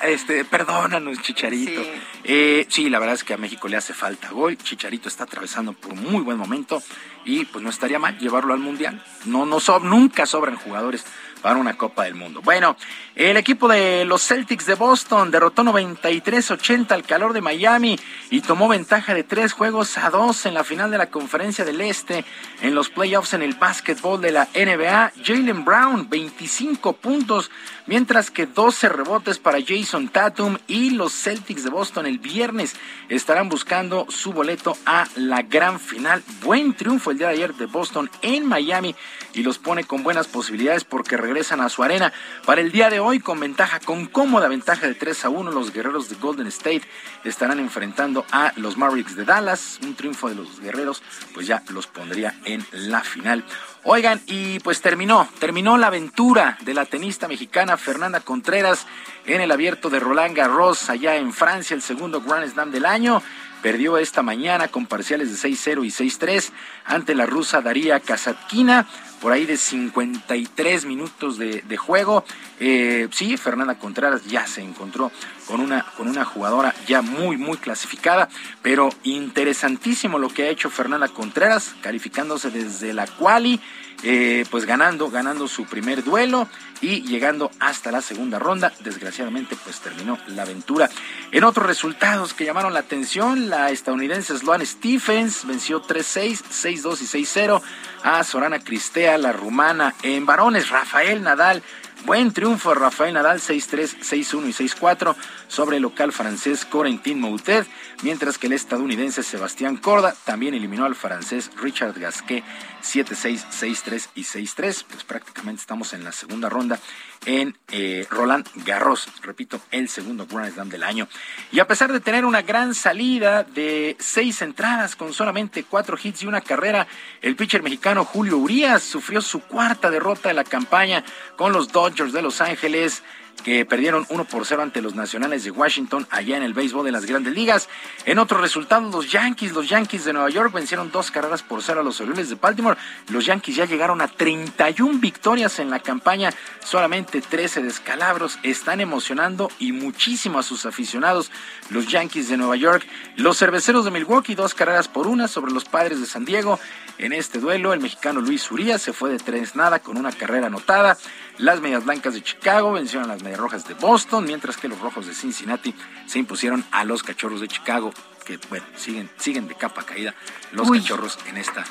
este, perdónanos, Chicharito. Sí. Eh, sí, la verdad es que a México le hace falta gol. Chicharito está atravesando por un muy buen momento y pues no estaría mal llevarlo al Mundial. No, no nunca sobran jugadores para una Copa del Mundo. Bueno, el equipo de los Celtics de Boston derrotó 93-80 al calor de Miami y tomó ventaja de tres juegos a dos en la final de la Conferencia del Este en los playoffs en el básquetbol de la NBA. Jalen Brown, 25 puntos, mientras que 12 rebotes para Jason Tatum y los Celtics de Boston el viernes estarán buscando su boleto a la gran final. Buen triunfo el día de ayer de Boston en Miami y los pone con buenas posibilidades porque regresan a su arena. Para el día de hoy, con ventaja, con cómoda ventaja de 3 a 1, los guerreros de Golden State estarán enfrentando a los Mavericks de Dallas. Un triunfo de los guerreros, pues ya los pondría en la final. Oigan, y pues terminó, terminó la aventura de la tenista mexicana Fernanda Contreras en el abierto de Roland Garros allá en Francia, el segundo Grand Slam del año. Perdió esta mañana con parciales de 6-0 y 6-3 ante la rusa Daría Kazatkina por ahí de 53 minutos de, juego. Eh, sí, Fernanda Contreras ya se encontró con una, con una jugadora ya muy, muy clasificada, pero interesantísimo lo que ha hecho Fernanda Contreras, calificándose desde la quali, eh, pues ganando, ganando su primer duelo y llegando hasta la segunda ronda. Desgraciadamente, pues terminó la aventura. En otros resultados que llamaron la atención, la estadounidense Sloane Stephens venció 3-6, 6-2 y 6-0 a Sorana Cristea, la rumana. En varones, Rafael Nadal Buen triunfo Rafael Nadal 6-3, 6-1 y 6-4 sobre el local francés Corentin Moutet, mientras que el estadounidense Sebastián Corda también eliminó al francés Richard Gasquet 7-6, 6-3 y 6-3. Pues prácticamente estamos en la segunda ronda en eh, Roland Garros, repito, el segundo Grand Slam del año. Y a pesar de tener una gran salida de seis entradas con solamente cuatro hits y una carrera, el pitcher mexicano Julio Urias sufrió su cuarta derrota de la campaña con los Dodgers de Los Ángeles que perdieron 1 por 0 ante los Nacionales de Washington allá en el béisbol de las Grandes Ligas. En otros resultados, los Yankees, los Yankees de Nueva York vencieron dos carreras por cero a los Orioles de Baltimore. Los Yankees ya llegaron a 31 victorias en la campaña, solamente 13 descalabros. Están emocionando y muchísimo a sus aficionados. Los Yankees de Nueva York, los Cerveceros de Milwaukee, dos carreras por una sobre los Padres de San Diego. En este duelo, el mexicano Luis Urías se fue de tres nada con una carrera anotada. Las Medias Blancas de Chicago vencieron a las Medias Rojas de Boston, mientras que los Rojos de Cincinnati se impusieron a los Cachorros de Chicago, que bueno, siguen, siguen de capa caída los Cachorros en esta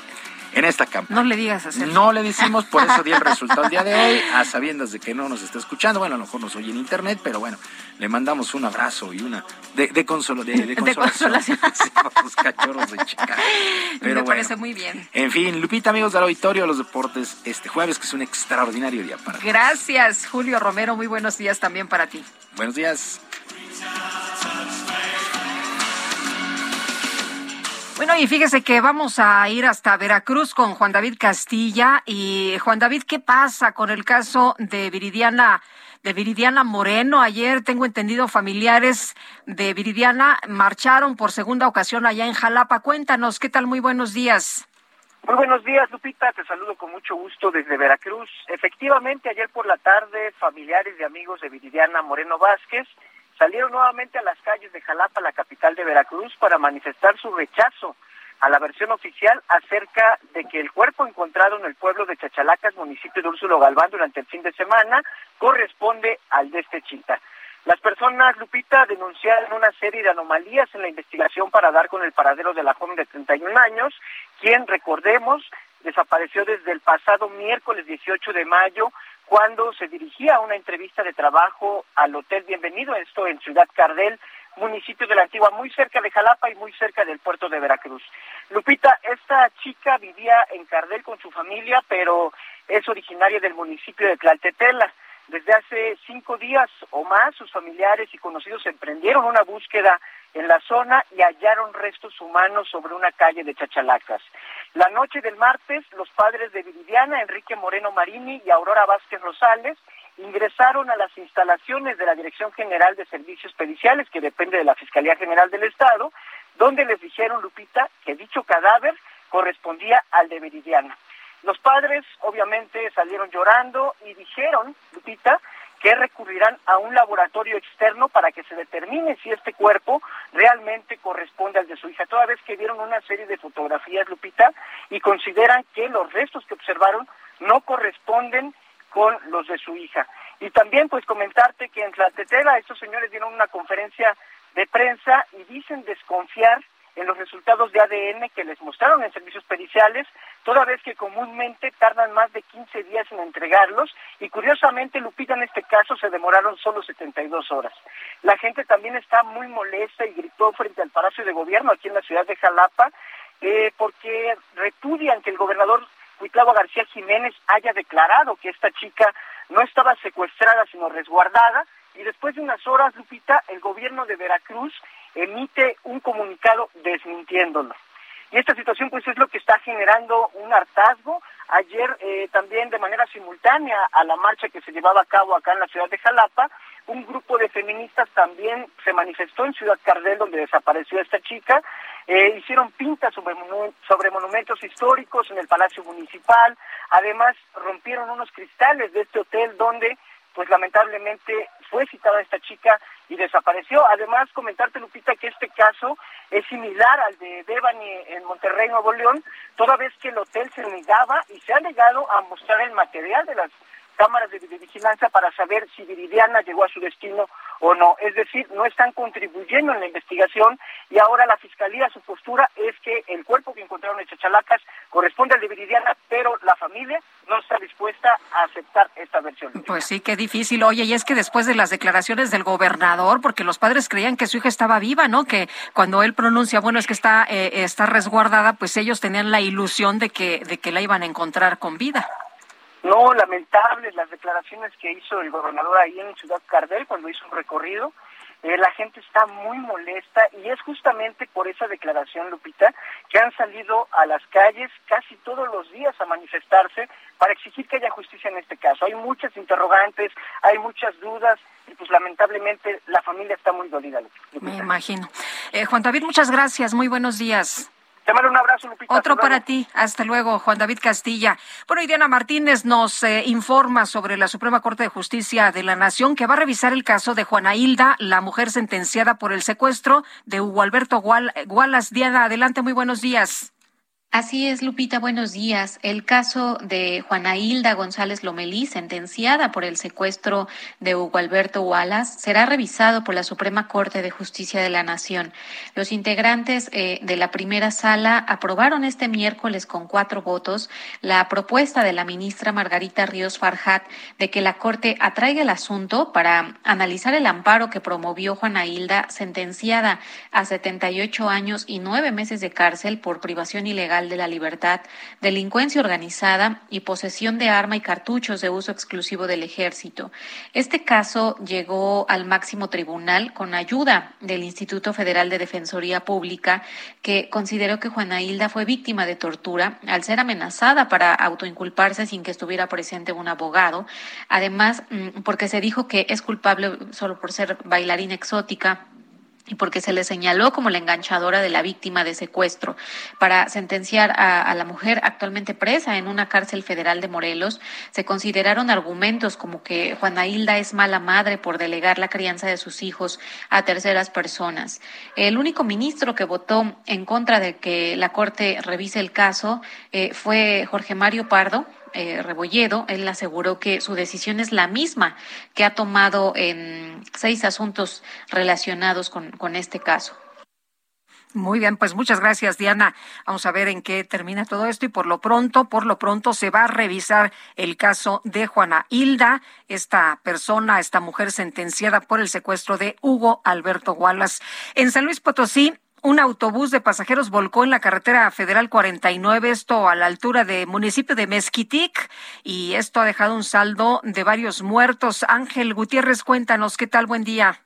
en esta campaña. No le digas así. No le decimos, por eso di el resultado el día de hoy, a sabiendas de que no nos está escuchando. Bueno, a lo mejor nos oye en internet, pero bueno, le mandamos un abrazo y una de, de, consolo, de, de consolación, a los cachorros de Chicago. Me parece muy bien. En fin, Lupita, amigos del auditorio de los deportes, este jueves, que es un extraordinario día para Gracias, Julio Romero. Muy buenos días también para ti. Buenos días. Bueno, y fíjese que vamos a ir hasta Veracruz con Juan David Castilla. Y Juan David, ¿qué pasa con el caso de Viridiana, de Viridiana Moreno? Ayer tengo entendido familiares de Viridiana marcharon por segunda ocasión allá en Jalapa. Cuéntanos, ¿qué tal? Muy buenos días. Muy buenos días, Lupita. Te saludo con mucho gusto desde Veracruz. Efectivamente, ayer por la tarde, familiares y amigos de Viridiana Moreno Vázquez salieron nuevamente a las calles de Jalapa, la capital de Veracruz, para manifestar su rechazo a la versión oficial acerca de que el cuerpo encontrado en el pueblo de Chachalacas, municipio de Úrsulo Galván, durante el fin de semana, corresponde al de este chita. Las personas, Lupita, denunciaron una serie de anomalías en la investigación para dar con el paradero de la joven de 31 años, quien, recordemos, desapareció desde el pasado miércoles 18 de mayo cuando se dirigía a una entrevista de trabajo al Hotel Bienvenido, esto en Ciudad Cardel, municipio de la Antigua, muy cerca de Jalapa y muy cerca del puerto de Veracruz. Lupita, esta chica vivía en Cardel con su familia, pero es originaria del municipio de Tlaltetela. Desde hace cinco días o más, sus familiares y conocidos emprendieron una búsqueda en la zona y hallaron restos humanos sobre una calle de Chachalacas. La noche del martes, los padres de Viridiana, Enrique Moreno Marini y Aurora Vázquez Rosales, ingresaron a las instalaciones de la Dirección General de Servicios Periciales, que depende de la Fiscalía General del Estado, donde les dijeron, Lupita, que dicho cadáver correspondía al de Viridiana. Los padres obviamente salieron llorando y dijeron, Lupita, que recurrirán a un laboratorio externo para que se determine si este cuerpo realmente corresponde al de su hija, toda vez que vieron una serie de fotografías, Lupita, y consideran que los restos que observaron no corresponden con los de su hija. Y también pues comentarte que en Tlatetela estos señores dieron una conferencia de prensa y dicen desconfiar en los resultados de ADN que les mostraron en servicios periciales, toda vez que comúnmente tardan más de 15 días en entregarlos y curiosamente, Lupita, en este caso se demoraron solo 72 horas. La gente también está muy molesta y gritó frente al Palacio de Gobierno aquí en la ciudad de Jalapa eh, porque repudian que el gobernador Cuitlava García Jiménez haya declarado que esta chica no estaba secuestrada sino resguardada y después de unas horas, Lupita, el gobierno de Veracruz emite un comunicado desmintiéndolo. Y esta situación pues es lo que está generando un hartazgo. Ayer eh, también de manera simultánea a la marcha que se llevaba a cabo acá en la ciudad de Jalapa, un grupo de feministas también se manifestó en Ciudad Cardel donde desapareció esta chica. Eh, hicieron pintas sobre, sobre monumentos históricos en el Palacio Municipal. Además rompieron unos cristales de este hotel donde pues lamentablemente fue citada esta chica y desapareció. Además, comentarte, Lupita, que este caso es similar al de Devani en Monterrey, Nuevo León, toda vez que el hotel se negaba y se ha negado a mostrar el material de las cámaras de vigilancia para saber si Viridiana llegó a su destino o no. Es decir, no están contribuyendo en la investigación y ahora la Fiscalía, su postura es que el cuerpo que encontraron en Chachalacas corresponde al de Viridiana, pero la familia no está dispuesta a aceptar esta versión. Pues sí, qué difícil. Oye, y es que después de las declaraciones del gobernador, porque los padres creían que su hija estaba viva, ¿no? Que cuando él pronuncia, bueno, es que está, eh, está resguardada, pues ellos tenían la ilusión de que, de que la iban a encontrar con vida. No, lamentables las declaraciones que hizo el gobernador ahí en Ciudad Cardel cuando hizo un recorrido. Eh, la gente está muy molesta y es justamente por esa declaración, Lupita, que han salido a las calles casi todos los días a manifestarse para exigir que haya justicia en este caso. Hay muchas interrogantes, hay muchas dudas y pues lamentablemente la familia está muy dolida. Lupita. Me imagino. Eh, Juan David, muchas gracias. Muy buenos días. Te mando un abrazo, Lupita. Otro para ti. Hasta luego, Juan David Castilla. Bueno, y Diana Martínez nos eh, informa sobre la Suprema Corte de Justicia de la Nación que va a revisar el caso de Juana Hilda, la mujer sentenciada por el secuestro de Hugo Alberto Wallace. Diana, adelante, muy buenos días. Así es, Lupita, buenos días. El caso de Juana Hilda González Lomelí, sentenciada por el secuestro de Hugo Alberto Wallace, será revisado por la Suprema Corte de Justicia de la Nación. Los integrantes eh, de la primera sala aprobaron este miércoles con cuatro votos la propuesta de la ministra Margarita Ríos Farjat de que la Corte atraiga el asunto para analizar el amparo que promovió Juana Hilda, sentenciada a 78 años y nueve meses de cárcel por privación ilegal de la libertad, delincuencia organizada y posesión de arma y cartuchos de uso exclusivo del ejército. Este caso llegó al máximo tribunal con ayuda del Instituto Federal de Defensoría Pública, que consideró que Juana Hilda fue víctima de tortura al ser amenazada para autoinculparse sin que estuviera presente un abogado. Además, mm, porque se dijo que es culpable solo por ser bailarina exótica y porque se le señaló como la enganchadora de la víctima de secuestro para sentenciar a, la mujer actualmente presa en una cárcel federal de Morelos, se consideraron argumentos como que Juana Hilda es mala madre por delegar la crianza de sus hijos a terceras personas. El único ministro que votó en contra de que la Corte revise el caso eh, fue Jorge Mario Pardo, eh, Rebolledo, él aseguró que su decisión es la misma que ha tomado en seis asuntos relacionados con, con este caso. Muy bien, pues muchas gracias, Diana. Vamos a ver en qué termina todo esto y por lo pronto, por lo pronto se va a revisar el caso de Juana Hilda, esta persona, esta mujer sentenciada por el secuestro de Hugo Alberto Wallace. En San Luis Potosí, un autobús de pasajeros volcó en la carretera federal 49, esto a la altura del municipio de Mezquitic, y esto ha dejado un saldo de varios muertos. Ángel Gutiérrez, cuéntanos, ¿qué tal? Buen día.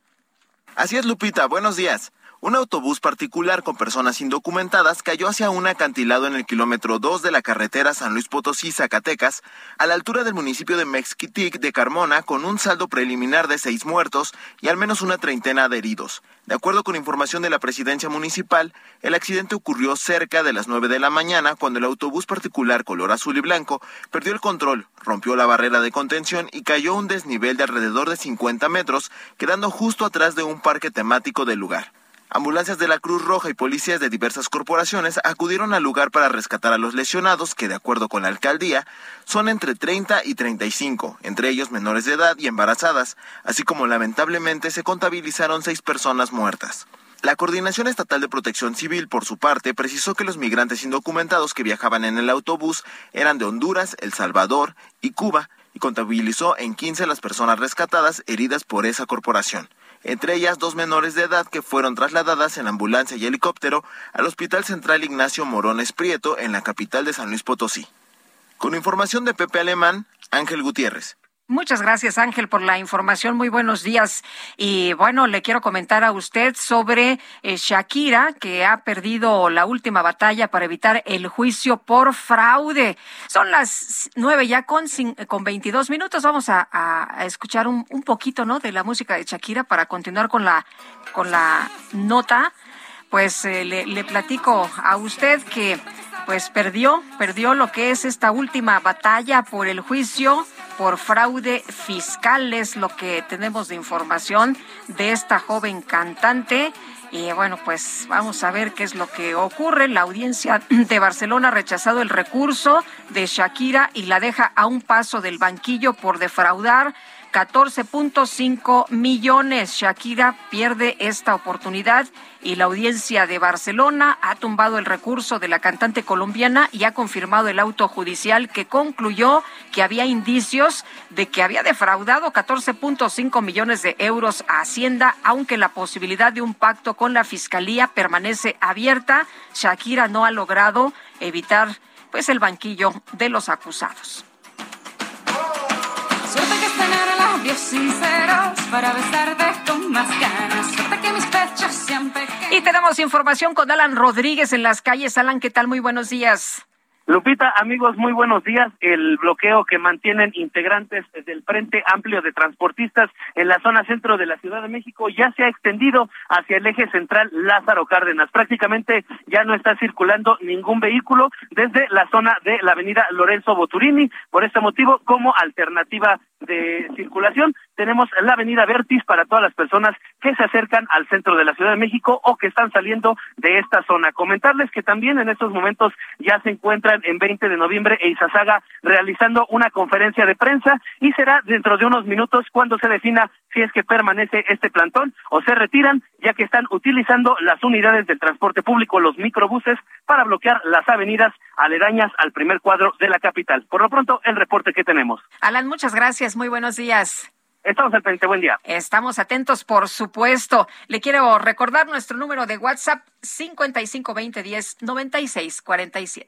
Así es, Lupita, buenos días. Un autobús particular con personas indocumentadas cayó hacia un acantilado en el kilómetro 2 de la carretera San Luis Potosí-Zacatecas, a la altura del municipio de Mexquitic de Carmona, con un saldo preliminar de seis muertos y al menos una treintena de heridos. De acuerdo con información de la presidencia municipal, el accidente ocurrió cerca de las 9 de la mañana cuando el autobús particular color azul y blanco perdió el control, rompió la barrera de contención y cayó un desnivel de alrededor de 50 metros, quedando justo atrás de un parque temático del lugar. Ambulancias de la Cruz Roja y policías de diversas corporaciones acudieron al lugar para rescatar a los lesionados, que de acuerdo con la alcaldía, son entre 30 y 35, entre ellos menores de edad y embarazadas, así como lamentablemente se contabilizaron seis personas muertas. La Coordinación Estatal de Protección Civil, por su parte, precisó que los migrantes indocumentados que viajaban en el autobús eran de Honduras, El Salvador y Cuba, y contabilizó en 15 las personas rescatadas heridas por esa corporación entre ellas dos menores de edad que fueron trasladadas en ambulancia y helicóptero al Hospital Central Ignacio Morones Prieto en la capital de San Luis Potosí. Con información de Pepe Alemán, Ángel Gutiérrez. Muchas gracias, Ángel, por la información. Muy buenos días. Y bueno, le quiero comentar a usted sobre eh, Shakira, que ha perdido la última batalla para evitar el juicio por fraude. Son las nueve ya con, con 22 minutos. Vamos a, escuchar un, un, poquito, ¿no? De la música de Shakira para continuar con la, con la nota. Pues eh, le, le platico a usted que pues perdió, perdió lo que es esta última batalla por el juicio por fraude fiscal, es lo que tenemos de información de esta joven cantante. Y bueno, pues vamos a ver qué es lo que ocurre. La audiencia de Barcelona ha rechazado el recurso de Shakira y la deja a un paso del banquillo por defraudar 14.5 millones. Shakira pierde esta oportunidad y la audiencia de Barcelona ha tumbado el recurso de la cantante colombiana y ha confirmado el auto judicial que concluyó que había indicios de que había defraudado 14.5 millones de euros a Hacienda, aunque la posibilidad de un pacto con la fiscalía permanece abierta. Shakira no ha logrado evitar pues el banquillo de los acusados. Labios sinceros para besarte con más ganas. Suerte que mis pechos sean pequeños. Y tenemos información con Alan Rodríguez en las calles. Alan, ¿qué tal? Muy buenos días. Lupita, amigos, muy buenos días. El bloqueo que mantienen integrantes del Frente Amplio de Transportistas en la zona centro de la Ciudad de México ya se ha extendido hacia el eje central Lázaro Cárdenas. Prácticamente ya no está circulando ningún vehículo desde la zona de la avenida Lorenzo Boturini. Por este motivo, como alternativa de circulación, tenemos la avenida Vertis para todas las personas que se acercan al centro de la Ciudad de México o que están saliendo de esta zona. Comentarles que también en estos momentos ya se encuentran en 20 de noviembre e Izazaga realizando una conferencia de prensa y será dentro de unos minutos cuando se defina si es que permanece este plantón o se retiran, ya que están utilizando las unidades del transporte público, los microbuses, para bloquear las avenidas aledañas al primer cuadro de la capital. Por lo pronto, el reporte que tenemos. Alan, muchas gracias. Muy buenos días. Estamos al pendiente. Buen día. Estamos atentos, por supuesto. Le quiero recordar nuestro número de WhatsApp 5520109647.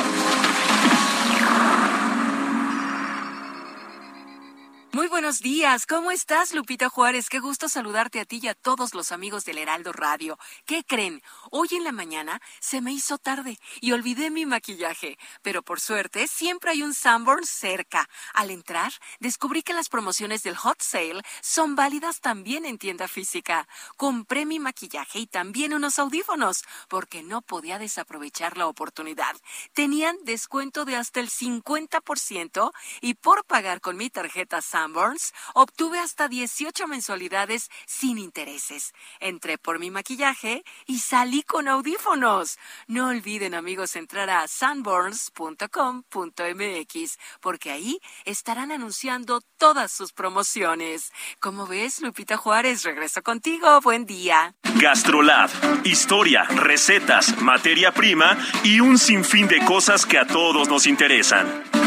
Muy buenos días, ¿cómo estás, Lupita Juárez? Qué gusto saludarte a ti y a todos los amigos del Heraldo Radio. ¿Qué creen? Hoy en la mañana se me hizo tarde y olvidé mi maquillaje, pero por suerte siempre hay un Sanborn cerca. Al entrar, descubrí que las promociones del Hot Sale son válidas también en tienda física. Compré mi maquillaje y también unos audífonos, porque no podía desaprovechar la oportunidad. Tenían descuento de hasta el 50% y por pagar con mi tarjeta Sanborns Sanborns obtuve hasta 18 mensualidades sin intereses. Entré por mi maquillaje y salí con audífonos. No olviden, amigos, entrar a sanborns.com.mx porque ahí estarán anunciando todas sus promociones. ¿Cómo ves, Lupita Juárez? Regreso contigo. Buen día. Gastrolab. Historia, recetas, materia prima y un sinfín de cosas que a todos nos interesan.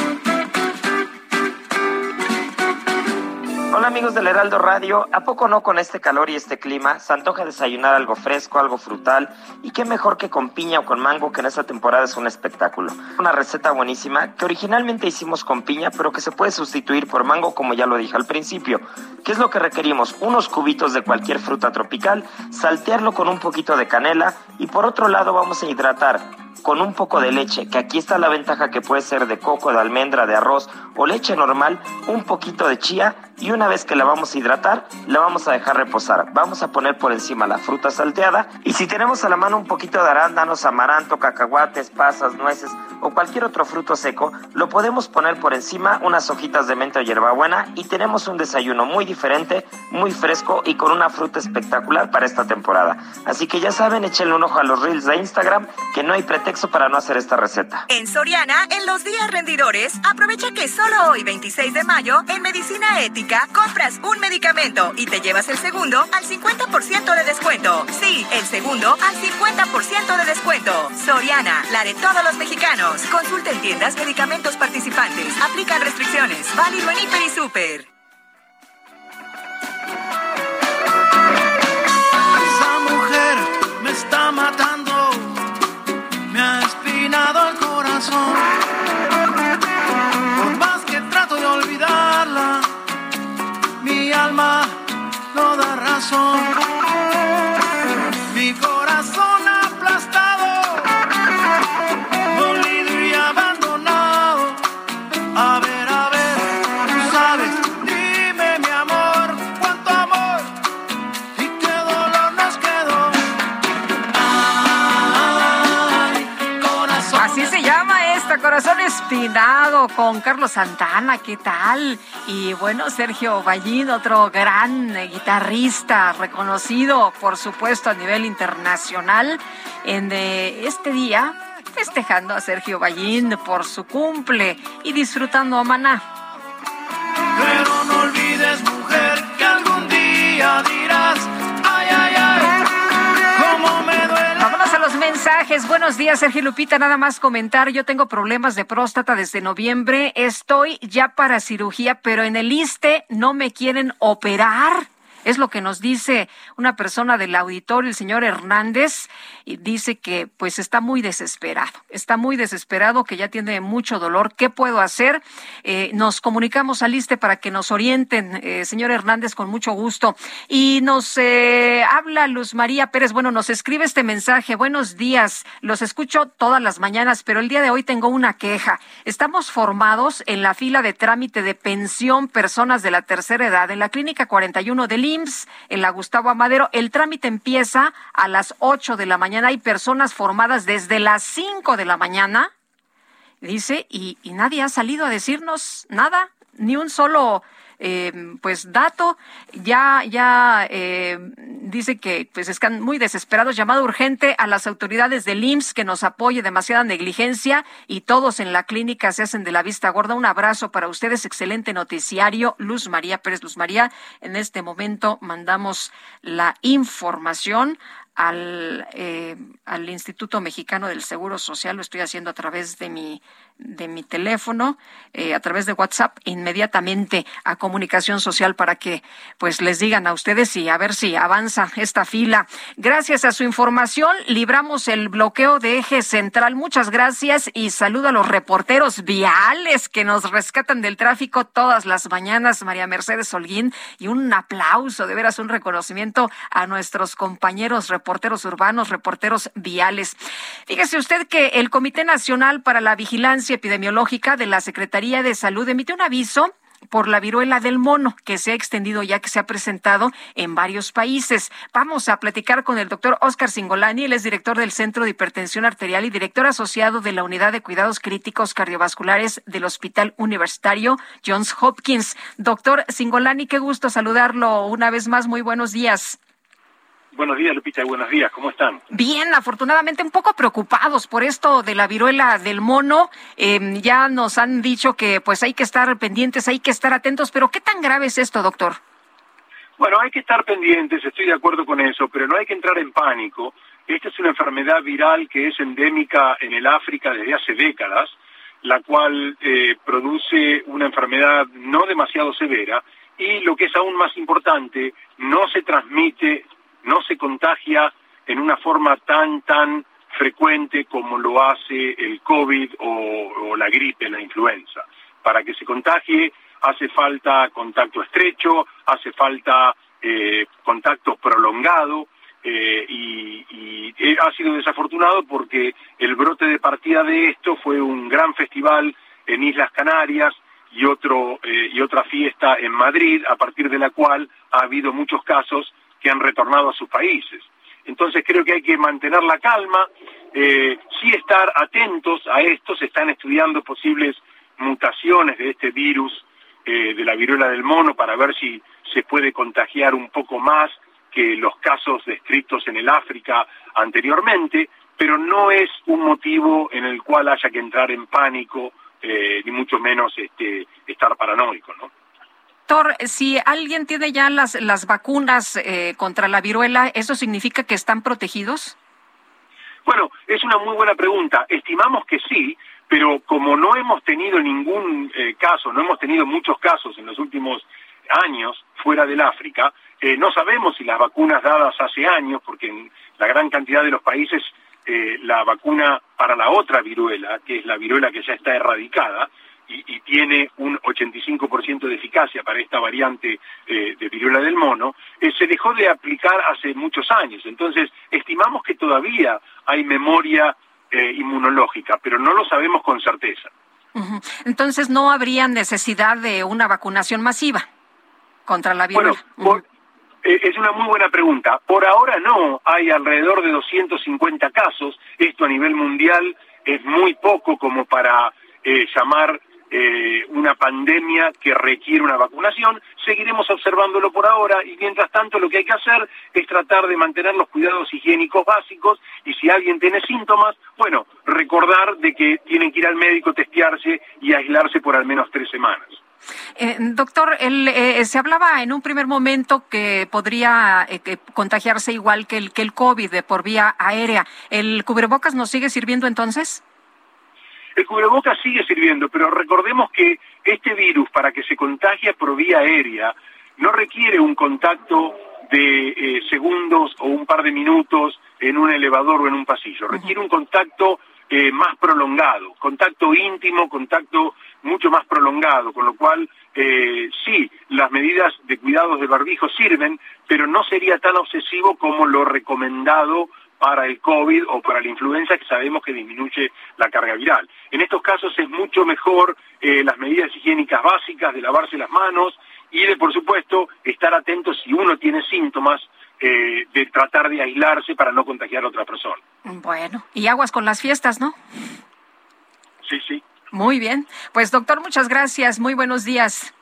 Hola amigos del Heraldo Radio, ¿a poco no con este calor y este clima? Se antoja desayunar algo fresco, algo frutal y qué mejor que con piña o con mango que en esta temporada es un espectáculo. Una receta buenísima que originalmente hicimos con piña pero que se puede sustituir por mango como ya lo dije al principio. ¿Qué es lo que requerimos? Unos cubitos de cualquier fruta tropical, saltearlo con un poquito de canela y por otro lado vamos a hidratar con un poco de leche, que aquí está la ventaja que puede ser de coco, de almendra, de arroz o leche normal, un poquito de chía y una vez que la vamos a hidratar, la vamos a dejar reposar. Vamos a poner por encima la fruta salteada y si tenemos a la mano un poquito de arándanos, amaranto, cacahuates, pasas, nueces o cualquier otro fruto seco, lo podemos poner por encima unas hojitas de menta o hierbabuena y tenemos un desayuno muy diferente, muy fresco y con una fruta espectacular para esta temporada. Así que ya saben, échenle un ojo a los reels de Instagram que no hay pretexto para no hacer esta receta. En Soriana, en los días rendidores, aprovecha que solo hoy, 26 de mayo, en Medicina Ética, compras un medicamento y te llevas el segundo al 50% de descuento. Sí, el segundo al 50% de descuento. Soriana, la de todos los mexicanos. Consulta en tiendas medicamentos participantes. Aplican restricciones. Válido en Hiper y Super. Esa mujer me está matando me ha espinado el corazón. No Espinado, con Carlos Santana, ¿qué tal? Y bueno, Sergio Ballín, otro gran eh, guitarrista, reconocido, por supuesto, a nivel internacional, en eh, este día, festejando a Sergio Ballín por su cumple y disfrutando a Maná. Pero no olvides, mujer, que algún día mensajes. Buenos días, Sergio Lupita. Nada más comentar. Yo tengo problemas de próstata desde noviembre. Estoy ya para cirugía, pero en el ISTE no me quieren operar. Es lo que nos dice una persona del auditorio, el señor Hernández, y dice que pues está muy desesperado, está muy desesperado, que ya tiene mucho dolor. ¿Qué puedo hacer? Eh, nos comunicamos al ISTE para que nos orienten, eh, señor Hernández, con mucho gusto. Y nos eh, habla Luz María Pérez, bueno, nos escribe este mensaje. Buenos días, los escucho todas las mañanas, pero el día de hoy tengo una queja. Estamos formados en la fila de trámite de pensión personas de la tercera edad en la clínica 41 del IMSS, en la Gustavo Amadero. El trámite empieza a las 8 de la mañana. Hay personas formadas desde las 5 de la mañana, dice, y, y nadie ha salido a decirnos nada, ni un solo eh, pues dato. Ya ya eh, dice que pues están muy desesperados. Llamado urgente a las autoridades del IMSS que nos apoye. Demasiada negligencia y todos en la clínica se hacen de la vista gorda. Un abrazo para ustedes. Excelente noticiario. Luz María Pérez. Luz María en este momento mandamos la información al, eh, al Instituto Mexicano del Seguro Social, lo estoy haciendo a través de mi de mi teléfono, eh, a través de WhatsApp, inmediatamente a Comunicación Social para que pues les digan a ustedes y a ver si avanza esta fila. Gracias a su información, libramos el bloqueo de eje central. Muchas gracias y saludo a los reporteros viales que nos rescatan del tráfico todas las mañanas, María Mercedes Holguín, y un aplauso, de veras un reconocimiento a nuestros compañeros reporteros urbanos, reporteros viales. Fíjese usted que el Comité Nacional para la Vigilancia Epidemiológica de la Secretaría de Salud emite un aviso por la viruela del mono, que se ha extendido ya que se ha presentado en varios países. Vamos a platicar con el doctor Oscar Singolani, él es director del Centro de Hipertensión Arterial y director asociado de la Unidad de Cuidados Críticos Cardiovasculares del Hospital Universitario Johns Hopkins. Doctor Singolani, qué gusto saludarlo una vez más. Muy buenos días. Buenos días, Lupita, buenos días, ¿cómo están? Bien, afortunadamente un poco preocupados por esto de la viruela del mono. Eh, ya nos han dicho que pues hay que estar pendientes, hay que estar atentos, pero ¿qué tan grave es esto, doctor? Bueno, hay que estar pendientes, estoy de acuerdo con eso, pero no hay que entrar en pánico. Esta es una enfermedad viral que es endémica en el África desde hace décadas, la cual eh, produce una enfermedad no demasiado severa y lo que es aún más importante, no se transmite no se contagia en una forma tan, tan frecuente como lo hace el COVID o, la gripe, la influenza. Para que se contagie hace falta contacto estrecho, hace falta eh, contacto prolongado eh, y, y, ha sido desafortunado porque el brote de partida de esto fue un gran festival en Islas Canarias y, otro, eh, y otra fiesta en Madrid, a partir de la cual ha habido muchos casos que han retornado a sus países. Entonces creo que hay que mantener la calma, eh, sí estar atentos a esto, se están estudiando posibles mutaciones de este virus, eh, de la viruela del mono, para ver si se puede contagiar un poco más que los casos descritos en el África anteriormente, pero no es un motivo en el cual haya que entrar en pánico, eh, ni mucho menos este, estar paranoico, ¿no? Doctor, si alguien tiene ya las, las vacunas eh, contra la viruela, ¿eso significa que están protegidos? Bueno, es una muy buena pregunta. Estimamos que sí, pero como no hemos tenido ningún eh, caso, no hemos tenido muchos casos en los últimos años fuera del África, eh, no sabemos si las vacunas dadas hace años, porque en la gran cantidad de los países la vacuna para la otra viruela, que es la viruela que ya está erradicada, y, tiene un 85% de eficacia para esta variante eh, de viruela del mono, eh, se dejó de aplicar hace muchos años. Entonces, estimamos que todavía hay memoria eh, inmunológica, pero no lo sabemos con certeza. Entonces, no habría necesidad de una vacunación masiva contra la viruela. Bueno, es una muy buena pregunta. Por ahora no, hay alrededor de 250 casos. Esto a nivel mundial es muy poco como para llamar eh, una pandemia que requiere una vacunación. Seguiremos observándolo por ahora y mientras tanto lo que hay que hacer es tratar de mantener los cuidados higiénicos básicos y si alguien tiene síntomas, bueno, recordar de que tienen que ir al médico, testearse y aislarse por al menos tres semanas. Eh, doctor, eh, se hablaba en un primer momento que podría contagiarse igual que el, que el COVID por vía aérea. ¿El cubrebocas nos sigue sirviendo entonces? El cubrebocas sigue sirviendo, pero recordemos que este virus, para que se contagie por vía aérea, no requiere un contacto de eh, segundos o un par de minutos en un elevador o en un pasillo. Requiere un contacto eh, más prolongado, contacto íntimo, contacto mucho más prolongado, con lo cual eh, sí, las medidas de cuidados de barbijo sirven, pero no sería tan obsesivo como lo recomendado para el COVID o para la influenza que sabemos que disminuye la carga viral. En estos casos es mucho mejor eh, las medidas higiénicas básicas de lavarse las manos y de, por supuesto, estar atentos si uno tiene síntomas eh, de tratar de aislarse para no contagiar a otra persona. Bueno, y aguas con las fiestas, ¿no? Sí, sí. Muy bien. Pues doctor, muchas gracias. Muy buenos días.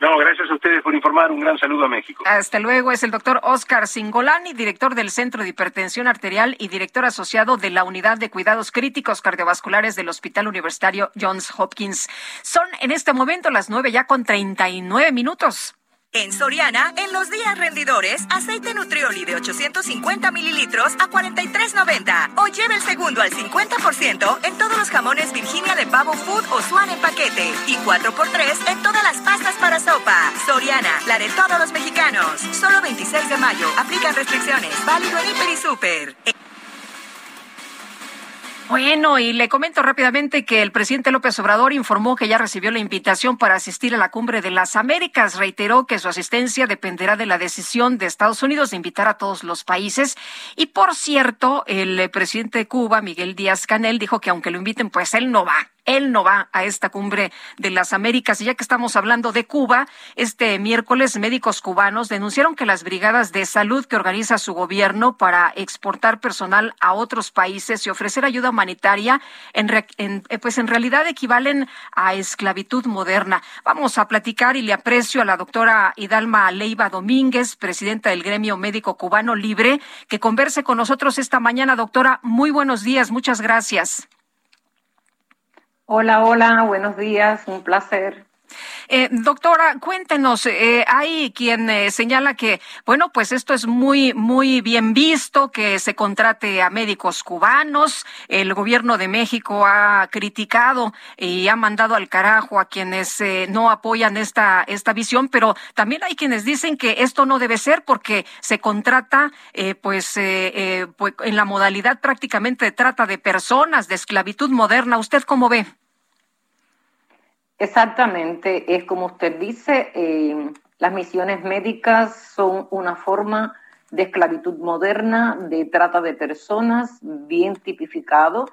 No, gracias a ustedes por informar. Un gran saludo a México. Hasta luego. Es el doctor Oscar Singolani, director del Centro de Hipertensión Arterial y director asociado de la Unidad de Cuidados Críticos Cardiovasculares del Hospital Universitario Johns Hopkins. Son en este momento las nueve ya con treinta y nueve minutos. En Soriana, en los días rendidores, aceite Nutrioli de 850 mililitros a 43.90. O lleve el segundo al 50% en todos los jamones Virginia de Pavo Food o Swan en paquete. Y 4x3 en todas las pastas para sopa. Soriana, la de todos los mexicanos. Solo 26 de mayo. Aplican restricciones. Válido en Hiper y Super. Bueno, y le comento rápidamente que el presidente López Obrador informó que ya recibió la invitación para asistir a la cumbre de las Américas. Reiteró que su asistencia dependerá de la decisión de Estados Unidos de invitar a todos los países. Y por cierto, el presidente de Cuba, Miguel Díaz Canel, dijo que aunque lo inviten, pues él no va él no va a esta cumbre de las Américas. Y ya que estamos hablando de Cuba, este miércoles médicos cubanos denunciaron que las brigadas de salud que organiza su gobierno para exportar personal a otros países y ofrecer ayuda humanitaria, eh, pues en realidad equivalen a esclavitud moderna. Vamos a platicar y le aprecio a la doctora Hidalma Leiva Domínguez, presidenta del Gremio Médico Cubano Libre, que converse con nosotros esta mañana. Doctora, muy buenos días, muchas gracias. Hola, hola, buenos días, un placer. Eh, doctora, cuéntenos, eh, hay quien eh, señala que, bueno, pues esto es muy, muy bien visto, que se contrate a médicos cubanos. El gobierno de México ha criticado y ha mandado al carajo a quienes no apoyan esta, esta visión, pero también hay quienes dicen que esto no debe ser porque se contrata, pues, pues, en la modalidad prácticamente de trata de personas, de esclavitud moderna. ¿Usted cómo ve? Exactamente, es como usted dice, eh, las misiones médicas son una forma de esclavitud moderna, de trata de personas, bien tipificado,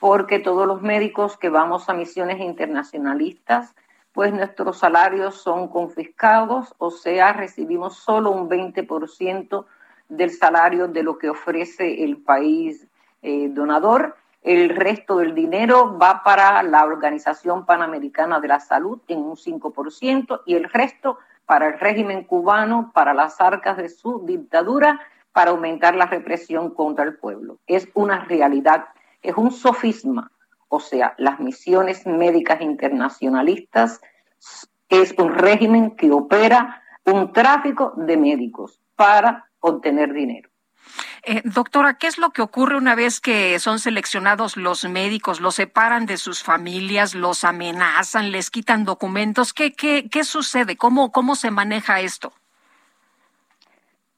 porque todos los médicos que vamos a misiones internacionalistas, pues nuestros salarios son confiscados, o sea, recibimos solo un 20% del salario de lo que ofrece el país eh, donador el resto del dinero va para la Organización Panamericana de la Salud en un 5% y el resto para el régimen cubano, para las arcas de su dictadura, para aumentar la represión contra el pueblo. Es una realidad, es un sofisma. O sea, las misiones médicas internacionalistas es un régimen que opera un tráfico de médicos para obtener dinero. Eh, doctora, ¿qué es lo que ocurre una vez que son seleccionados los médicos? ¿Los separan de sus familias? ¿Los amenazan? ¿Les quitan documentos? ¿Qué, qué, qué sucede? ¿Cómo, ¿Cómo se maneja esto?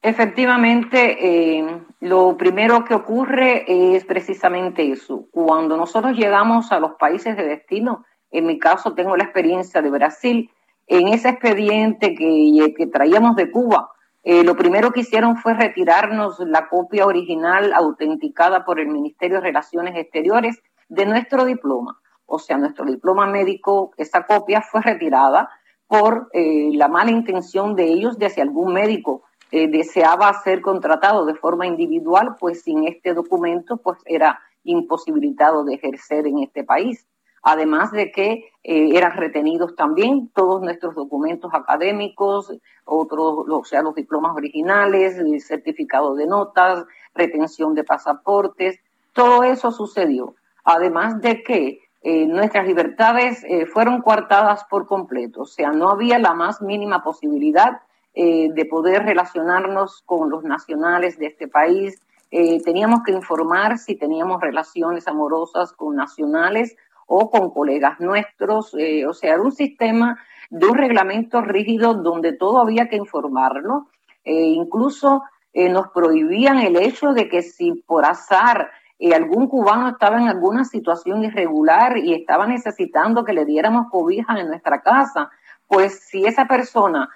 Efectivamente, eh, lo primero que ocurre es precisamente eso. Cuando nosotros llegamos a los países de destino, en mi caso tengo la experiencia de Brasil, en ese expediente que, que traíamos de Cuba, eh, lo primero que hicieron fue retirarnos la copia original autenticada por el Ministerio de Relaciones Exteriores de nuestro diploma. O sea, nuestro diploma médico, esa copia fue retirada por eh, la mala intención de ellos de si algún médico eh, deseaba ser contratado de forma individual, pues sin este documento, pues era imposibilitado de ejercer en este país además de que eh, eran retenidos también todos nuestros documentos académicos, otros, o sea, los diplomas originales, el certificado de notas, retención de pasaportes, todo eso sucedió. Además de que eh, nuestras libertades eh, fueron coartadas por completo, o sea, no había la más mínima posibilidad de poder relacionarnos con los nacionales de este país. teníamos que informar si teníamos relaciones amorosas con nacionales o con colegas nuestros, eh, o sea, un sistema de un reglamento rígido donde todo había que informarlo, e incluso eh, nos prohibían el hecho de que si por azar algún cubano estaba en alguna situación irregular y estaba necesitando que le diéramos cobija en nuestra casa, pues si esa persona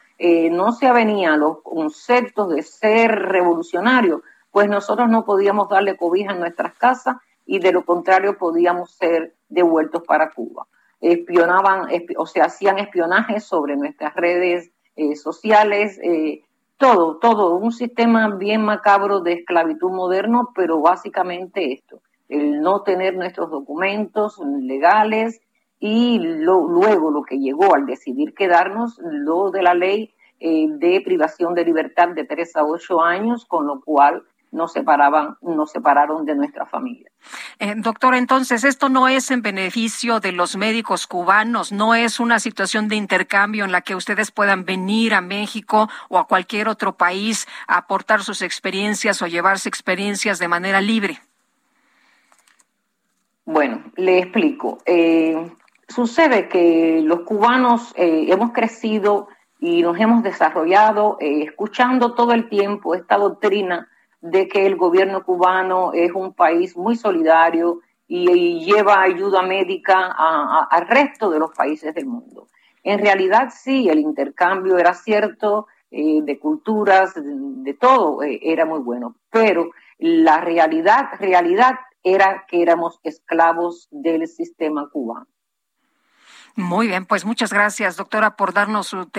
no se avenía a los conceptos de ser revolucionario, pues nosotros no podíamos darle cobija en nuestras casas y de lo contrario podíamos ser devueltos para Cuba. Espionaban, o sea, hacían espionaje sobre nuestras redes eh, sociales, eh, todo, todo, un sistema bien macabro de esclavitud moderno, pero básicamente esto, el no tener nuestros documentos legales y luego lo que llegó al decidir quedarnos, lo de la ley eh, de privación de libertad de 3 a 8 años, con lo cual nos separaban, nos separaron de nuestra familia. Eh, doctora, entonces esto no es en beneficio de los médicos cubanos, no es una situación de intercambio en la que ustedes puedan venir a México o a cualquier otro país a aportar sus experiencias o llevarse experiencias de manera libre. Bueno, le explico. Eh, sucede que los cubanos eh, hemos crecido y nos hemos desarrollado escuchando todo el tiempo esta doctrina de que el gobierno cubano es un país muy solidario y, lleva ayuda médica al resto de los países del mundo. En realidad sí, el intercambio era cierto, eh, de culturas, de, todo, eh, era muy bueno, pero la realidad, realidad era que éramos esclavos del sistema cubano. Muy bien, pues muchas gracias, doctora, por darnos su,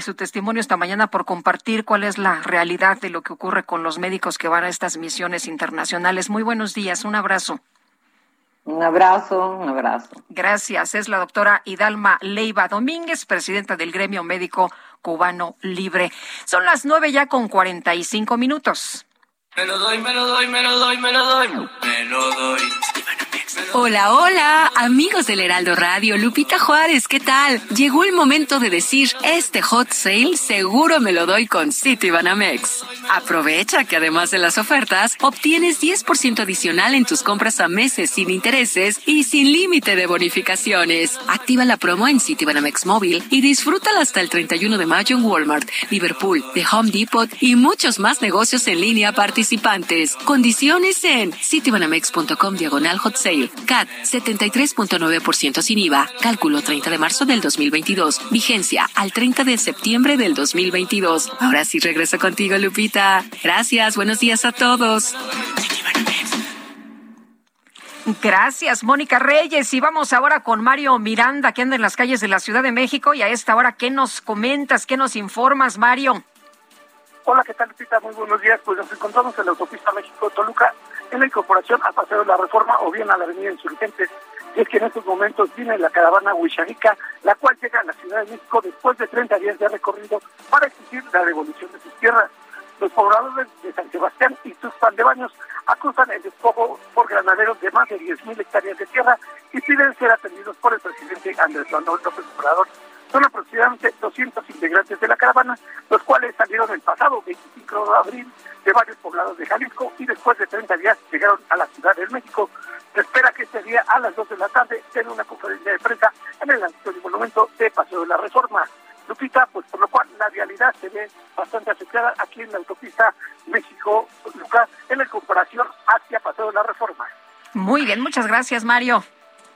su testimonio esta mañana, por compartir cuál es la realidad de lo que ocurre con los médicos que van a estas misiones internacionales. Muy buenos días, un abrazo. Un abrazo, un abrazo. Gracias. Es la doctora Hidalma Leiva Domínguez, presidenta del Gremio Médico Cubano Libre. Son las nueve ya con cuarenta y cinco minutos. Me lo doy, me lo doy, me lo doy, me lo doy. Me lo doy. Hola, hola, amigos del Heraldo Radio, Lupita Juárez, ¿qué tal? Llegó el momento de decir, este hot sale seguro me lo doy con Citibanamex. Aprovecha que además de las ofertas, obtienes 10% adicional en tus compras a meses sin intereses y sin límite de bonificaciones. Activa la promo en Citibanamex Móvil y disfrútala hasta el 31 de mayo en Walmart, Liverpool, The Home Depot y muchos más negocios en línea participantes. Condiciones en citibanamex.com diagonal hot sale. CAT 73.9% sin IVA. Cálculo 30 de marzo del 2022. Vigencia al 30 de septiembre del 2022. Ahora sí regreso contigo, Lupita. Gracias. Buenos días a todos. Gracias, Mónica Reyes. Y vamos ahora con Mario Miranda, que anda en las calles de la Ciudad de México. Y a esta hora, ¿qué nos comentas? ¿Qué nos informas, Mario? Hola, ¿qué tal, Lupita? Muy buenos días. Pues nos encontramos en la autopista México-Toluca en la incorporación al Paseo la Reforma o bien a la Avenida Insurgentes. Y es que en estos momentos viene la caravana Huichanica, la cual llega a la Ciudad de México después de 30 días de recorrido para exigir la devolución de sus tierras. Los pobladores de San Sebastián y Tuxpan de Baños acusan el despojo por granaderos de más de 10.000 hectáreas de tierra y piden ser atendidos por el presidente Andrés Manuel López Obrador. Son aproximadamente 200 integrantes de la caravana, los cuales salieron el pasado 25 de abril de varios poblados de Jalisco y después de 30 días llegaron a la Ciudad de México. Se espera que este día a las 2 de la tarde tenga una conferencia de prensa en el Auditorio Monumento de Paseo de la Reforma. Lupita, pues por lo cual la realidad se ve bastante afectada aquí en la autopista México-Lucas en la comparación hacia Paseo de la Reforma. Muy bien, muchas gracias, Mario.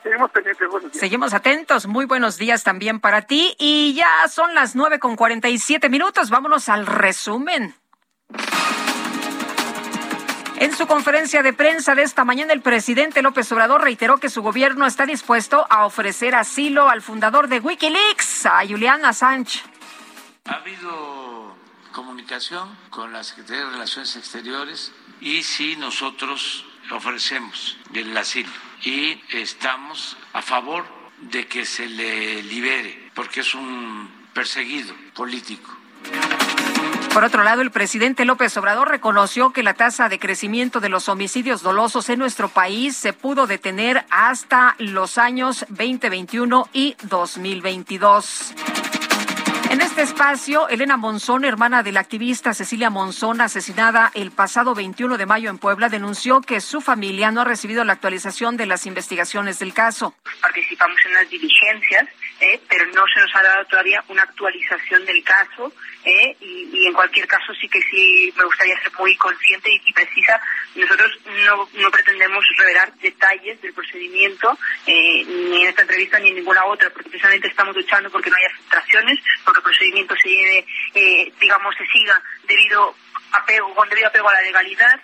Seguimos pendientes, buenos días. Seguimos atentos, muy buenos días también para ti. Y ya son las nueve con cuarenta y siete minutos, vámonos al resumen. En su conferencia de prensa de esta mañana, el presidente López Obrador reiteró que su gobierno está dispuesto a ofrecer asilo al fundador de Wikileaks, a Julian Assange. Ha habido comunicación con la Secretaría de Relaciones Exteriores y si nosotros ofrecemos el asilo y estamos a favor de que se le libere porque es un perseguido político. Por otro lado, el presidente López Obrador reconoció que la tasa de crecimiento de los homicidios dolosos en nuestro país se pudo detener hasta los años 2021 y 2022. En este espacio, Elena Monzón, hermana de la activista Cecilia Monzón, asesinada el pasado 21 de mayo en Puebla, denunció que su familia no ha recibido la actualización de las investigaciones del caso. Participamos en las diligencias, eh, pero no se nos ha dado todavía una actualización del caso ¿eh? y, en cualquier caso sí que sí me gustaría ser muy consciente y, precisa. Nosotros no, no, pretendemos revelar detalles del procedimiento eh, ni en esta entrevista ni en ninguna otra, porque precisamente estamos luchando porque no haya filtraciones, porque el procedimiento se lleve, eh, digamos, se siga debido apego, con debido apego a la legalidad.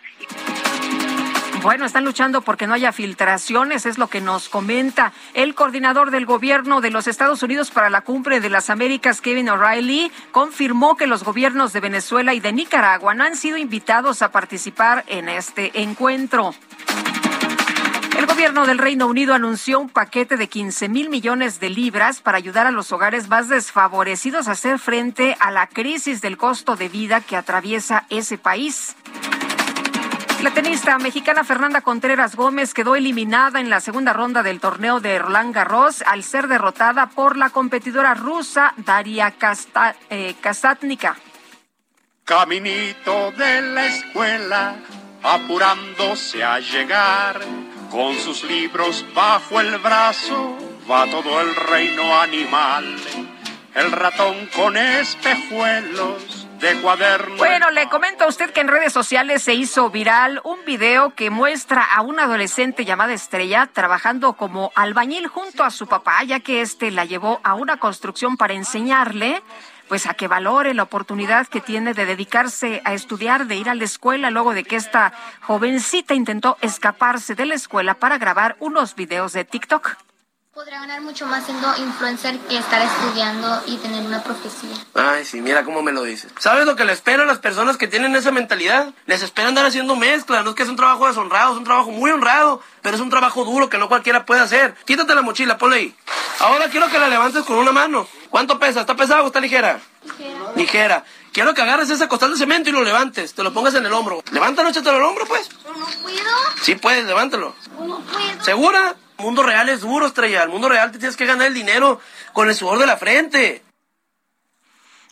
Bueno, están luchando porque no haya filtraciones, es lo que nos comenta el coordinador del gobierno de los Estados Unidos para la cumbre de las Américas, Kevin O'Reilly, confirmó que los gobiernos de Venezuela y de Nicaragua no han sido invitados a participar en este encuentro. El gobierno del Reino Unido anunció un paquete de 15 mil millones de libras para ayudar a los hogares más desfavorecidos a hacer frente a la crisis del costo de vida que atraviesa ese país. La tenista mexicana Fernanda Contreras Gómez quedó eliminada en la segunda ronda del torneo de Roland Garros al ser derrotada por la competidora rusa Daria eh, Kasatnika. Caminito de la escuela, apurándose a llegar, con sus libros bajo el brazo, va todo el reino animal. El ratón con espejuelos de cuaderno. Bueno, le comento a usted que en redes sociales se hizo viral un video que muestra a una adolescente llamada Estrella trabajando como albañil junto a su papá, ya que este la llevó a una construcción para enseñarle pues a que valore la oportunidad que tiene de dedicarse a estudiar, de ir a la escuela, luego de que esta jovencita intentó escaparse de la escuela para grabar unos videos de TikTok. Podría ganar mucho más siendo influencer que estar estudiando y tener una profesión. Ay, sí, mira cómo me lo dices. ¿Sabes lo que le espera a las personas que tienen esa mentalidad? Les espera andar haciendo mezcla. No es que es un trabajo deshonrado, es un trabajo muy honrado, pero es un trabajo duro que no cualquiera puede hacer. Quítate la mochila, ponle ahí. Ahora quiero que la levantes con una mano. ¿Cuánto pesa? ¿Está pesado o está ligera? Ligera. Ligera. Quiero que agarres ese costal de cemento y lo levantes. Te lo pongas en el hombro. Levántalo, échatelo al hombro, pues. ¿No puedo? Sí puedes, levántalo. ¿No puedo? ¿Segura? Mundo real es duro, estrella. El mundo real te tienes que ganar el dinero con el sudor de la frente.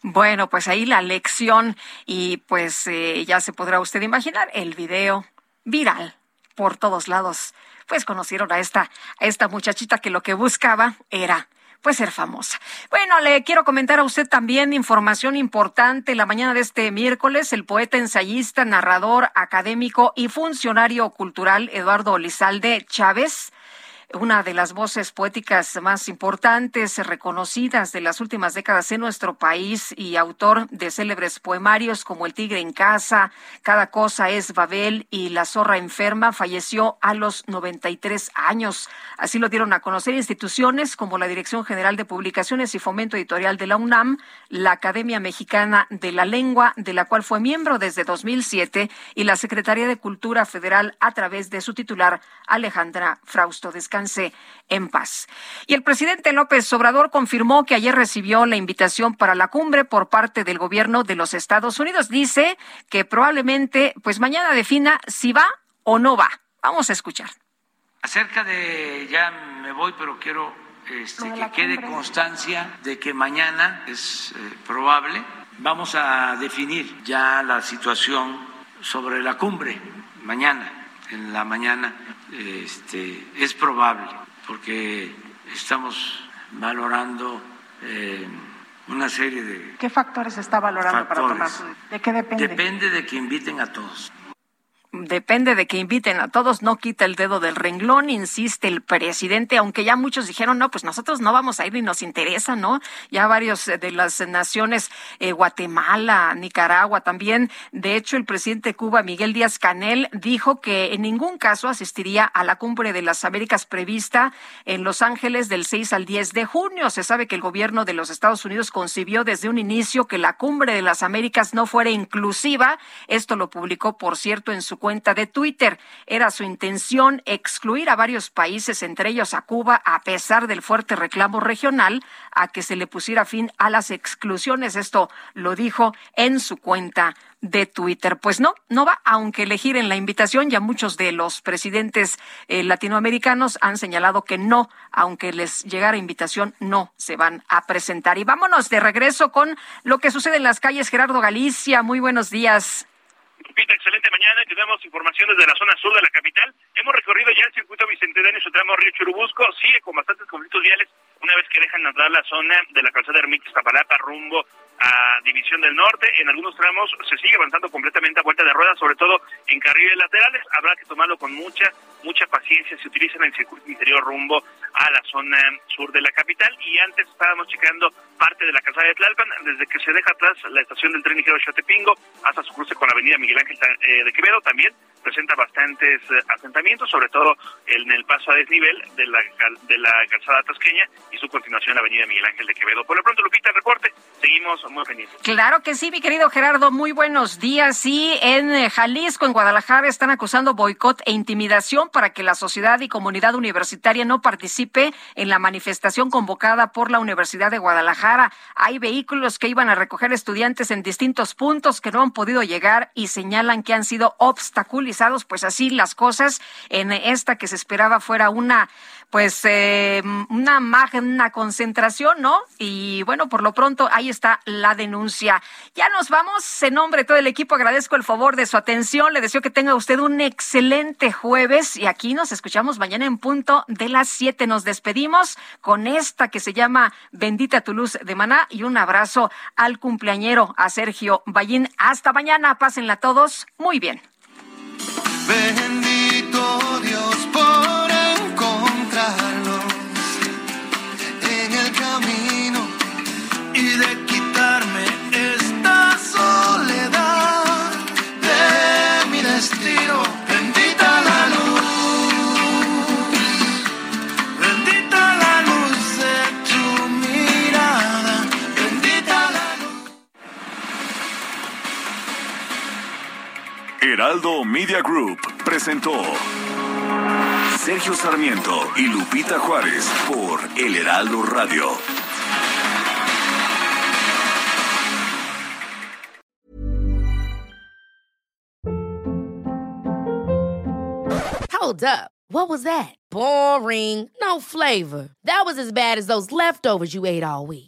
Bueno, pues ahí la lección y pues eh, ya se podrá usted imaginar el video viral por todos lados. Pues conocieron a esta, a esta muchachita que lo que buscaba era pues ser famosa. Bueno, le quiero comentar a usted también información importante. La mañana de este miércoles, el poeta, ensayista, narrador, académico y funcionario cultural Eduardo Lizalde Chávez una de las voces poéticas más importantes, reconocidas de las últimas décadas en nuestro país y autor de célebres poemarios como El tigre en casa, Cada cosa es Babel y La zorra enferma, falleció a los 93 años. Así lo dieron a conocer instituciones como la Dirección General de Publicaciones y Fomento Editorial de la UNAM, la Academia Mexicana de la Lengua, de la cual fue miembro desde 2007, y la Secretaría de Cultura Federal a través de su titular, Alejandra Frausto Descanse en paz. Y el presidente López Obrador confirmó que ayer recibió la invitación para la cumbre por parte del gobierno de los Estados Unidos. Dice que probablemente, pues mañana defina si va o no va. Vamos a escuchar. Acerca de, ya me voy, pero quiero este, que quede constancia de que mañana es eh, probable. Vamos a definir ya la situación sobre la cumbre mañana, en la mañana este, es probable, porque estamos valorando eh, una serie de... ¿Qué factores está valorando para tomar su... ¿De qué depende? Depende de que inviten a todos depende de que inviten a todos, no quita el dedo del renglón, insiste el presidente, aunque ya muchos dijeron, no, pues nosotros no vamos a ir ni nos interesa, ¿no? Ya varios de las naciones, eh, Guatemala, Nicaragua también, de hecho el presidente de Cuba, Miguel Díaz Canel, dijo que en ningún caso asistiría a la cumbre de las Américas prevista en Los Ángeles del 6 al 10 de junio. Se sabe que el gobierno de los Estados Unidos concibió desde un inicio que la cumbre de las Américas no fuera inclusiva. Esto lo publicó, por cierto, en su cuenta de Twitter. Era su intención excluir a varios países, entre ellos a Cuba, a pesar del fuerte reclamo regional a que se le pusiera fin a las exclusiones. Esto lo dijo en su cuenta de Twitter. Pues no, no va, aunque elegir en la invitación, ya muchos de los presidentes eh, latinoamericanos han señalado que no, aunque les llegara invitación, no se van a presentar. Y vámonos de regreso con lo que sucede en las calles. Gerardo Galicia, muy buenos días. Lupita, excelente mañana. Tenemos información desde la zona sur de la capital. Hemos recorrido ya el circuito bicentenario su tramo Río Churubusco. Sigue con bastantes conflictos viales una vez que dejan entrar la zona de la calzada Ermita Zapalapa rumbo a División del Norte. En algunos tramos se sigue avanzando completamente a vuelta de ruedas, sobre todo en carriles laterales. Habrá que tomarlo con mucha, mucha paciencia. Se utiliza en el circuito interior rumbo a la zona sur de la capital. Y antes estábamos checando parte de la calzada de Tlalpan, desde que se deja atrás la estación del tren ligero Xotepingo hasta su cruce con la avenida Miguel Ángel eh, de Quevedo. También presenta bastantes eh, asentamientos, sobre todo en el paso a desnivel de la, de la calzada tasqueña y su continuación en la avenida Miguel Ángel de Quevedo. Por lo pronto, Lupita, el reporte. Seguimos muy pendientes. Claro que sí, mi querido Gerardo. Muy buenos días. Sí, en eh, Jalisco, en Guadalajara, están acusando boicot e intimidación para que la sociedad y comunidad universitaria no participe en la manifestación convocada por la Universidad de Guadalajara. Hay vehículos que iban a recoger estudiantes en distintos puntos que no han podido llegar y señalan que han sido obstáculos pues así las cosas en esta que se esperaba fuera una pues eh, una magna concentración, ¿no? Y bueno, por lo pronto ahí está la denuncia. Ya nos vamos. En nombre de todo el equipo agradezco el favor de su atención. Le deseo que tenga usted un excelente jueves y aquí nos escuchamos mañana en punto de las siete. Nos despedimos con esta que se llama Bendita tu luz de maná y un abrazo al cumpleañero, a Sergio Ballín. Hasta mañana. Pásenla todos muy bien. Bendiga. Heraldo Media Group presentó Sergio Sarmiento y Lupita Juárez por El Heraldo Radio. Hold up. What was that? Boring. No flavor. That was as bad as those leftovers you ate all week.